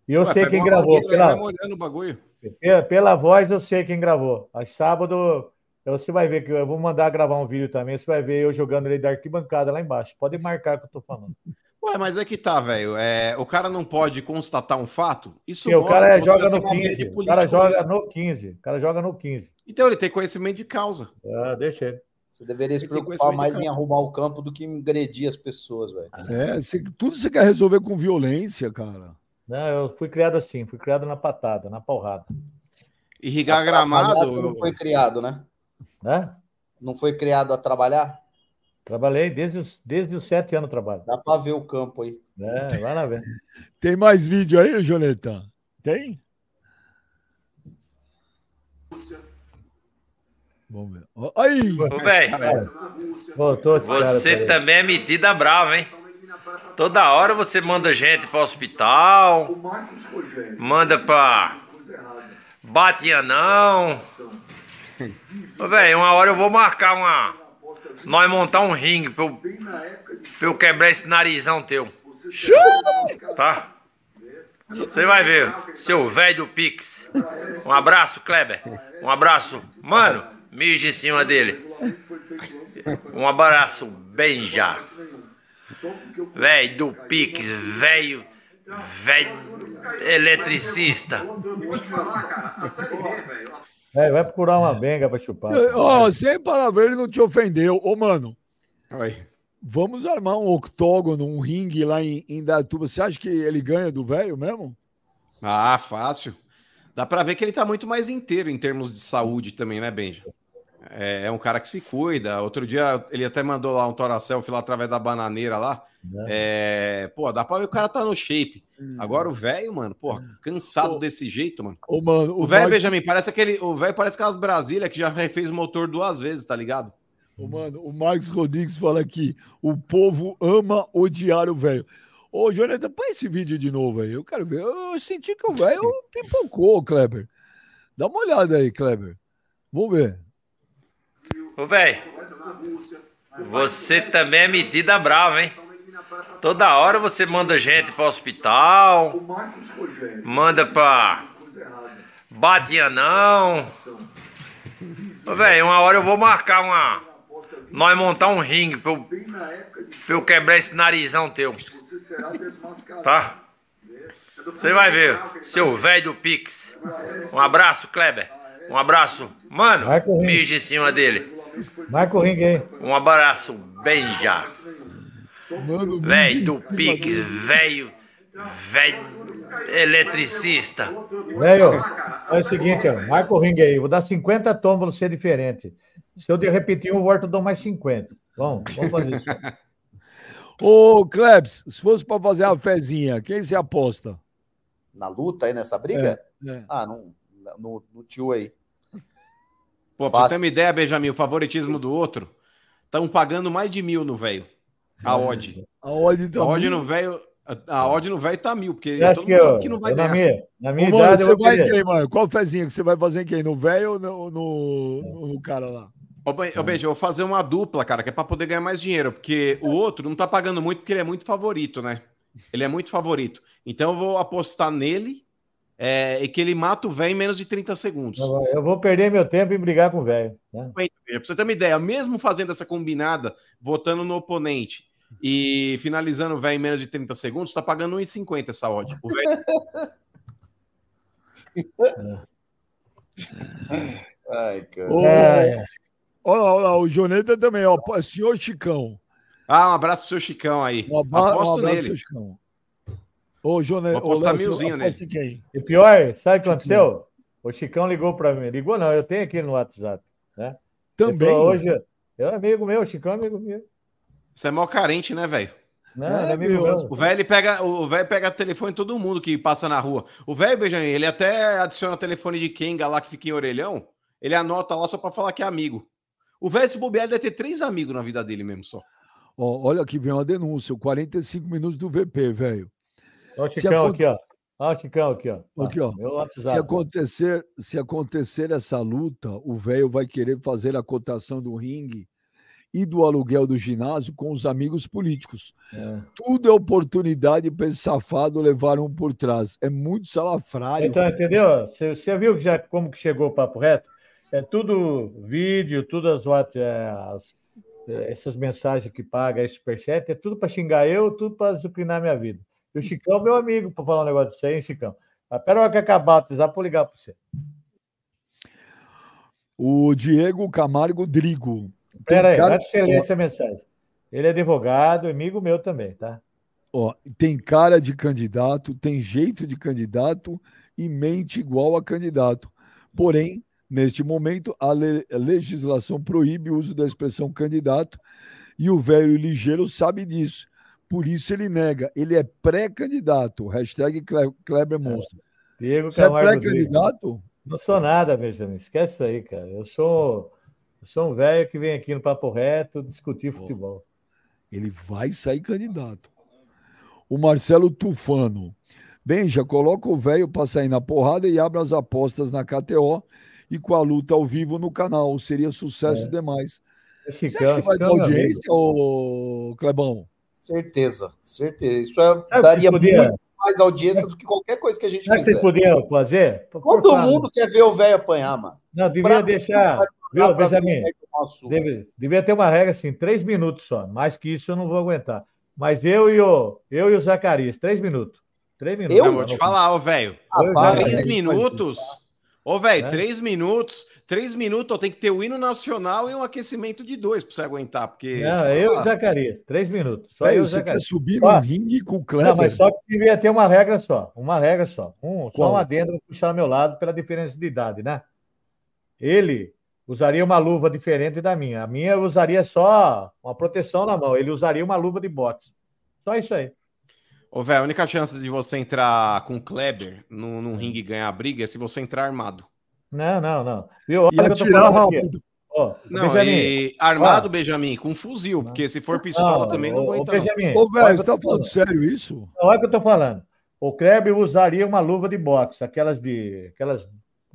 E eu Ué, sei quem gravou. Pela, vai bagulho. pela, pela voz eu sei quem gravou. Aí sábado você vai ver que eu vou mandar gravar um vídeo também. Você vai ver eu jogando ele da arquibancada lá embaixo. Pode marcar o que eu tô falando. Ué, mas é que tá, velho. É, o cara não pode constatar um fato? Isso E o cara joga no uma mente 15. O cara joga no 15. O cara joga no 15. Então ele tem conhecimento de causa. Ah, deixa ele. Você deveria se preocupar mais em arrumar o campo do que em agredir as pessoas, velho. É, você- tudo você quer resolver com violência, cara. Não, eu fui criado assim, fui criado na patada, na porrada. Irrigar gramado. Você não foi criado, né? Né? Não foi criado a trabalhar? Trabalhei desde os, desde os sete anos trabalho. Dá pra ver o campo aí. É, vai lá ver. Tem mais vídeo aí, Joneta? Tem? Vamos ver. Aí! Ô, velho, Voltou, você também é metida brava, hein? Toda hora você manda gente para hospital, manda pra bate anão. Velho, uma hora eu vou marcar uma. Nós montar um ringue pra eu, pra eu quebrar esse narizão teu. Tá? Você vai ver, seu velho do Pix. Um abraço, Kleber. Um abraço. Mano, mija em cima dele. Um abraço, bem já. Velho do Pix, velho. Velho eletricista. É, vai procurar uma benga pra chupar. Ó, sem palavra, ele não te ofendeu. Ô, mano, Oi. vamos armar um octógono, um ringue lá em, em Datuba. Você acha que ele ganha do velho mesmo? Ah, fácil. Dá pra ver que ele tá muito mais inteiro em termos de saúde também, né, Benja? É, é um cara que se cuida. Outro dia ele até mandou lá um Tora Selfie lá através da bananeira lá. É, pô, dá pra ver o cara tá no shape. Agora o velho, mano, pô, cansado desse jeito, mano. Ô, mano, O velho, Benjamin, parece aquele. O velho parece aquelas Brasília que já refez o motor duas vezes, tá ligado? Ô, mano, o Marcos Rodrigues fala aqui: o povo ama odiar o velho. Ô, Jonathan, põe esse vídeo de novo aí. Eu quero ver. Eu senti que o velho pipocou, Kleber. Dá uma olhada aí, Kleber. Vamos ver. Ô, velho, você também é metida brava, hein? Toda hora você manda gente para hospital, manda pra bate anão. Ô, velho, uma hora eu vou marcar uma. Nós montar um ringue pra eu, pra eu quebrar esse narizão teu. Tá? Você vai ver, seu velho do Pix. Um abraço, Kleber. Um abraço. Mano, mija em cima dele. Marca o ringue aí. Um abraço, Benja. Mano, Velho do Pix, velho. Velho eletricista. Velho, é o seguinte, ó, marca o ringue aí. Vou dar 50 tombos pra você diferente. Se eu de repetir um, eu dou mais 50. Vamos, vamos fazer isso. Ô, Klebs, se fosse pra fazer uma fezinha, quem você aposta? Na luta aí, nessa briga? É, é. Ah, não, no, no tio aí. Pô, pra você ter uma ideia, Benjamin, o favoritismo do outro, estão pagando mais de mil no velho. A odd. A odd tá A odd no velho. A odd no velho tá mil, porque Eu todo que mundo eu, sabe que não vai eu, na ganhar. minha, na minha Ô, mano, idade, eu você vou vai querer. quem, mano? Qual fezinha que você vai fazer em quem? No velho ou no, no, no cara lá? Ô, Ben- Benja, eu vou fazer uma dupla, cara, que é pra poder ganhar mais dinheiro, porque o outro não tá pagando muito porque ele é muito favorito, né? Ele é muito favorito. Então eu vou apostar nele é, e que ele mata o velho em menos de 30 segundos. Eu vou- perder meu tempo em brigar com o velho. né? Pra você ter uma ideia, mesmo fazendo essa combinada, votando no oponente e finalizando o velho em menos de 30 segundos, tá pagando 1,50 essa odd. O velho Ai, cara. Ô, É. Olha lá, olha lá, o Joneta também, ó. Senhor Chicão. Ah, um abraço pro seu Chicão aí. Um, abra- um Aposto abraço pro nele. seu Chicão. Ô, Joneta. Vou apostar milzinho nele. Quem? E pior, sabe o que aconteceu? O Chicão ligou para mim. Ligou não, eu tenho aqui no WhatsApp. Né? Também. Falou, Hoje, é amigo meu, o Chicão é amigo meu. Você é mal carente, né, velho? Não, É, ele é amigo meu, meu. O velho pega, o velho pega telefone de todo mundo que passa na rua. O velho Benjamin, ele até adiciona telefone de Kenga lá que fica em orelhão. Ele anota lá só pra falar que é amigo. O velho se bobear deve ter três amigos na vida dele mesmo só. Ó, olha aqui, vem uma denúncia. o 45 minutos do VP, velho. Olha o Se Chicão aconte- aqui, ó. Olha o Chicão aqui, ó. Aqui, ó. Se acontecer, se acontecer essa luta, o velho vai querer fazer a cotação do ringue e do aluguel do ginásio com os amigos políticos. É. Tudo é oportunidade para esse safado levar um por trás. É muito salafrário. Então, entendeu? Você, você viu já, como que chegou o papo reto? É tudo vídeo, tudo as, é, as- é, essas mensagens que paga, esse superchat, é tudo para xingar eu, tudo para disciplinar minha vida. E o Chicão é meu amigo para falar um negócio disso aí, hein, Chicão? Mas pera hora que acabar, precisar para ligar para você. O Diego Camargo Drigo. Pera aí, cara- você ler essa mensagem. Ele é advogado, amigo meu também, tá? Ó, tem cara de candidato, tem jeito de candidato e mente igual a candidato. Porém, neste momento, a, le- a legislação proíbe o uso da expressão candidato e o velho ligeiro sabe disso. Por isso ele nega. Ele é pré-candidato. Hashtag Kleber Monstro. Diego Você é Camargo Drigo. pré-candidato? Não sou nada, Benjamin. Esquece isso aí, cara. Eu sou, eu sou um velho que vem aqui no Papo Reto discutir futebol. Ele vai sair candidato. O Marcelo Tufano. Bem, já coloca o velho para sair na porrada e abre as apostas na KTO e com a luta ao vivo no canal. Seria sucesso É. demais. Esse Você acha que vai dar é audiência, ô Clebão? Certeza, certeza. Isso é, daria podiam- muito mais audiência do que qualquer coisa que a gente Sabe que vocês fizer. podiam fazer? Por Todo favor. mundo quer ver o velho apanhar, mano. Não, devia Pra- deixar. Viu, Benjamin? Deve- devia ter uma regra assim, três minutos só. Mais que isso eu não vou aguentar. Mas eu e o, eu e o Zacarias, três minutos. Três minutos. Eu vou te falar, ô velho. Eu Três velho, minutos. Ô, velho, né? três minutos, três minutos, ó, tem que ter o hino nacional e um aquecimento de dois pra você aguentar, porque. Não, eu e o Zacarias, três minutos. Só Velho, eu você quer subir Ó, no ringue com o Kleber? Não, mas só que devia ter uma regra só. Uma regra só. Um, só Qual? um adendo puxar ao meu lado pela diferença de idade, né? Ele usaria uma luva diferente da minha. A minha eu usaria só uma proteção na mão. Ele usaria uma luva de boxe. Só isso aí. Ô, velho, a única chance de você entrar com o Kleber num, num ringue e ganhar a briga é se você entrar armado. Não, não, não. Viu? Olha o que eu tô atirar falando aqui. rápido. Ó, Não, Benjamin, e armado, ó, Benjamin, com fuzil, porque se for pistola Não, também não aguenta. não. Benjamin, Ô, velho, que você tá falando sério isso? Olha o que eu tô falando. O Kleber usaria uma luva de boxe, aquelas de. aquelas,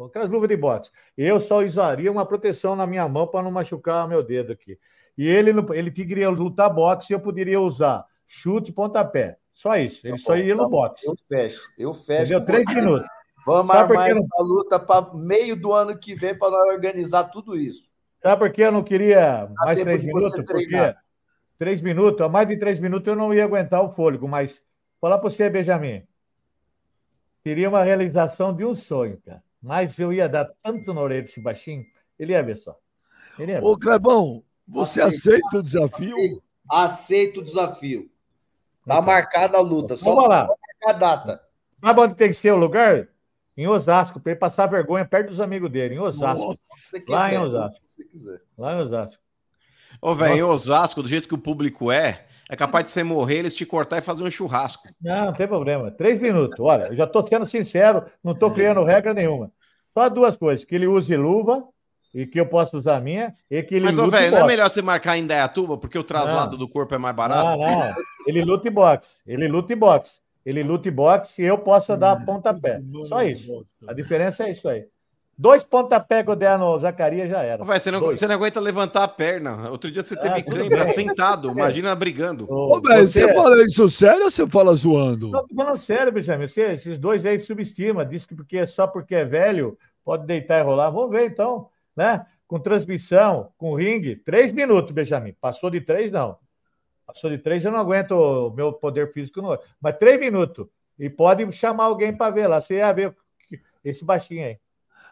aquelas luvas de boxe. Eu só usaria uma proteção na minha mão para não machucar meu dedo aqui. E ele, não- ele queria lutar boxe e eu poderia usar chute e pontapé. Só isso. Ele só ia no boxe. Eu fecho. Eu fecho. Com Três você. minutos. Vamos Sabe armar não- essa luta para meio do ano que vem para nós organizar tudo isso. Sabe por que eu não queria mais tempo três minutos? Porque três minutos, a mais de três minutos eu não ia aguentar o fôlego, mas falar para você, Benjamin, teria uma realização de um sonho, cara. Mas eu ia dar tanto na orelha desse baixinho, ele ia ver só. Ele ia ver. Ô, Clebão, você aceita o desafio? Aceito o desafio. Tá marcada a luta. Só Vamos lá. só marcar a data. Sabe onde tem que ser o lugar? Em Osasco, para ele passar vergonha perto dos amigos dele, em Osasco. Nossa. Lá em quiser, Osasco. Se você quiser. Lá em Osasco. Ô, velho, em. Osasco, do jeito que o público é, é capaz de você morrer, eles te cortar e fazer um churrasco. Não, não tem problema. Três minutos. Olha, eu já estou sendo sincero, não estou criando regra nenhuma. Só duas coisas: que ele use luva e que eu possa usar a minha, e que ele Mas, ô, velho, não é melhor você marcar em Dayatuba, porque o traslado Não. do corpo é mais barato? Não, não. Ele luta em boxe. Ele luta em boxe. Ele luta em boxe e eu possa dar pontapé. Só isso. A diferença é isso aí. Dois pontapés que eu der no Zacarias já era. Velho, você, não, você não aguenta levantar a perna. Outro dia você Ah, teve tudo cãibra sentado, imagina brigando. Ô, Ô, velho, você você- fala isso sério ou você fala zoando? Não, tô falando sério, Benjamin. Você- esses dois aí subestima. Diz que porque, só porque é velho pode deitar e rolar. Vamos ver então, né? Com transmissão, com ringue. Três minutos, Benjamin. Passou de três, não. Passou de três, eu não aguento o meu poder físico. Não. Mas três minutos. E pode chamar alguém para ver lá. Você ia ver esse baixinho aí.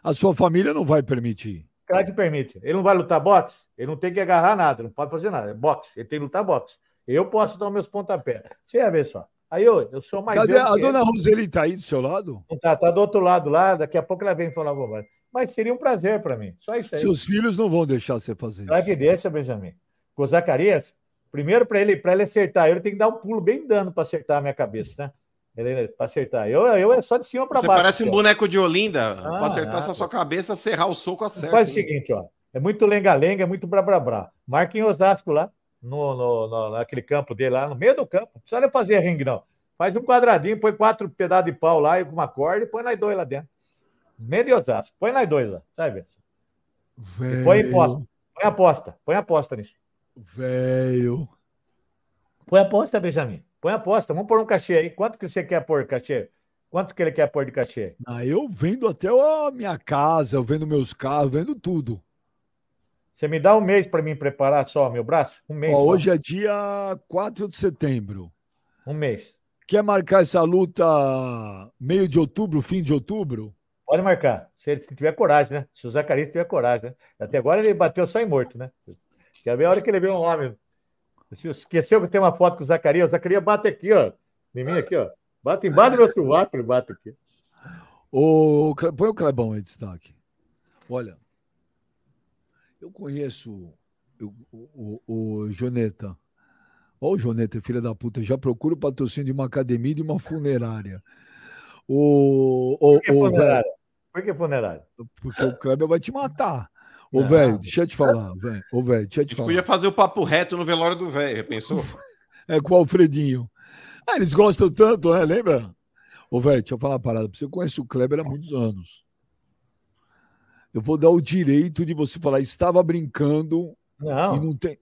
A sua família não vai permitir. Claro que permite. Ele não vai lutar boxe? Ele não tem que agarrar nada, não pode fazer nada. É boxe. Ele tem que lutar boxe. Eu posso dar meus pontapés. Você ia ver só. Aí eu, eu sou mais Cadê a dona. Roseli tá aí do seu lado? Tá, tá do outro lado lá, daqui a pouco ela vem falar bobagem. Mas seria um prazer para mim. Só isso aí. Seus filhos não vão deixar você fazer Claro isso. que deixa, Benjamin. Com o Zacarias, primeiro para ele, para ele acertar, ele tem que dar um pulo bem dando para acertar a minha cabeça, né? Ele para acertar. Eu, eu é só de cima para Você baixo. parece um ó. boneco de Olinda. Ah, pra acertar essa sua cabeça, serrar o soco acerta. Faz o seguinte, ó. É muito lenga-lenga, é muito brá-brá-brá. Marca em Osasco lá, no, no, no- naquele campo dele lá, no meio do campo. Não precisa fazer ringue, não. Faz um quadradinho, põe quatro pedaços de pau lá e uma corda e põe nós dois lá dentro. Meio de Osasco. Põe nós dois lá, sabe? E põe aposta. Põe aposta. Põe aposta nisso. Velho. Põe aposta, Benjamin. Põe aposta. Vamos pôr um cachê aí. Quanto que você quer pôr cachê? Quanto que ele quer pôr de cachê? Ah, eu vendo até a minha casa, eu vendo meus carros, vendo tudo. Você me dá um mês para mim preparar só meu braço? Um mês. Ó, hoje é dia 4 de setembro. Um mês. Quer marcar essa luta meio de outubro, fim de outubro? Pode marcar. Se ele se tiver coragem, né? Se o Zacarias tiver coragem, né? Até agora ele bateu só em morto, né? Ver a hora que ele vê um homem. Se esqueceu que tem uma foto com o Zacarias. O Zacarias bate aqui, ó. Em mim aqui, ó. Bate embaixo do meu sovaco, ele bate aqui. Cle- põe o Clebão aí, destaque. Olha, eu conheço o, o, o, o Joneta. Ó, o Joneta, filha da puta, já procura o patrocínio de uma academia e de uma funerária. O, o, Por que o, funerária? Por que funerária? porque o Kleber vai te matar. Ô, Não. velho, deixa eu te falar, velho. Ô, velho, deixa eu A te gente falar. podia fazer o papo reto no velório do velho, pensou? É com o Alfredinho. Ah, eles gostam tanto, né? Lembra? Ô, velho, deixa eu falar uma parada. pra Você conhece o Kleber há muitos anos. Eu vou dar o direito de você falar, estava brincando Não. e não tem.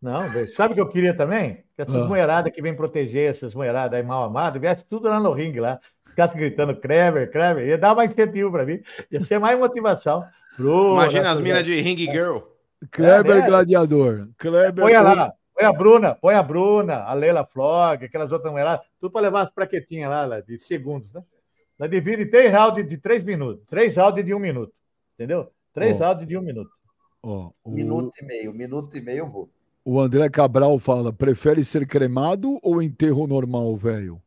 Não, velho. sabe o que eu queria também? Que essas Ah. mulheradas que vêm proteger essas mulheradas aí mal amadas, viesse tudo lá no ringue lá. Ficasse gritando Kleber, Kleber, ia dar mais incentivo para mim. Ia ser mais motivação. Pro, Imagina as minas de Ring Girl. Kleber né? Gladiador. Kleber. Põe lá, põe a Bruna, põe a Bruna, a Leila Flog, aquelas outras mulheradas, tudo para levar as plaquetinhas lá, lá, de segundos, né? Dividimos em três áudios de três minutos. Três áudios de um minuto. Entendeu? Três Ó. áudios de um minuto. Ó, o, Minuto e meio, minuto e meio eu vou. o André Cabral fala: prefere ser cremado ou enterro normal, velho?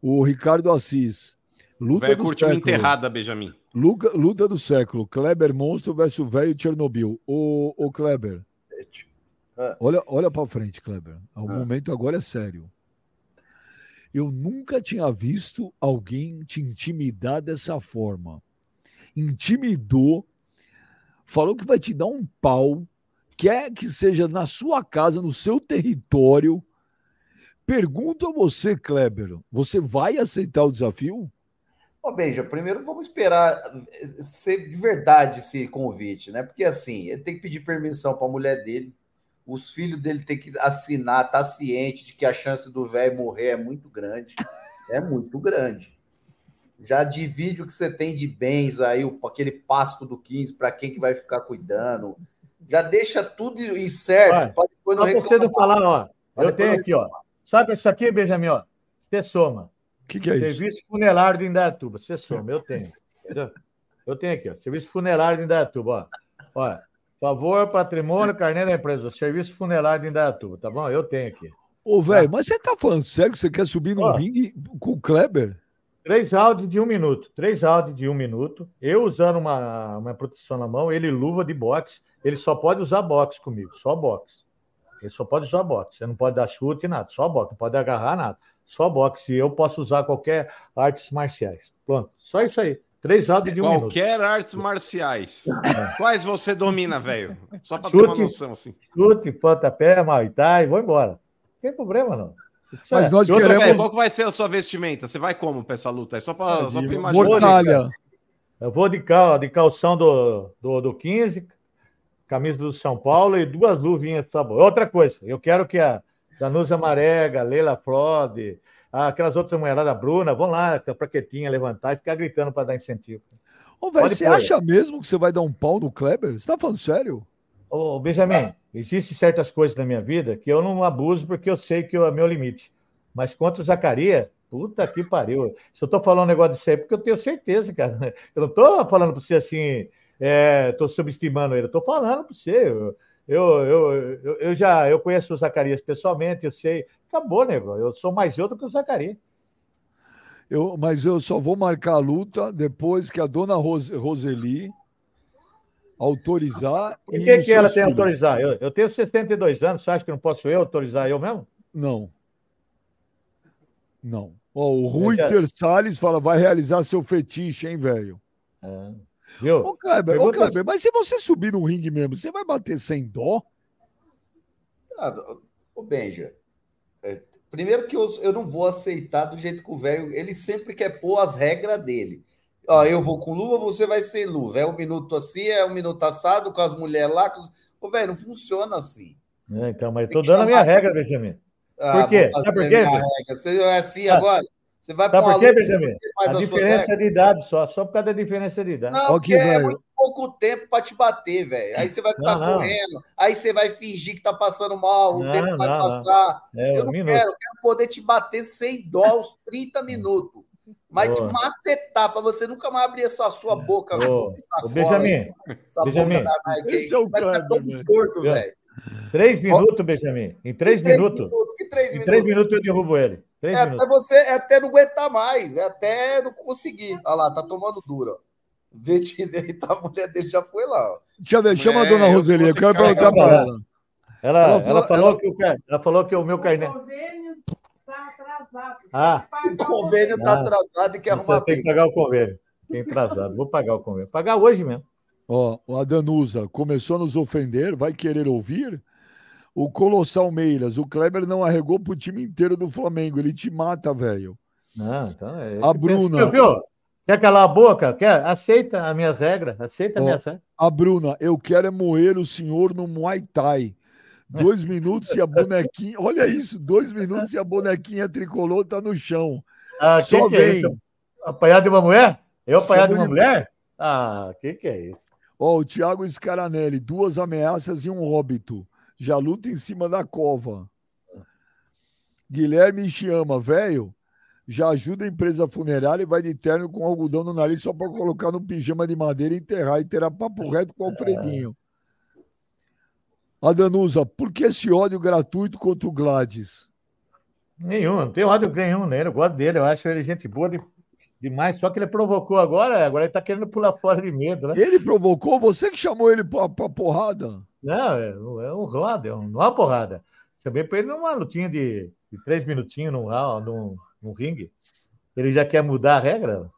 O Ricardo Assis. Luta velho do curtiu uma enterrada, Benjamin. Luca- luta do século. Kleber Monstro versus velho Chernobyl. O, o Kleber. Ah. Olha, olha para frente, Kleber. O Ah. momento agora é sério. Eu nunca tinha visto alguém te intimidar dessa forma. Intimidou, falou que vai te dar um pau, quer que seja na sua casa, no seu território. Pergunto a você, Kleber, você vai aceitar o desafio? Ô, Beija, primeiro vamos esperar eh, ser de verdade esse convite, né? Porque assim, ele tem que pedir permissão para a mulher dele, os filhos dele tem que assinar, tá ciente de que a chance do velho morrer é muito grande. É muito grande. Já divide o que você tem de bens aí, aquele pasto do 15, para quem que vai ficar cuidando. Já deixa tudo incerto, Olha, depois não reclamar. não falar, ó. Eu tenho aqui, ó. Sabe isso aqui, Benjamin, ó? Você soma. Que, que é isso? Serviço funerário de Indaiatuba. Você soma, eu tenho. Entendeu? Eu tenho aqui, ó. Serviço funerário de Indaiatuba, ó. Olha, favor, patrimônio, carnê da empresa. Serviço funerário de Indaiatuba, tá bom? Eu tenho aqui. Ô, velho, mas você tá falando sério que você quer subir no Ó. ringue com o Kleber? Três áudios de um minuto. Três áudios de um minuto. Eu usando uma, uma proteção na mão, ele luva de boxe. Ele só pode usar boxe comigo, só boxe. Ele só pode usar boxe. Você não pode dar chute, nada. Só boxe. Não pode agarrar nada. Só boxe. E eu posso usar qualquer artes marciais. Pronto. Só isso aí. Três áudios de um minuto. Qualquer artes marciais. Quais você domina, velho? Só pra ter uma noção, assim. Chute, pontapé, Muay Thai, vou embora. Não tem problema, não. Mas É. nós queremos- velho, qual que vai ser a sua vestimenta? Você vai como pra essa luta? É só pra, só pra imaginar. Mortalha. Eu vou de, cal, de calção do, do, do 15, camisa do São Paulo e duas luvinhas de sabor. Outra coisa, eu quero que a Danusa Marega, Leila Frode, aquelas outras mulheradas, Bruna, vão lá com a plaquetinha levantar e ficar gritando para dar incentivo. Ô, velho, você acha mesmo que você vai dar um pau no Kleber? Você tá falando sério? Ô, Benjamin, existem certas coisas na minha vida que eu não abuso porque eu sei que é meu limite. Mas contra o Zacaria, puta que pariu. Se eu tô falando um negócio disso aí, é porque eu tenho certeza, cara. Eu não tô falando para você assim, é, tô subestimando ele, eu tô falando para você. Eu, eu, eu, eu, eu já eu conheço o Zacarias pessoalmente, eu sei. Acabou, nego. Eu sou mais eu do que o Zacarias. Eu, mas eu só vou marcar a luta depois que a dona Rose- Roseli autorizar. E que, os que ela tem que filhos. autorizar? Eu, eu tenho 62 anos, você acha que não posso eu autorizar eu mesmo? Não. Não. Ó, o Rui já- Ter Salles fala: vai realizar seu fetiche, hein, velho? É. Viu? Ô, Kleber, ô, Kleber, mas se você subir no ringue mesmo, você vai bater sem dó? Ah, ô Benja, é, primeiro que eu, eu não vou aceitar do jeito que o velho, ele sempre quer pôr as regras dele. Ó, eu vou com luva, você vai sem luva. É um minuto assim, é um minuto assado, com as mulheres lá. Com... Ô, velho, não funciona assim. É, então, mas eu tô dando a minha regra, Benjamin. Ah, por quê? Sabe por quê? Você é assim Ah, agora? Você vai Sabe por quê, Benjamin? A suas diferença regras? de idade só, só por causa da diferença de idade. Não, porque que é muito pouco tempo para te bater, velho. Aí você vai ficar Não, não. correndo, aí você vai fingir que tá passando mal, o Não, tempo vai não, não. passar. É, eu um não minuto. quero, eu quero poder te bater sem dó aos 30 minutos. Mas te Boa. macetar, para você nunca mais abrir essa sua boca. Ô, pra ô, fora, Benjamin, essa Benjamin. boca da Nike aí, Esse é o você vai ficar Kleber, todo torto, Viu? velho. Três minutos, Benjamin. Em três três minutos. Que três Em minutos? três minutos eu derrubo ele. Três É até minutos. você, é até não aguentar mais, é até não conseguir. Olha lá, tá tomando duro, ó. Direito, a mulher dele já foi lá, ó. Deixa eu ver, chama a É, dona eu Roseli, eu quero perguntar pra ela. ela. Ela, Ela ela, falou- falou ela- que o, ela falou que o meu carnê. Ah, O convênio tá Ah. atrasado e quer arrumar tenho que pagar o convênio. Tem atrasado. Vou pagar o convênio. Pagar hoje mesmo. Ó, a Danusa começou a nos ofender, vai querer ouvir? O Colossal Meiras, o Kleber não arregou pro time inteiro do Flamengo, ele te mata, velho. Não, então é. A Bruna. Viu, viu? Quer calar a boca? Quer? Aceita as minhas regras. Aceita Ó, minhas regras. A Bruna, eu quero é moer o senhor no Muay Thai. Dois minutos e a bonequinha. Olha isso, dois minutos e a bonequinha tricolor tá no chão. Ah, Só que que é vem. isso? Apanhar de uma mulher? Eu apanhar de uma mulher? Ah, que que é isso? Ó, o Thiago Scaranelli, duas ameaças e um óbito. Já luta em cima da cova. Guilherme Chiama, velho. já ajuda a empresa funerária e vai de terno com algodão no nariz só para colocar no pijama de madeira e enterrar e terá papo reto com o Alfredinho. A Danusa, por que esse ódio gratuito contra o Gladys? Nenhum, não tem ódio nenhum nele. Eu gosto dele, eu acho ele gente boa de- demais. Só que ele provocou agora, agora ele tá querendo pular fora de medo, né? Ele provocou? Você que chamou ele pra, pra porrada? Não, é, é um roda, é um- não é uma porrada. Chamei pra ele numa lutinha de, de três minutinhos num, round, num, num ringue. Ele já quer mudar a regra?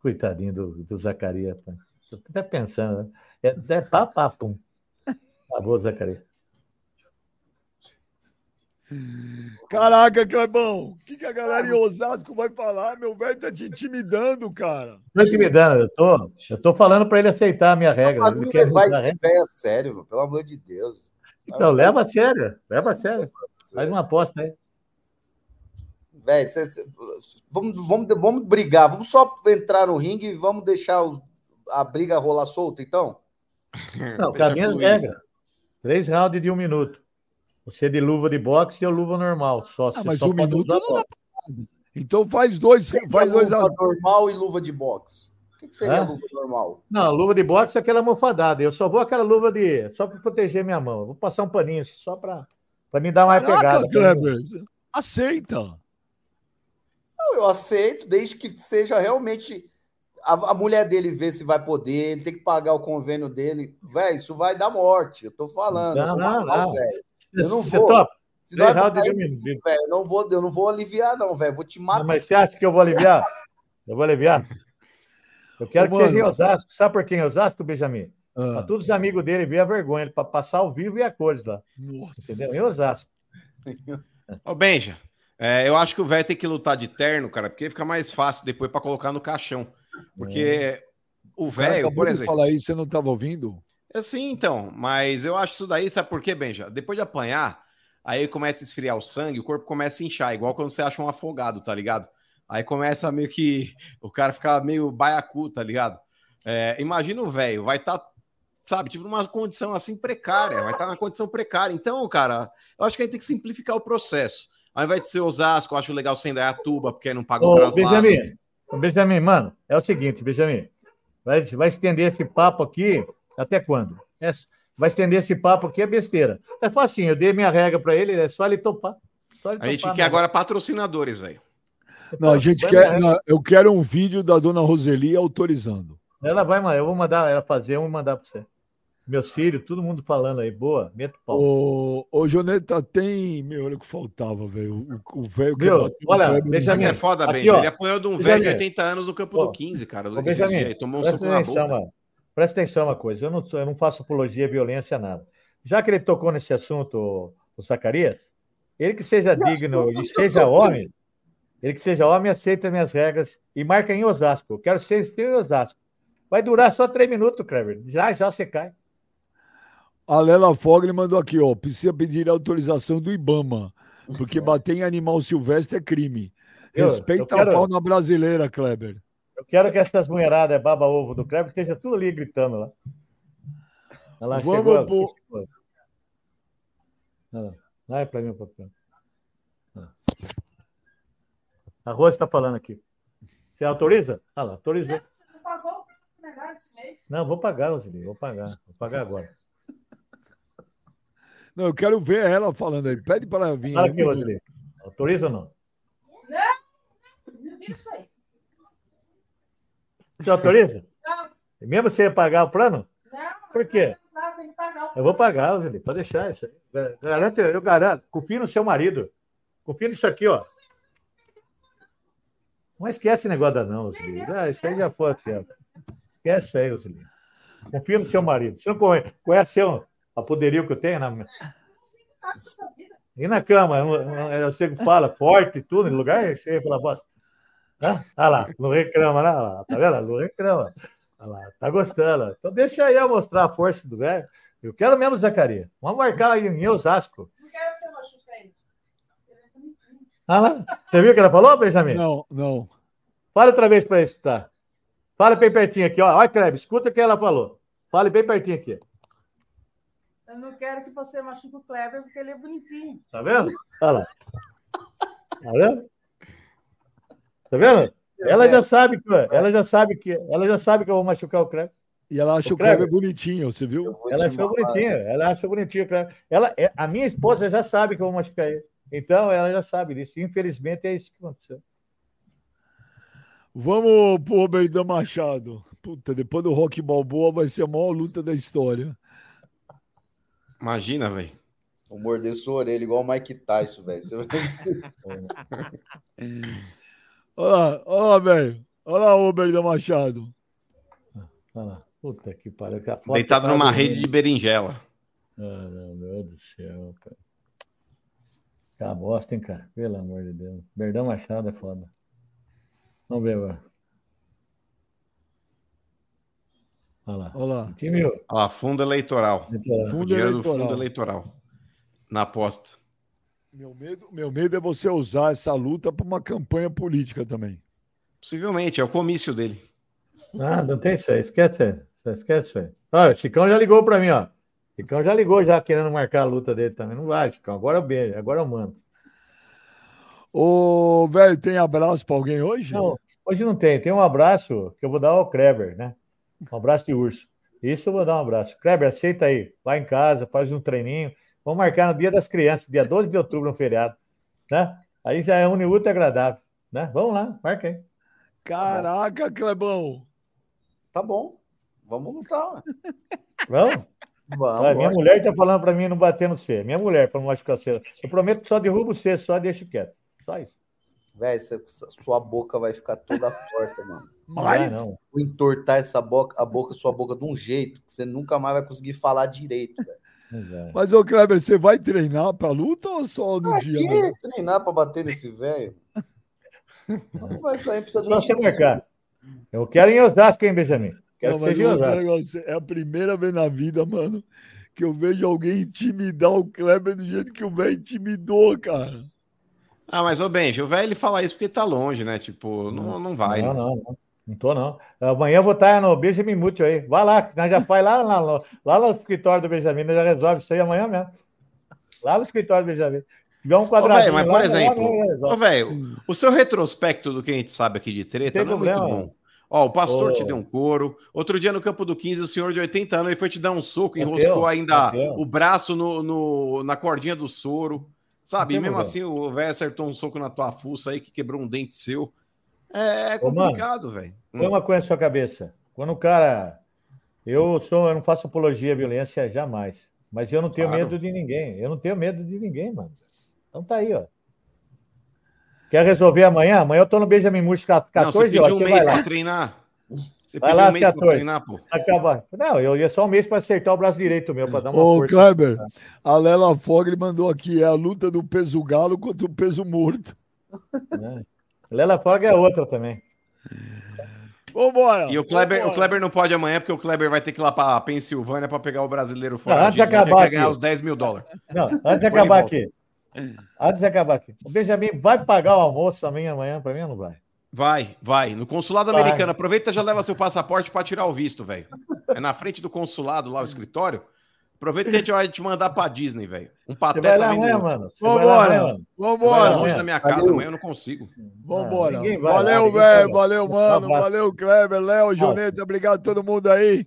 Coitadinho do, do Zacarias. Tô até pensando, né? É, é pá, pá, pum. Acabou, Zacarias. Caraca, Clebão, o que, que a galera em Osasco vai falar? Meu velho tá te intimidando, cara. Não intimidando, eu tô, eu tô falando para ele aceitar a minha regra. Mim, não quer esse regra. velho a sério, meu, pelo amor de Deus. Então, leva a sério, leva a sério. Faz uma aposta aí. Velho, cê- cê- vamos, vamos, vamos brigar, vamos só entrar no ringue e vamos deixar os- a briga rolar solta, então? Não, caminho fluir. regras. Três rounds de um minuto. Você de luva de boxe e eu luva normal. Só, Ah, você mas só um pode minuto usar não dá. Então faz dois, faz dois a luva normal e luva de boxe. O que, que seria Hã? luva normal? Não, luva de boxe é aquela almofadada. Eu só vou aquela luva de. Só para proteger minha mão. Eu vou passar um paninho só para me dar mais Caraca, pegada. Kleber, aceita. Não, eu aceito, desde que seja realmente. A, a mulher dele ver se vai poder, ele tem que pagar o convênio dele. Velho, isso vai dar morte. Eu tô falando. Não, eu não, mal, não. velho. Eu não Você vou. topa? Se aí, minuto. velho, eu não vou, eu não vou aliviar, não, velho. Vou te matar. Não, mas você acha que eu vou aliviar? Eu vou aliviar? Eu quero Ô, que seja em mano. Osasco. Sabe por quem em Osasco, Benjamin? Ah. Para todos os amigos dele ver a vergonha, para passar ao vivo e a cores lá. Nossa. Entendeu? Em Osasco. Ô, Benja, é, eu acho que o velho tem que lutar de terno, cara, porque fica mais fácil depois pra colocar no caixão. Porque o O velho, por exemplo. falar isso, você não estava ouvindo? É sim, então, mas eu acho isso daí, sabe por quê, Benja? Depois de apanhar, aí começa a esfriar o sangue, o corpo começa a inchar, igual quando você acha um afogado, tá ligado? Aí começa meio que o cara fica meio baiacu, tá ligado? É, imagina o velho, vai estar, sabe, tipo, numa condição assim precária, vai estar numa condição precária. Então, cara, eu acho que a gente tem que simplificar o processo. Ao invés de ser Osasco, eu acho legal ser Indaiatuba, porque aí não paga o Ô, traslado. Benjamin, Benjamin, mano, é o seguinte, Benjamin. Vai, vai estender esse papo aqui até quando? É, vai estender esse papo aqui é besteira. É facinho, eu dei minha regra para ele, é só ele topar. Só ele A gente topar, quer né? agora patrocinadores, velho. Não, a gente quer. não, eu quero um vídeo da dona Roseli autorizando. Ela vai, mano, eu vou mandar ela fazer, eu vou mandar para você. Meus filhos, todo mundo falando aí, boa, meto pau. Ô, ô Joneta, tem. Meu, olha o que faltava, velho. O- O velho que bateu Olha, Benjamin, É foda, Aqui, Benja. ó. Ele apanhou de um velho de Benjamin. 80 anos no campo Ó, do 15, cara. Ô, Benjamin, tomou um soco na boca. mano. Presta atenção uma coisa. Eu não, eu não faço apologia à violência, nada. Já que ele tocou nesse assunto, o, o Zacarias, ele que seja digno e seja homem, ele que seja homem, aceita as minhas regras e marca em Osasco. Eu quero ser em Osasco. Vai durar só três minutos, Kleber. Já, já você cai. A Lela Fogli mandou aqui, ó. Precisa pedir autorização do Ibama, porque bater em animal silvestre é crime. Eu- Respeita eu quero- a fauna brasileira, Kleber. Eu quero que essas mulheradas baba-ovo do Kleber esteja tudo ali gritando lá. Olha lá, Vamos chegou. pro- chegou. Olha lá. Vai para mim o papel. A Rose está falando aqui. Você autoriza? Ah lá, autorizou. Você não pagou o melhor esse mês? Não, vou pagar, Roseli, vou pagar. Vou pagar agora. Não, eu quero ver ela falando aí. Pede para ela vir. Fala aqui, Roseli. Autoriza ou não? Não! Não isso aí. Você autoriza? Não, E mesmo você ia pagar o plano? não. Por quê? Não, tem que pagar o Eu vou pagar, Roseli, pode deixar isso aí. Garanto, eu garanto. Confia no seu marido. Confia nisso aqui, ó. Não esquece esse negócio da não, Roseli. Ah, isso aí já foi aqui, ó. Esquece isso aí, Roseli. Confia no seu marido. Você não conhece, a poderio que eu tenho? Na... E na cama? Eu- eu- Você fala forte e tudo, no lugar, você fala bosta. Olha lá, não reclama, né? Lá, Tá vendo? Não reclama. Olha lá, tá gostando. Então deixa aí eu mostrar a força do velho. Eu quero mesmo, Zacarias. Vamos marcar aí em Osasco. Não quero que você machuque ele. Olha lá. Você viu o que ela falou, Benjamin? Não, não. Fala outra vez para isso, tá? Fala bem pertinho aqui, ó. Olha, Kleber, escuta o que ela falou. Fale bem pertinho aqui. Eu não quero que você machuque o Kleber porque ele é bonitinho. Tá vendo? Olha lá. Tá vendo? Tá vendo? Ela já sabe que ela já sabe que ela já sabe que eu vou machucar o Kleber. E ela acha Ô, o Kleber Kleber. bonitinho, você viu? Ela achou mandar. bonitinha, ela achou bonitinho. o Kleber. Ela, é- a minha esposa já sabe que eu vou machucar ele. Então ela já sabe disso. Infelizmente é isso que aconteceu. Vamos pro Robertão Machado. Puta, depois do Rock Balboa vai ser a maior luta da história. Imagina, velho. Vou morder sua orelha, igual o Mike Tyson, velho. Você vai- Olha lá, olha lá, velho. Olha lá o Robertão Machado. Olha lá. Puta que pariu. que a foto Deitado tá numa do- rede de berinjela. Ah, meu Deus do céu, cara. Tá bosta, hein, cara? Pelo amor de Deus. Berdão Machado é foda. Vamos ver agora. Olha lá. Olha lá. Time Olha lá, fundo eleitoral. Eleitoral. O Fundo dinheiro do eleitoral. fundo eleitoral. Na aposta. Meu medo, meu medo é você usar essa luta para uma campanha política também. Possivelmente, é o comício dele. Ah, não tem isso aí. Esquece. Esquece isso aí. Olha, o Chicão já ligou pra mim, ó. Chicão já ligou já querendo marcar a luta dele também. Não vai, Chicão. Agora eu beijo. Agora eu mando. Ô, velho, tem abraço para alguém hoje? Não, hoje não tem. Tem um abraço que eu vou dar ao Kleber, né? Um abraço de urso. Isso eu vou dar um abraço. Kleber, aceita aí. Vai em casa, faz um treininho. Vamos marcar no Dia das Crianças, dia 12 de outubro, um feriado. Né? Aí já é um muito agradável. Né? Vamos lá, marca aí. Caraca, Clebão. Tá bom. Vamos lutar. Vamos? Vamos. Minha mulher tá falando para mim não bater no C. Minha mulher, para não machucar o C. Eu prometo que só derrubo o C, só deixo quieto. Só isso. Véi, sua boca vai ficar toda torta, mano. Mas... Não, Vou entortar essa boca, a boca, sua boca de um jeito que você nunca mais vai conseguir falar direito, velho. Não. Mas, ô, Kleber, você vai treinar pra luta ou só no Pra dia? mesmo? Treinar pra bater nesse velho? Não vai sair, precisa Só de você marcar. Eu quero em Osasco, hein, Benjamin? Quero Não, que mas seja em Osasco. é a primeira vez na vida, mano, que eu vejo alguém intimidar o Kleber do jeito que o velho intimidou, cara. Ah, mas, ô Benji, o velho ele fala isso porque tá longe, né? Tipo, não, não vai. Não, né? não, não. Não tô, não. Amanhã eu vou estar no Benjamin Mútil aí. Vai lá, que nós já faz lá, lá, lá, lá no escritório do Benjamin, nós já resolve isso aí amanhã mesmo. Lá no escritório do Benjamin. Tiver um Ô, quadradinho velho, mas por lá, exemplo, lá, ô, velho, o seu retrospecto do que a gente sabe aqui de treta não é muito bom. Ó, o pastor Ô. te deu um couro. Outro dia no campo do 15, o senhor de 80 anos ele foi te dar um soco, Bateu, enroscou ainda bateu. o braço no, no- na cordinha do soro. Sabe? E mesmo assim, o velho acertou um soco na tua fuça aí que quebrou um dente seu. É, é Ô, complicado, velho. Hum. Põe uma coisa na sua cabeça. Quando o cara. Eu sou, eu não faço apologia à violência jamais. Mas eu não tenho Claro. medo de ninguém. Eu não tenho medo de ninguém, mano. Então tá aí, ó. Quer resolver amanhã? Amanhã eu tô no Benjamin Murcho, Não, você 14 pediu horas. um Você mês vai lá. pra treinar. Você Vai pediu lá um mês pra 14. treinar, pô. Acaba. Não, eu ia só um mês para acertar o braço direito meu, para dar uma Ô, força. Kleber, a Lela Fogre mandou aqui, é a luta do peso galo contra o peso morto. né? Lela Folga é outra também. Vambora! E o Kleber, o vambora. Kleber não pode amanhã, porque o Kleber vai ter que ir lá pra Pensilvânia pra pegar o brasileiro Não, antes de acabar quer ganhar aqui. os 10 mil dólares. Não, antes de acabar aqui. Antes de acabar aqui. O Benjamin vai pagar o almoço também amanhã para mim ou não vai? Vai, vai. No consulado Vai. americano, aproveita e já leva seu passaporte pra tirar o visto, velho. É na frente do consulado lá, o escritório. Aproveita que a gente vai te mandar pra Disney, velho. Um vai pateta amanhã, mano. Você vai amanhã, Vambora! mano. Vambora! Vai longe amanhã. da minha casa, Valeu. amanhã eu não consigo. Vambora. valeu, velho. Valeu, mano. abraço. Valeu, Kleber, Léo, Joneta. Obrigado a todo mundo aí.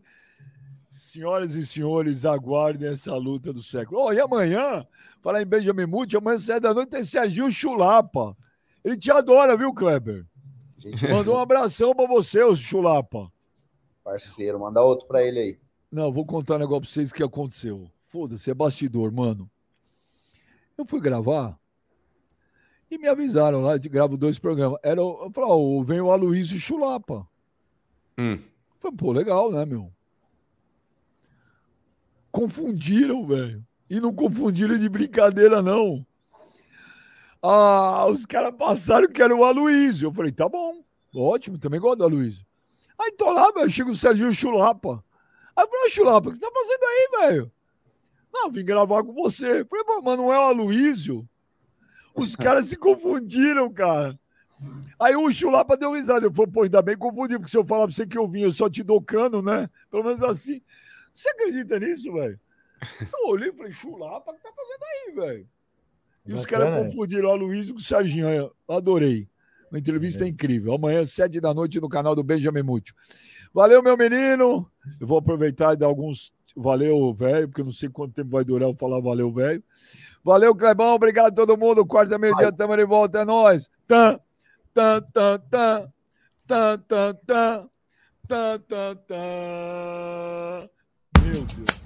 Senhoras e senhores, aguardem essa luta do século. Oh, e amanhã, falar em Benjamin Muti, amanhã, sete da noite, tem Serginho Chulapa. Ele te adora, viu, Kleber? Gente, Mandou um abração pra você, ô Chulapa. parceiro, manda outro pra ele aí. Não, vou contar um negócio pra vocês que aconteceu. Foda-se, é bastidor, mano. Eu fui gravar e me avisaram lá, de gravo dois programas. Era, eu falei, ó, vem o Aloysio Chulapa. Hum. Falei, pô, legal, né, meu? Confundiram, velho. E não confundiram de brincadeira, não. Ah, os caras passaram que era o Aloysio. Eu falei, tá bom, ótimo, também gosto do Aloysio. Aí tô lá, velho, chega o Serginho Chulapa. Aí eu falei, "Ô, Chulapa, o que você tá fazendo aí, velho? Não, vim gravar com você. Eu falei, "Pô, mas não é o Aloysio? Os caras se confundiram, cara. Aí o Chulapa deu risada. Eu falei, pô, ainda bem confundido, porque se eu falar pra você que eu vim, eu só te dou cano, né? Pelo menos assim. Você acredita nisso, velho? Eu olhei e falei, Chulapa, o que tá fazendo aí, velho? E os caras né? confundiram o Luiz com o Serginho. Eu Adorei. Uma entrevista incrível. Amanhã, sete da noite, no canal do Benjamin Mútil. Valeu, meu menino. Eu vou aproveitar e dar alguns. Valeu, velho, porque eu não sei quanto tempo vai durar eu falar valeu, velho. Valeu, Clebão. Obrigado a todo mundo. Quarta, meio-dia, tamo de volta. É nóis. Tan, tan, tan, tan. Tan, tan, tan. Tan, tan, tan. Meu Deus.